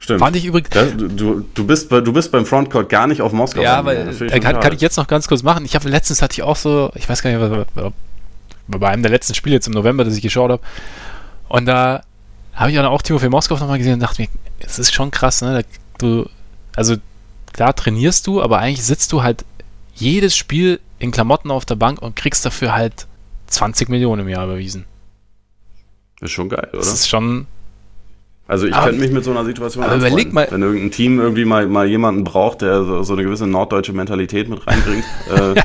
Stimmt. Fand ich übrigens. Das, du, du, bist, du bist beim Frontcourt gar nicht auf Moskau. Ja, weil äh, kann, kann, ich jetzt noch ganz kurz machen. Ich habe letztens hatte ich auch so, ich weiß gar nicht, was, bei einem der letzten Spiele jetzt im November, das ich geschaut habe. Und da habe ich dann auch Timofey Moskau nochmal gesehen und dachte mir, es ist schon krass, ne? Du, also klar trainierst du, aber eigentlich sitzt du halt jedes Spiel in Klamotten auf der Bank und kriegst dafür halt 20 Millionen im Jahr überwiesen. Ist schon geil, oder? Das ist schon, also ich könnte mich mit so einer Situation aber überleg mal, wenn irgendein Team irgendwie mal, mal jemanden braucht, der so, so eine gewisse norddeutsche Mentalität mit reinbringt. äh,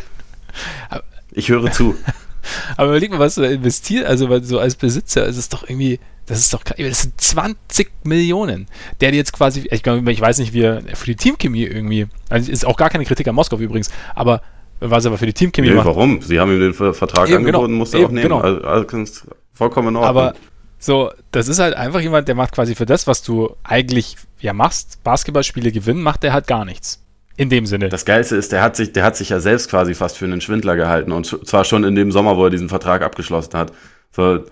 ich höre zu. Aber überleg mal, was du da investierst, also weil so als Besitzer ist es doch irgendwie, das ist doch, das sind 20 Millionen, der jetzt quasi, ich, ich weiß nicht, wie er für die Teamchemie irgendwie, also ist auch gar keine Kritik an Moskau übrigens, aber was er aber für die Teamchemie nee, macht. Warum? Sie haben ihm den Vertrag Eben, angeboten, genau. musste er auch nehmen. Genau. Also vollkommen in Ordnung. Aber so, das ist halt einfach jemand, der macht quasi für das, was du eigentlich ja machst, Basketballspiele gewinnen, macht der halt gar nichts. In dem Sinne. Das Geilste ist, der hat sich, der hat sich ja selbst quasi fast für einen Schwindler gehalten und zwar schon in dem Sommer, wo er diesen Vertrag abgeschlossen hat. So,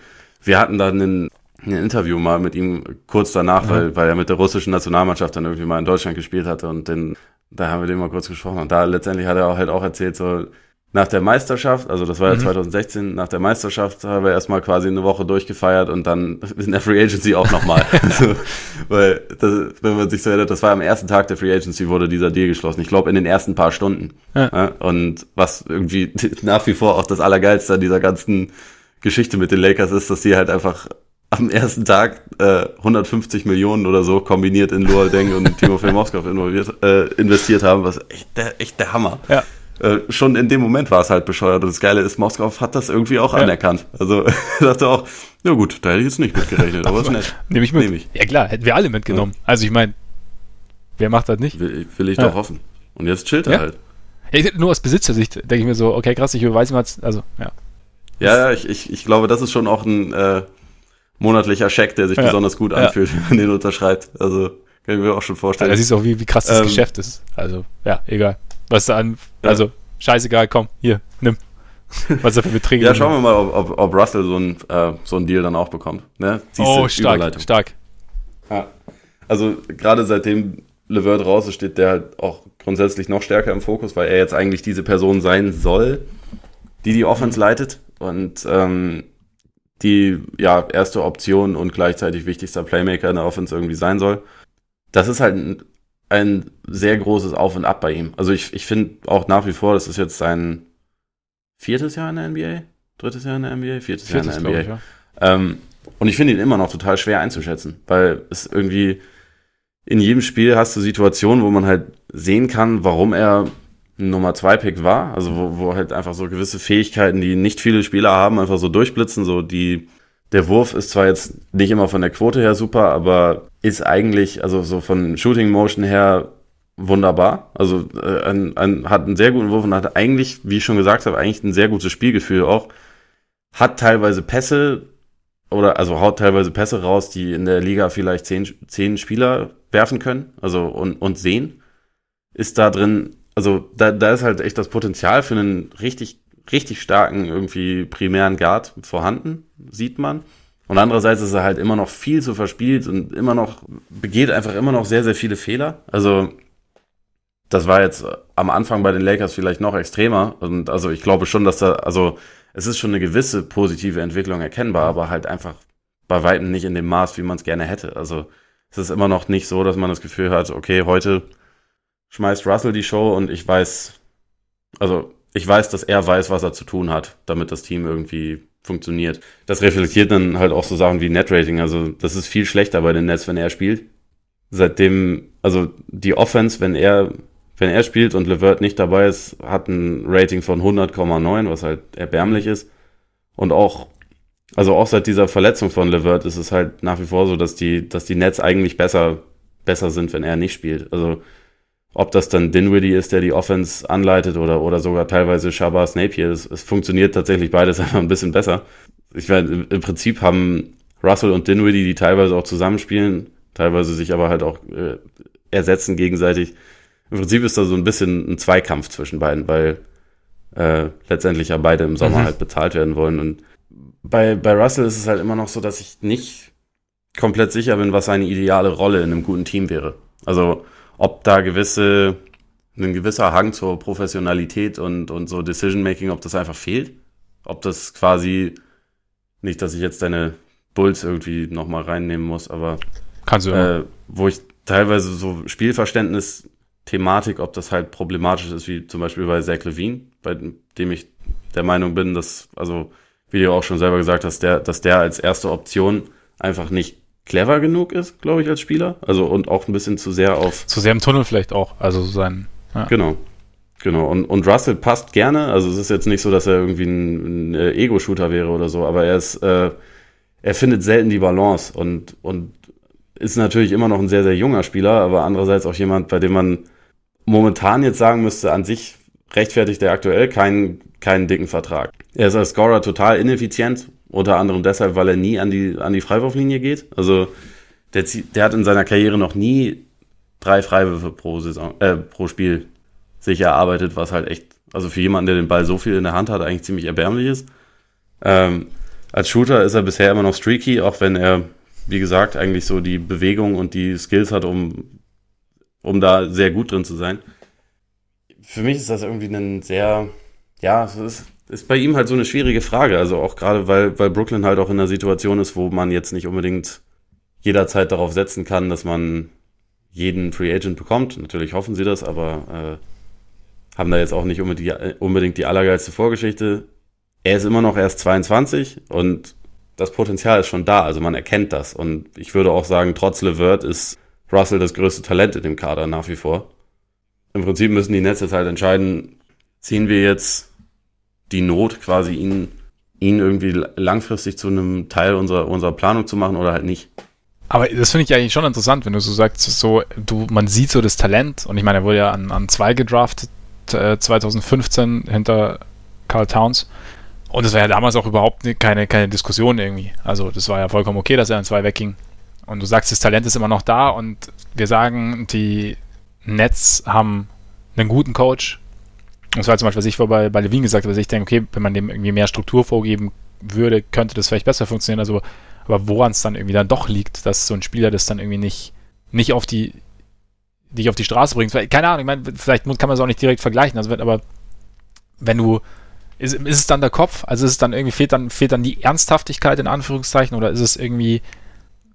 wir hatten dann ein, ein Interview mal mit ihm kurz danach, mhm. weil, weil er mit der russischen Nationalmannschaft dann irgendwie mal in Deutschland gespielt hatte und den, da haben wir den mal kurz gesprochen und da letztendlich hat er auch halt auch erzählt, so, nach der Meisterschaft, also das war ja mhm. 2016, nach der Meisterschaft haben wir erstmal quasi eine Woche durchgefeiert und dann in der Free Agency auch nochmal. also, weil, das, wenn man sich so erinnert, das war am ersten Tag der Free Agency wurde dieser Deal geschlossen. Ich glaube in den ersten paar Stunden. Ja. Ja, und was irgendwie nach wie vor auch das Allergeilste an dieser ganzen Geschichte mit den Lakers ist, dass sie halt einfach am ersten Tag äh, 150 Millionen oder so kombiniert in Luol Deng und Timofey Moskov involviert, äh, investiert haben, was echt der, echt der Hammer. Ja. Äh, schon in dem Moment war es halt bescheuert. Und das Geile ist, Moskau hat das irgendwie auch ja. anerkannt. Also dachte auch, ja gut, da hätte ich jetzt nicht mitgerechnet, aber ist nett. Nehme ich mit. Nehm ich. Ja klar, hätten wir alle mitgenommen. Ja. Also ich meine, wer macht das nicht? Will, will ich ja. doch hoffen. Und jetzt chillt er halt. Ja, nur aus Besitzersicht denke ich mir so, okay, krass, ich überweise mal, also, ja. Ja, ich, ich, ich glaube, das ist schon auch ein äh, monatlicher Scheck, der sich besonders gut anfühlt, wenn man den unterschreibt. Also, kann ich mir auch schon vorstellen. Ja, da siehst du auch, wie, wie krass das ähm, Geschäft ist. Also, ja, egal. Was da an, also, scheißegal, komm, hier, nimm. Was er für Beträge Ja, schauen wir mal, ob, ob, ob Russell so ein, äh, so ein Deal dann auch bekommt. Ne? oh, stark, stark. Ja. Also, gerade seitdem Levert raus ist, steht der halt auch grundsätzlich noch stärker im Fokus, weil er jetzt eigentlich diese Person sein soll, die die Offense leitet und ähm, die ja erste Option und gleichzeitig wichtigster Playmaker in der Offense irgendwie sein soll. Das ist halt ein ein sehr großes Auf und Ab bei ihm. Also ich, ich finde auch nach wie vor, das ist jetzt sein viertes Jahr in der NBA, drittes Jahr in der NBA, viertes, viertes Jahr in der NBA. Ich, ja. ähm, und ich finde ihn immer noch total schwer einzuschätzen, weil es irgendwie in jedem Spiel hast du Situationen, wo man halt sehen kann, warum er ein Nummer 2 Pick war, also wo, wo halt einfach so gewisse Fähigkeiten, die nicht viele Spieler haben, einfach so durchblitzen, so die der Wurf ist zwar jetzt nicht immer von der Quote her super, aber ist eigentlich, also so von Shooting Motion her wunderbar. Also äh, ein, ein, hat einen sehr guten Wurf und hat eigentlich, wie ich schon gesagt habe, eigentlich ein sehr gutes Spielgefühl auch. Hat teilweise Pässe oder also haut teilweise Pässe raus, die in der Liga vielleicht zehn, zehn Spieler werfen können, also und, und sehen. Ist da drin, also da, da ist halt echt das Potenzial für einen richtig richtig starken irgendwie primären Guard vorhanden, sieht man. Und andererseits ist er halt immer noch viel zu verspielt und immer noch, begeht einfach immer noch sehr, sehr viele Fehler. Also, das war jetzt am Anfang bei den Lakers vielleicht noch extremer. Und also ich glaube schon, dass da, also es ist schon eine gewisse positive Entwicklung erkennbar, aber halt einfach bei weitem nicht in dem Maß, wie man es gerne hätte. Also es ist immer noch nicht so, dass man das Gefühl hat, okay, heute schmeißt Russell die Show und ich weiß, also ich weiß, dass er weiß, was er zu tun hat, damit das Team irgendwie funktioniert. Das reflektiert dann halt auch so Sachen wie Netrating. Also das ist viel schlechter bei den Nets, wenn er spielt. Seitdem, also die Offense, wenn er, wenn er spielt und Levert nicht dabei ist, hat ein Rating von 100,9, was halt erbärmlich ist. Und auch, also auch seit dieser Verletzung von Levert ist es halt nach wie vor so, dass die, dass die Nets eigentlich besser, besser sind, wenn er nicht spielt. Also ob das dann Dinwiddie ist, der die Offense anleitet oder, oder sogar teilweise Shabazz Napier. Es, es funktioniert tatsächlich beides einfach ein bisschen besser. Ich meine, im Prinzip haben Russell und Dinwiddie, die teilweise auch zusammenspielen, teilweise sich aber halt auch äh, ersetzen gegenseitig. Im Prinzip ist da so ein bisschen ein Zweikampf zwischen beiden, weil äh, letztendlich ja beide im Sommer mhm. halt bezahlt werden wollen. Und bei, bei Russell ist es halt immer noch so, dass ich nicht komplett sicher bin, was seine ideale Rolle in einem guten Team wäre. Also ob da gewisse, ein gewisser Hang zur Professionalität und, und so Decision-Making, ob das einfach fehlt. Ob das quasi, nicht, dass ich jetzt deine Bulls irgendwie nochmal reinnehmen muss, aber Kannst du äh, wo ich teilweise so Spielverständnis, Thematik, ob das halt problematisch ist, wie zum Beispiel bei Zach Levine, bei dem ich der Meinung bin, dass, also, wie du auch schon selber gesagt hast, der, dass der als erste Option einfach nicht clever genug ist, glaube ich, als Spieler. Also und auch ein bisschen zu sehr auf. Zu sehr im Tunnel vielleicht auch. Also sein. Ja. Genau. Genau. Und, und Russell passt gerne. Also es ist jetzt nicht so, dass er irgendwie ein, ein äh, Ego-Shooter wäre oder so, aber er ist, äh, er findet selten die Balance und, und ist natürlich immer noch ein sehr, sehr junger Spieler, aber andererseits auch jemand, bei dem man momentan jetzt sagen müsste, an sich rechtfertigt er aktuell keinen, keinen dicken Vertrag. Er ist als Scorer total ineffizient, unter anderem deshalb, weil er nie an die, an die Freiwurflinie geht. Also der, der hat in seiner Karriere noch nie drei Freiwürfe pro Saison, äh, pro Spiel sich erarbeitet, was halt echt, also für jemanden, der den Ball so viel in der Hand hat, eigentlich ziemlich erbärmlich ist. Ähm, als Shooter ist er bisher immer noch streaky, auch wenn er, wie gesagt, eigentlich so die Bewegung und die Skills hat, um, um da sehr gut drin zu sein. Für mich ist das irgendwie ein sehr, ja, es ist ist bei ihm halt so eine schwierige Frage. Also auch gerade, weil, weil Brooklyn halt auch in einer Situation ist, wo man jetzt nicht unbedingt jederzeit darauf setzen kann, dass man jeden Free Agent bekommt. Natürlich hoffen sie das, aber äh, haben da jetzt auch nicht unbedingt die, unbedingt die allergeilste Vorgeschichte. Er ist immer noch erst 22 und das Potenzial ist schon da, also man erkennt das. Und ich würde auch sagen, trotz Levert ist Russell das größte Talent in dem Kader nach wie vor. Im Prinzip müssen die Nets jetzt halt entscheiden, ziehen wir jetzt die Not, quasi ihn, ihn irgendwie langfristig zu einem Teil unserer, unserer Planung zu machen oder halt nicht. Aber das finde ich eigentlich schon interessant, wenn du so sagst, so, du, man sieht so das Talent, und ich meine, er wurde ja an, an zwei gedraftet, äh, 2015 hinter Carl Towns. Und es war ja damals auch überhaupt keine, keine Diskussion irgendwie. Also das war ja vollkommen okay, dass er an zwei wegging. Und du sagst, das Talent ist immer noch da und wir sagen, die Nets haben einen guten Coach, das war zum Beispiel, was ich vor bei, Levine gesagt habe, dass ich denke, okay, wenn man dem irgendwie mehr Struktur vorgeben würde, könnte das vielleicht besser funktionieren. Also, aber woran es dann irgendwie dann doch liegt, dass so ein Spieler das dann irgendwie nicht, nicht auf die, dich auf die Straße bringt. Keine Ahnung, ich meine, vielleicht kann man es auch nicht direkt vergleichen. Also, aber wenn du, ist, ist es dann der Kopf? Also ist es dann irgendwie, fehlt dann, fehlt dann die Ernsthaftigkeit in Anführungszeichen oder ist es irgendwie,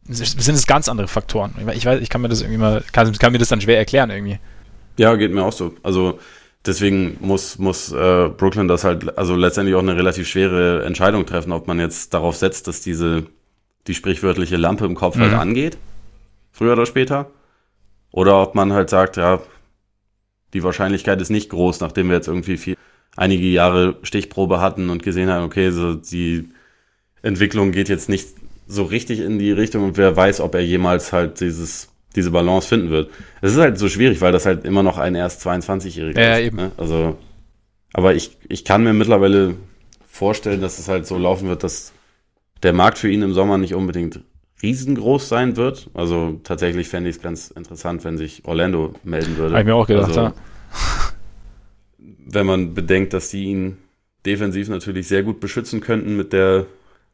sind es ganz andere Faktoren? Ich weiß, ich kann mir das irgendwie mal, kann, kann mir das dann schwer erklären irgendwie. Ja, geht mir auch so. Also, deswegen muss, muss äh, Brooklyn das halt, also letztendlich auch eine relativ schwere Entscheidung treffen, ob man jetzt darauf setzt, dass diese, die sprichwörtliche Lampe im Kopf halt mhm. halt angeht, früher oder später. Oder ob man halt sagt, ja, die Wahrscheinlichkeit ist nicht groß, nachdem wir jetzt irgendwie viel, einige Jahre Stichprobe hatten und gesehen haben, okay, so die Entwicklung geht jetzt nicht so richtig in die Richtung und wer weiß, ob er jemals halt dieses diese Balance finden wird. Es ist halt so schwierig, weil das halt immer noch ein erst 22-Jähriger ja, ist. Ja, eben. Ne? Also, aber ich, ich kann mir mittlerweile vorstellen, dass es halt so laufen wird, dass der Markt für ihn im Sommer nicht unbedingt riesengroß sein wird. Also tatsächlich fände ich es ganz interessant, wenn sich Orlando melden würde. Habe ich mir auch gedacht, also, ja. Wenn man bedenkt, dass die ihn defensiv natürlich sehr gut beschützen könnten mit der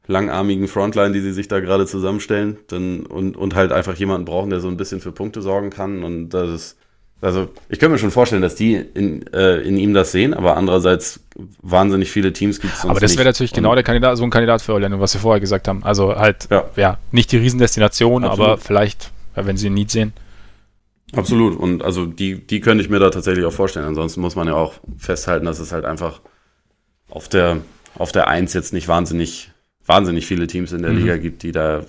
langarmigen Frontline, die sie sich da gerade zusammenstellen. Dann, und, und halt einfach jemanden brauchen, der so ein bisschen für Punkte sorgen kann. Und das ist, also ich könnte mir schon vorstellen, dass die in, äh, in ihm das sehen, aber andererseits wahnsinnig viele Teams gibt es Aber das wäre natürlich genau der Kandidat, so ein Kandidat für Orlando, was wir vorher gesagt haben. Also halt, ja, ja nicht die Riesendestination, Absolut. aber vielleicht, wenn sie ihn nie sehen. Absolut. Und also die, die könnte ich mir da tatsächlich auch vorstellen. Ansonsten muss man ja auch festhalten, dass es halt einfach auf der, auf der Eins jetzt nicht wahnsinnig, wahnsinnig viele Teams in der mhm. Liga gibt, die da äh,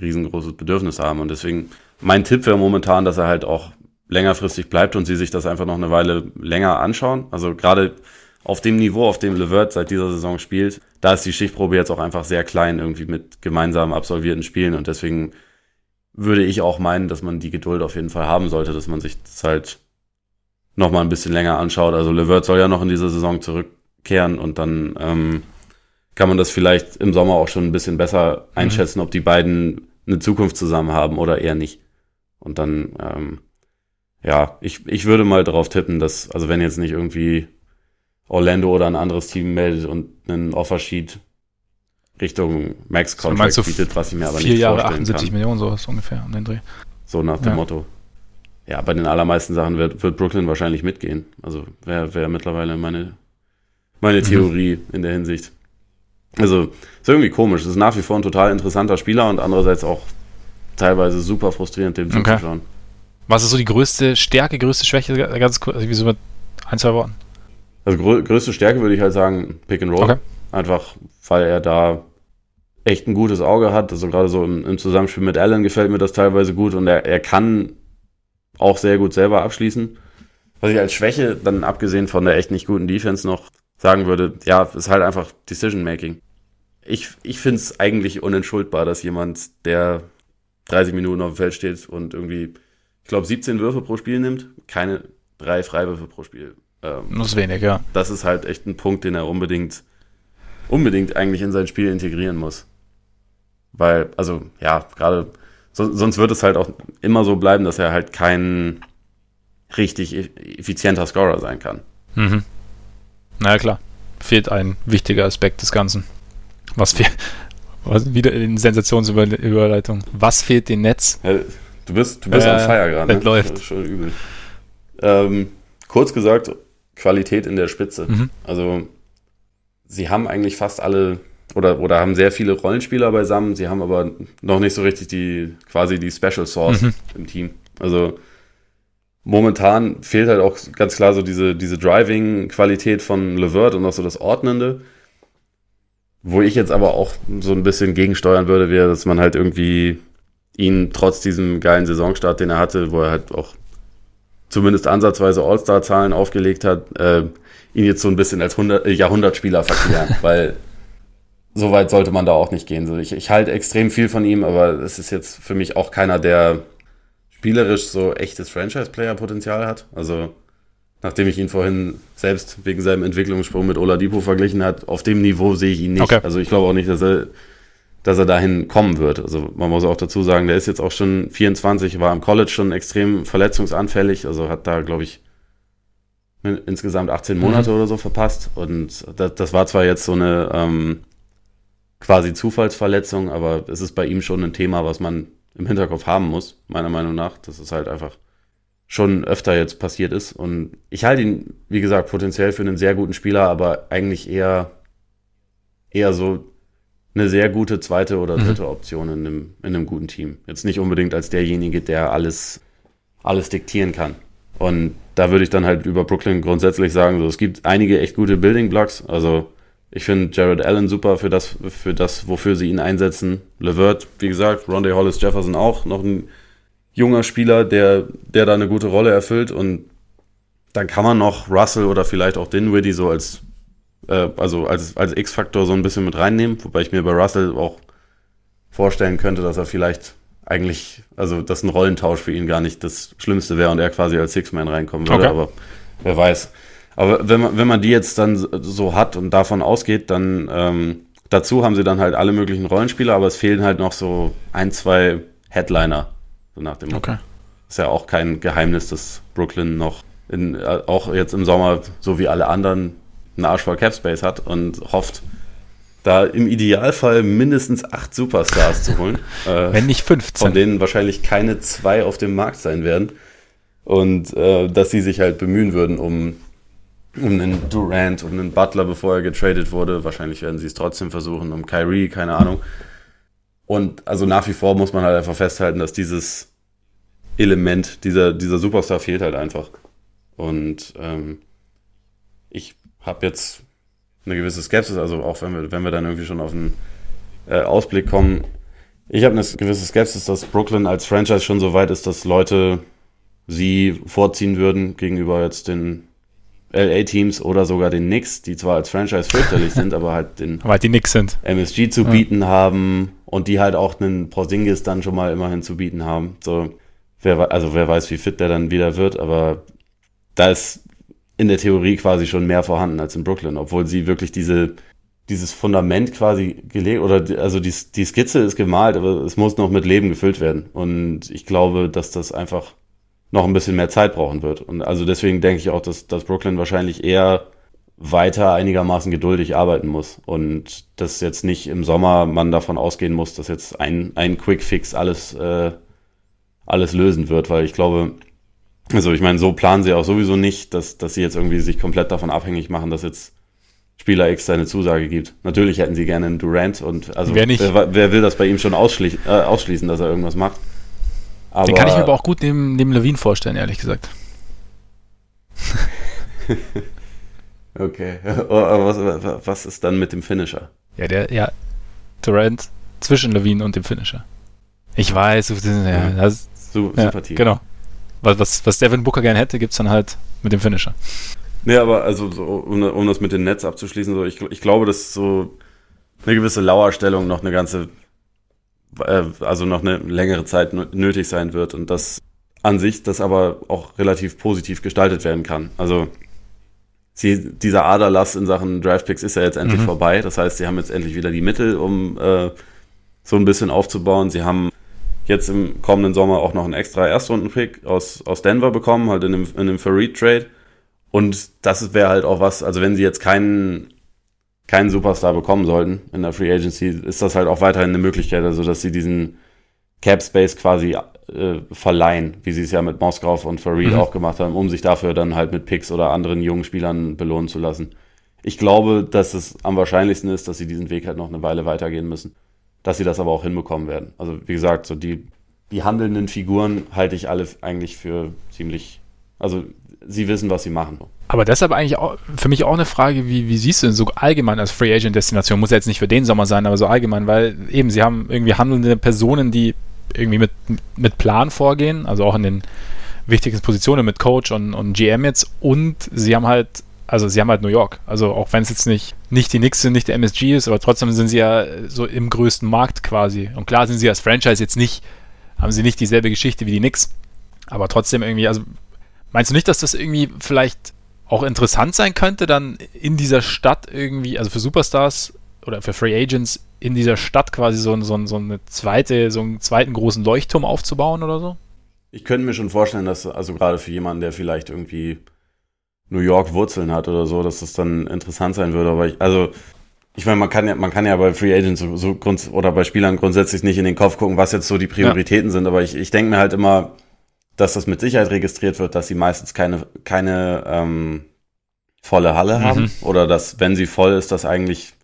riesengroßes Bedürfnis haben. Und deswegen, mein Tipp wäre momentan, dass er halt auch längerfristig bleibt und sie sich das einfach noch eine Weile länger anschauen. Also gerade auf dem Niveau, auf dem Levert seit dieser Saison spielt, da ist die Schichtprobe jetzt auch einfach sehr klein irgendwie mit gemeinsam absolvierten Spielen und deswegen würde ich auch meinen, dass man die Geduld auf jeden Fall haben sollte, dass man sich das halt noch mal ein bisschen länger anschaut. Also Levert soll ja noch in dieser Saison zurückkehren und dann ähm, kann man das vielleicht im Sommer auch schon ein bisschen besser einschätzen, mhm. ob die beiden eine Zukunft zusammen haben oder eher nicht. Und dann ähm, ja, ich, ich würde mal darauf tippen, dass, also wenn jetzt nicht irgendwie Orlando oder ein anderes Team meldet und einen Offersheet Richtung Max Contract so bietet, was ich mir aber vier nicht Jahre, vorstellen 78 kann. Millionen sowas ungefähr um den Dreh. So nach dem ja. Motto. Ja, bei den allermeisten Sachen wird, wird Brooklyn wahrscheinlich mitgehen. Also wäre wär mittlerweile meine, meine mhm. Theorie mhm. in der Hinsicht. Also ist irgendwie komisch. Ist nach wie vor ein total interessanter Spieler und andererseits auch teilweise super frustrierend, dem okay. zuzuschauen. Was ist so die größte Stärke, größte Schwäche, ganz kurz, also wie so mit ein, zwei Worten? Also grö größte Stärke würde ich halt sagen, Pick and Roll. Okay. Einfach, weil er da echt ein gutes Auge hat. Also gerade so im, im, Zusammenspiel mit Allen gefällt mir das teilweise gut und er, er kann auch sehr gut selber abschließen. Was ich als Schwäche, dann abgesehen von der echt nicht guten Defense noch sagen würde, ja, ist halt einfach Decision Making. Ich, ich finde es eigentlich unentschuldbar, dass jemand, der 30 Minuten auf dem Feld steht und irgendwie ich glaube, 17 Würfe pro Spiel nimmt, keine drei Freiwürfe pro Spiel. Ähm, Muss wenig, ja. Das ist halt echt ein Punkt, den er unbedingt, unbedingt eigentlich in sein Spiel integrieren muss. Weil, also, ja, gerade, so, sonst wird es halt auch immer so bleiben, dass er halt kein richtig e-, effizienter Scorer sein kann. Mhm. Na ja, klar. Fehlt ein wichtiger Aspekt des Ganzen. Was fehlt, wieder in Sensationsüberleitung. Was fehlt dem Netz? Ja, Du bist, du bist äh, am Feier gerade. Ne? läuft. schon übel. Ähm, kurz gesagt, Qualität in der Spitze. Mhm. Also, sie haben eigentlich fast alle oder, oder haben sehr viele Rollenspieler beisammen. Sie haben aber noch nicht so richtig die, quasi die Special Source mhm. im Team. Also, momentan fehlt halt auch ganz klar so diese, diese Driving-Qualität von Levert und auch so das Ordnende. Wo ich jetzt aber auch so ein bisschen gegensteuern würde, wäre, dass man halt irgendwie ihn trotz diesem geilen Saisonstart, den er hatte, wo er halt auch zumindest ansatzweise All-Star-Zahlen aufgelegt hat, äh, ihn jetzt so ein bisschen als 100, äh, Jahrhundertspieler verklären, weil so weit sollte man da auch nicht gehen. So, ich, ich halte extrem viel von ihm, aber es ist jetzt für mich auch keiner, der spielerisch so echtes Franchise-Player-Potenzial hat. Also nachdem ich ihn vorhin selbst wegen seinem Entwicklungssprung mit Oladipo verglichen hat, auf dem Niveau sehe ich ihn nicht. Okay. Also ich glaube auch nicht, dass er dass er dahin kommen wird. Also man muss auch dazu sagen, der ist jetzt auch schon 24, war im College schon extrem verletzungsanfällig, also hat da, glaube ich, insgesamt 18 Monate mhm. oder so verpasst. Und das, das war zwar jetzt so eine ähm, quasi Zufallsverletzung, aber es ist bei ihm schon ein Thema, was man im Hinterkopf haben muss, meiner Meinung nach. dass es halt einfach schon öfter jetzt passiert ist. Und ich halte ihn, wie gesagt, potenziell für einen sehr guten Spieler, aber eigentlich eher, eher so eine sehr gute zweite oder mhm. dritte mhm. Option in einem, in einem guten Team. Jetzt nicht unbedingt als derjenige, der alles, alles diktieren kann. Und da würde ich dann halt über Brooklyn grundsätzlich sagen, so, es gibt einige echt gute Building Blocks. Also ich finde Jared Allen super für das, für das, wofür sie ihn einsetzen. Levert, wie gesagt, Rondé Hollis Jefferson auch, noch ein junger Spieler, der, der da eine gute Rolle erfüllt. Und dann kann man noch Russell oder vielleicht auch Dinwiddie so als äh, also als, als X-Faktor so ein bisschen mit reinnehmen, wobei ich mir bei Russell auch vorstellen könnte, dass er vielleicht eigentlich, also dass ein Rollentausch für ihn gar nicht das Schlimmste wäre und er quasi als Six-Man reinkommen würde, okay. aber wer weiß. Aber wenn man, wenn man die jetzt dann so hat und davon ausgeht, dann ähm, dazu haben sie dann halt alle möglichen Rollenspieler, aber es fehlen halt noch so ein, zwei Headliner, so nach dem Okay. Ist ja auch kein Geheimnis, dass Brooklyn noch in, äh, auch jetzt im Sommer, so wie alle anderen einen Arsch voll Cap Space hat und hofft, da im Idealfall mindestens acht Superstars zu holen. Äh, Wenn nicht 15. Von denen wahrscheinlich keine zwei auf dem Markt sein werden. Und äh, dass sie sich halt bemühen würden, um, um einen Durant, um einen Butler, bevor er getradet wurde. Wahrscheinlich werden sie es trotzdem versuchen, um Kyrie, keine Ahnung. Und also nach wie vor muss man halt einfach festhalten, dass dieses Element, dieser, dieser Superstar fehlt halt einfach. Und ähm, ich habe jetzt eine gewisse Skepsis, also auch wenn wir, wenn wir dann irgendwie schon auf einen äh, Ausblick kommen. Ich habe eine gewisse Skepsis, dass Brooklyn als Franchise schon so weit ist, dass Leute sie vorziehen würden gegenüber jetzt den LA-Teams oder sogar den Knicks, die zwar als Franchise fürchterlich sind, aber halt den aber halt die Knicks sind. MSG zu ja. bieten haben und die halt auch einen Porzingis dann schon mal immerhin zu bieten haben. So, wer, also wer weiß, wie fit der dann wieder wird, aber da ist in der Theorie quasi schon mehr vorhanden als in Brooklyn, obwohl sie wirklich diese, dieses Fundament quasi gelegt, oder also die, die Skizze ist gemalt, aber es muss noch mit Leben gefüllt werden. Und ich glaube, dass das einfach noch ein bisschen mehr Zeit brauchen wird. Und also deswegen denke ich auch, dass, dass Brooklyn wahrscheinlich eher weiter einigermaßen geduldig arbeiten muss und dass jetzt nicht im Sommer man davon ausgehen muss, dass jetzt ein, ein Quick-Fix alles, äh, alles lösen wird, weil ich glaube, also ich meine, so planen sie auch sowieso nicht, dass, dass sie jetzt irgendwie sich komplett davon abhängig machen, dass jetzt Spieler X seine Zusage gibt. Natürlich hätten sie gerne einen Durant und also wer, wer, wer will das bei ihm schon ausschließen, äh, ausschließen, dass er irgendwas macht. Aber Den kann ich mir aber auch gut neben, neben Levine vorstellen, ehrlich gesagt. okay. Was, was ist dann mit dem Finisher? Ja, der, ja, Durant zwischen Levine und dem Finisher. Ich weiß, ja, das, Super, ja, Team. Genau was, was, was Devin Booker gerne hätte, gibt es dann halt mit dem Finisher. Nee, aber also so, um, um das mit den Nets abzuschließen, so ich, ich glaube, dass so eine gewisse Lauerstellung noch eine ganze, äh, also noch eine längere Zeit nötig sein wird und dass an sich das aber auch relativ positiv gestaltet werden kann. Also sie, dieser Aderlass in Sachen Draftpicks ist ja jetzt endlich mhm. vorbei. Das heißt, sie haben jetzt endlich wieder die Mittel, um äh, so ein bisschen aufzubauen. Sie haben jetzt im kommenden Sommer auch noch einen extra Erstrunden-Pick aus, aus Denver bekommen, halt in einem, in einem Farid-Trade. Und das wäre halt auch was, also wenn sie jetzt keinen, keinen Superstar bekommen sollten in der Free Agency, ist das halt auch weiterhin eine Möglichkeit, also dass sie diesen Cap Space quasi äh, verleihen, wie sie es ja mit Moskau und Farid mhm. auch gemacht haben, um sich dafür dann halt mit Picks oder anderen jungen Spielern belohnen zu lassen. Ich glaube, dass es am wahrscheinlichsten ist, dass sie diesen Weg halt noch eine Weile weitergehen müssen dass sie das aber auch hinbekommen werden. Also wie gesagt, so die, die handelnden Figuren halte ich alle eigentlich für ziemlich, also sie wissen, was sie machen. Aber deshalb eigentlich auch für mich auch eine Frage, wie, wie siehst du denn so allgemein als Free Agent Destination? Muss ja jetzt nicht für den Sommer sein, aber so allgemein, weil eben sie haben irgendwie handelnde Personen, die irgendwie mit, mit Plan vorgehen, also auch in den wichtigsten Positionen mit Coach und, und GM jetzt und sie haben halt also sie haben halt New York. Also auch wenn es jetzt nicht, nicht die Knicks sind, nicht der MSG ist, aber trotzdem sind sie ja so im größten Markt quasi. Und klar sind sie als Franchise jetzt nicht, haben sie nicht dieselbe Geschichte wie die Knicks. Aber trotzdem irgendwie, also meinst du nicht, dass das irgendwie vielleicht auch interessant sein könnte, dann in dieser Stadt irgendwie, also für Superstars oder für Free Agents in dieser Stadt quasi so, so, so eine zweite, so einen zweiten großen Leuchtturm aufzubauen oder so? Ich könnte mir schon vorstellen, dass, also gerade für jemanden, der vielleicht irgendwie New York Wurzeln hat oder so, dass das dann interessant sein würde. Aber ich, also, ich meine, man kann ja, man kann ja bei Free Agents so, so oder bei Spielern grundsätzlich nicht in den Kopf gucken, was jetzt so die Prioritäten ja. sind. Aber ich, ich denke mir halt immer, dass das mit Sicherheit registriert wird, dass sie meistens keine, keine ähm, volle Halle mhm. haben. Oder dass, wenn sie voll ist, das eigentlich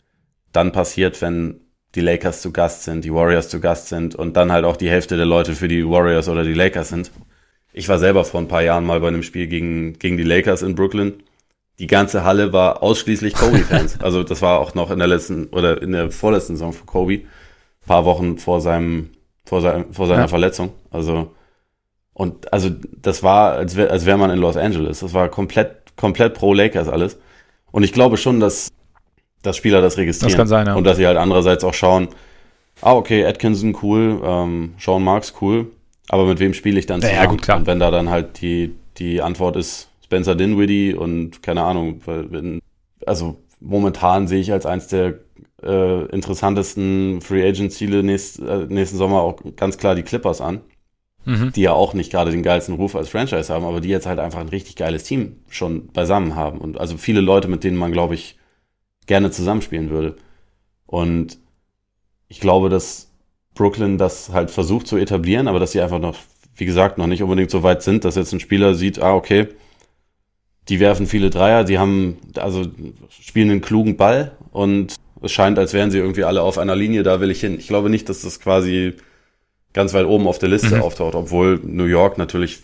dann passiert, wenn die Lakers zu Gast sind, die Warriors zu Gast sind und dann halt auch die Hälfte der Leute für die Warriors oder die Lakers sind. Ich war selber vor ein paar Jahren mal bei einem Spiel gegen, gegen die Lakers in Brooklyn. Die ganze Halle war ausschließlich Kobe-Fans. also das war auch noch in der letzten oder in der vorletzten Saison für Kobe. Ein paar Wochen vor seinem, vor, seinem, vor seiner ja. Verletzung. Also, und also das war, als wäre als wär man in Los Angeles. Das war komplett, komplett pro Lakers alles. Und ich glaube schon, dass, dass Spieler das registrieren. Das kann sein, ja. Und dass sie halt andererseits auch schauen, ah, okay, Atkinson cool, ähm, Sean Marks cool, aber mit wem spiele ich dann zusammen? Ja, gut, klar. Und wenn da dann halt die, die Antwort ist Spencer Dinwiddie und keine Ahnung, wenn, also momentan sehe ich als eins der äh, interessantesten Free Agent Ziele nächst, äh, nächsten Sommer auch ganz klar die Clippers an. Mhm. die ja auch nicht gerade den geilsten Ruf als Franchise haben, aber die jetzt halt einfach ein richtig geiles Team schon beisammen haben. Und also viele Leute, mit denen man, glaube ich, gerne zusammenspielen würde. Und ich glaube, dass Brooklyn das halt versucht zu etablieren, aber dass sie einfach noch, wie gesagt, noch nicht unbedingt so weit sind, dass jetzt ein Spieler sieht, ah, okay, die werfen viele Dreier, die haben, also spielen einen klugen Ball und es scheint, als wären sie irgendwie alle auf einer Linie, da will ich hin. Ich glaube nicht, dass das quasi ganz weit oben auf der Liste mhm. auftaucht, obwohl New York natürlich,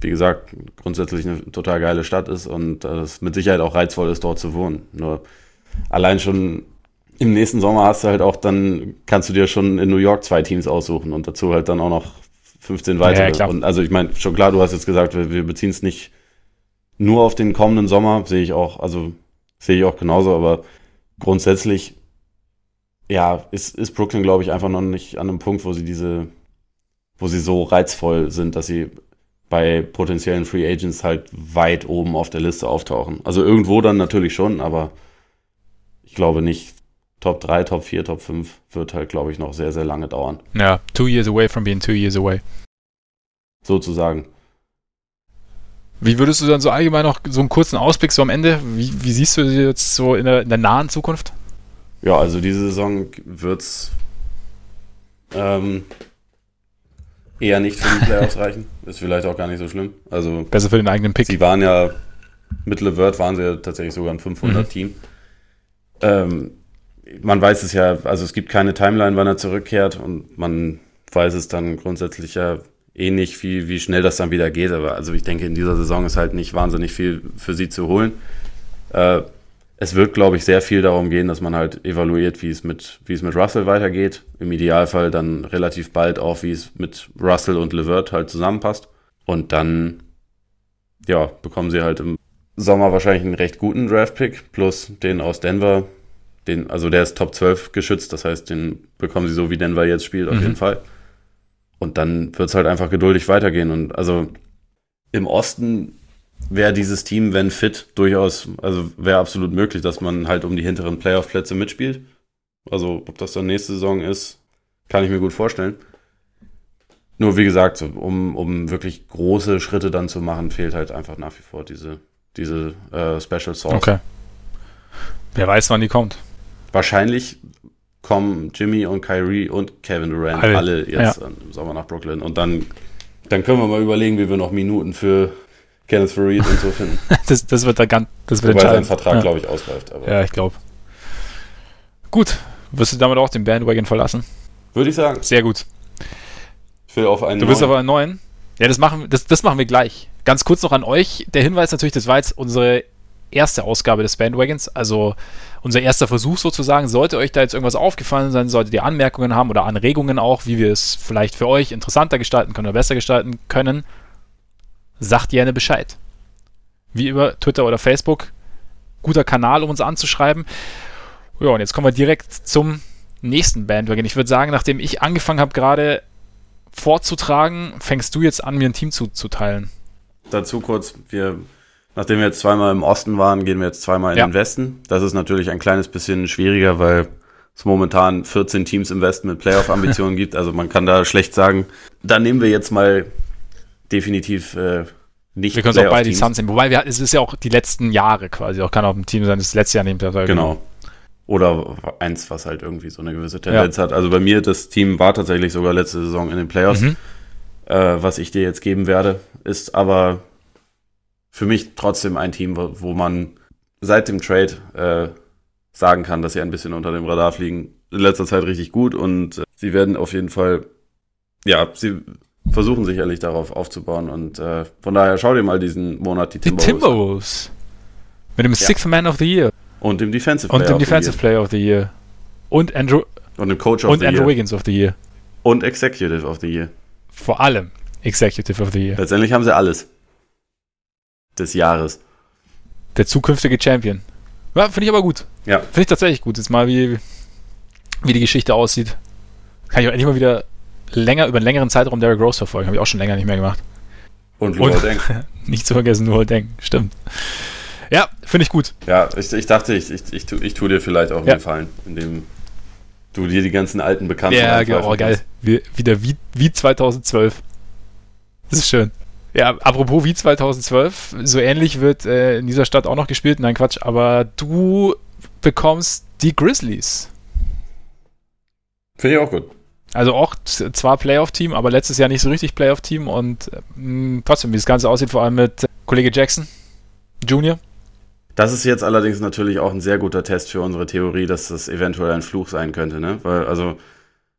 wie gesagt, grundsätzlich eine total geile Stadt ist und es mit Sicherheit auch reizvoll ist, dort zu wohnen. Nur allein schon im nächsten Sommer hast du halt auch dann, kannst du dir schon in New York zwei Teams aussuchen und dazu halt dann auch noch 15 weitere. Ja, und also ich meine, schon klar, du hast jetzt gesagt, wir, wir beziehen es nicht nur auf den kommenden Sommer, sehe ich auch, also sehe ich auch genauso, aber grundsätzlich, ja, ist, ist Brooklyn, glaube ich, einfach noch nicht an einem Punkt, wo sie diese, wo sie so reizvoll sind, dass sie bei potenziellen Free Agents halt weit oben auf der Liste auftauchen. Also irgendwo dann natürlich schon, aber ich glaube nicht. Top 3, Top 4, Top 5 wird halt, glaube ich, noch sehr, sehr lange dauern. Ja, two years away from being two years away. Sozusagen. Wie würdest du dann so allgemein noch so einen kurzen Ausblick so am Ende? Wie, wie siehst du sie jetzt so in der, in der, nahen Zukunft? Ja, also diese Saison wird es ähm, eher nicht für die Playoffs reichen. Ist vielleicht auch gar nicht so schlimm. Also Besser für den eigenen Pick. Sie waren ja, mit LeVert waren sie ja tatsächlich sogar ein 500-Team. Mhm. Ähm, man weiß es ja, also es gibt keine Timeline, wann er zurückkehrt und man weiß es dann grundsätzlich ja eh nicht, wie, wie schnell das dann wieder geht. Aber also ich denke, in dieser Saison ist halt nicht wahnsinnig viel für sie zu holen. Äh, es wird, glaube ich, sehr viel darum gehen, dass man halt evaluiert, wie es mit, wie es mit Russell weitergeht. Im Idealfall dann relativ bald auch, wie es mit Russell und Levert halt zusammenpasst. Und dann, ja, bekommen sie halt im Sommer wahrscheinlich einen recht guten Draft-Pick plus den aus Denver. Den, also der ist Top 12 geschützt, das heißt, den bekommen sie so, wie Denver jetzt spielt, auf mhm. jeden Fall. Und dann wird es halt einfach geduldig weitergehen. Und also im Osten wäre dieses Team, wenn fit, durchaus, also wäre absolut möglich, dass man halt um die hinteren Playoff-Plätze mitspielt. Also ob das dann nächste Saison ist, kann ich mir gut vorstellen. Nur wie gesagt, um, um wirklich große Schritte dann zu machen, fehlt halt einfach nach wie vor diese, diese äh, Special Sauce. Okay. Wer weiß, wann die kommt. Wahrscheinlich kommen Jimmy und Kyrie und Kevin Durant alle, alle jetzt ja. im Sommer nach Brooklyn. Und dann, dann können wir mal überlegen, wie wir noch Minuten für Kenneth Farid und so finden. das, das wird da ganz, das wird Wobei sein Vertrag, ja. glaube ich, ausläuft. ja, ich glaube. Gut, wirst du damit auch den Bandwagon verlassen? Würde ich sagen. Sehr gut. Ich will auf einen Du bist aber einen neuen? Ja, das machen, das, das machen wir gleich. Ganz kurz noch an euch. Der Hinweis natürlich, das war jetzt unsere erste Ausgabe des Bandwagons, also unser erster Versuch sozusagen. Sollte euch da jetzt irgendwas aufgefallen sein, solltet ihr Anmerkungen haben oder Anregungen auch, wie wir es vielleicht für euch interessanter gestalten können oder besser gestalten können, sagt gerne Bescheid. Wie über Twitter oder Facebook. Guter Kanal, um uns anzuschreiben. Ja, und jetzt kommen wir direkt zum nächsten Bandwagon. Ich würde sagen, nachdem ich angefangen habe, gerade vorzutragen, fängst du jetzt an, mir ein Team zuzuteilen. Dazu kurz, wir Nachdem wir jetzt zweimal im Osten waren, gehen wir jetzt zweimal in ja. den Westen. Das ist natürlich ein kleines bisschen schwieriger, weil es momentan 14 Teams im Westen mit Playoff-Ambitionen gibt. Also man kann da schlecht sagen, da nehmen wir jetzt mal definitiv äh, nicht Wir können es auch beide die Suns nehmen. Wobei wir, es ist ja auch die letzten Jahre quasi. Auch kann auch ein Team sein, das letzte Jahr nimmt. Genau. Oder eins, was halt irgendwie so eine gewisse Tendenz ja. hat. Also bei mir, das Team war tatsächlich sogar letzte Saison in den Playoffs. Mhm. Äh, was ich dir jetzt geben werde, ist aber für mich trotzdem ein Team, wo, wo man seit dem Trade äh, sagen kann, dass sie ein bisschen unter dem Radar fliegen. In letzter Zeit richtig gut und äh, sie werden auf jeden Fall, ja, sie versuchen sicherlich darauf aufzubauen und äh, von daher schau dir mal diesen Monat die Timberwolves. Die Timberwolves. Mit dem ja. Sixth Man of the Year. Und dem Defensive Player, und dem Defensive Player of the Year. Und Andrew und dem Coach of und the Andrew Year. Wiggins of the Year. Und Executive of the Year. Vor allem Executive of the Year. Letztendlich haben sie alles des Jahres. Der zukünftige Champion. Ja, finde ich aber gut. Ja. Finde ich tatsächlich gut. Jetzt mal, wie, wie die Geschichte aussieht. Kann ich auch endlich mal wieder länger, über einen längeren Zeitraum Derrick Rose verfolgen. Habe ich auch schon länger nicht mehr gemacht. Und Luol Deng. nicht zu vergessen, Luol Deng. Stimmt. Ja, finde ich gut. Ja, ich, ich dachte, ich, ich, ich, tu, ich tue dir vielleicht auch ja. einen Gefallen, indem du dir die ganzen alten Bekannten Ja, genau, oh, geil. Wie, wieder wie, wie 2012. Das ist schön. Ja, apropos wie 2012, so ähnlich wird äh, in dieser Stadt auch noch gespielt. Nein, Quatsch, aber du bekommst die Grizzlies. Finde ich auch gut. Also auch zwar Playoff-Team, aber letztes Jahr nicht so richtig Playoff-Team und mh, trotzdem, wie das Ganze aussieht, vor allem mit äh, Kollege Jackson Junior. Das ist jetzt allerdings natürlich auch ein sehr guter Test für unsere Theorie, dass das eventuell ein Fluch sein könnte, ne? Weil, also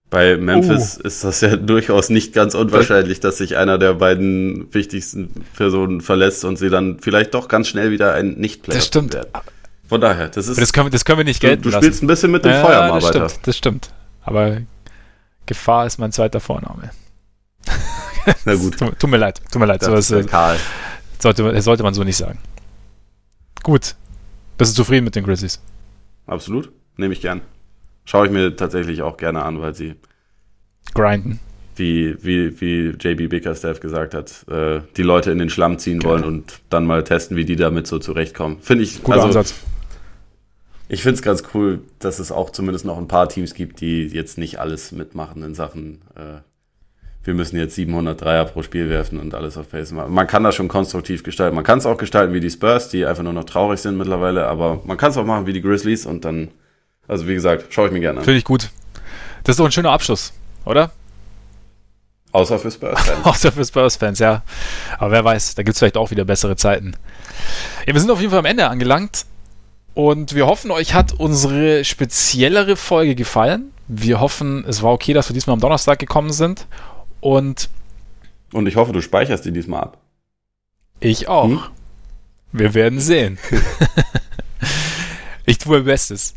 bei Memphis uh. ist das ja durchaus nicht ganz unwahrscheinlich, dass sich einer der beiden wichtigsten Personen verlässt und sie dann vielleicht doch ganz schnell wieder ein Nicht-Player Das stimmt. Werden. Von daher, das ist. Das können, das können wir nicht gelten Du, du spielst ein bisschen mit dem ja, Feuer mal das weiter. Stimmt, das stimmt. Aber Gefahr ist mein zweiter Vorname. Na gut. tut, tut, mir leid, tut mir leid. Das so, ist Karl. Sollte, sollte man so nicht sagen. Gut. Bist du zufrieden mit den Grizzlies? Absolut. Nehme ich gern. Schaue ich mir tatsächlich auch gerne an, weil sie grinden. Wie, wie, wie JB Bickerstaff gesagt hat, äh, die Leute in den Schlamm ziehen genau. wollen und dann mal testen, wie die damit so zurechtkommen. Finde ich. Guter also, Ansatz. Ich finde es ganz cool, dass es auch zumindest noch ein paar Teams gibt, die jetzt nicht alles mitmachen in Sachen, äh, wir müssen jetzt 700 Dreier pro Spiel werfen und alles auf Pace machen. Man kann das schon konstruktiv gestalten. Man kann es auch gestalten wie die Spurs, die einfach nur noch traurig sind mittlerweile, aber man kann es auch machen wie die Grizzlies und dann, also wie gesagt, schaue ich mir gerne an. Finde ich gut. Das ist doch ein schöner Abschluss, oder? Außer für Spurs-Fans. Außer für Spurs-Fans, ja. Aber wer weiß, da gibt es vielleicht auch wieder bessere Zeiten. Ja, wir sind auf jeden Fall am Ende angelangt. Und wir hoffen, euch hat unsere speziellere Folge gefallen. Wir hoffen, es war okay, dass wir diesmal am Donnerstag gekommen sind. Und. Und ich hoffe, du speicherst die diesmal ab. Ich auch. Hm? Wir werden sehen. ich tue mein Bestes.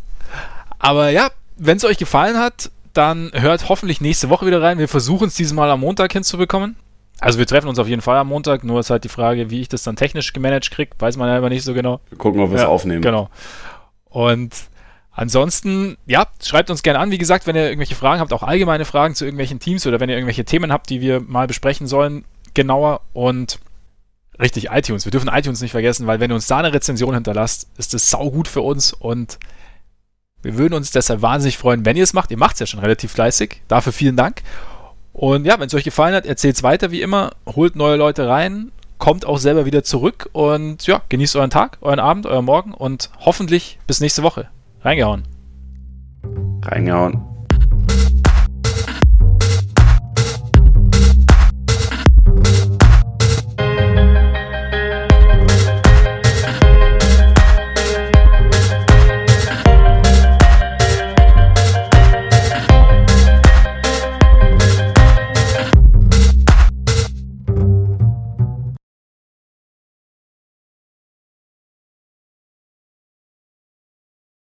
Aber ja, wenn es euch gefallen hat, dann hört hoffentlich nächste Woche wieder rein. Wir versuchen es dieses Mal am Montag hinzubekommen. Also wir treffen uns auf jeden Fall am Montag, nur ist halt die Frage, wie ich das dann technisch gemanagt kriege, weiß man ja immer nicht so genau. Wir gucken, ob wir es ja, aufnehmen. Genau. Und ansonsten, ja, schreibt uns gerne an. Wie gesagt, wenn ihr irgendwelche Fragen habt, auch allgemeine Fragen zu irgendwelchen Teams oder wenn ihr irgendwelche Themen habt, die wir mal besprechen sollen, genauer und richtig iTunes. Wir dürfen iTunes nicht vergessen, weil wenn ihr uns da eine Rezension hinterlasst, ist das saugut für uns und wir würden uns deshalb wahnsinnig freuen, wenn ihr es macht. Ihr macht es ja schon relativ fleißig. Dafür vielen Dank. Und ja, wenn es euch gefallen hat, erzählt es weiter wie immer, holt neue Leute rein, kommt auch selber wieder zurück und ja, genießt euren Tag, euren Abend, euren Morgen und hoffentlich bis nächste Woche. Reingehauen. Reingehauen.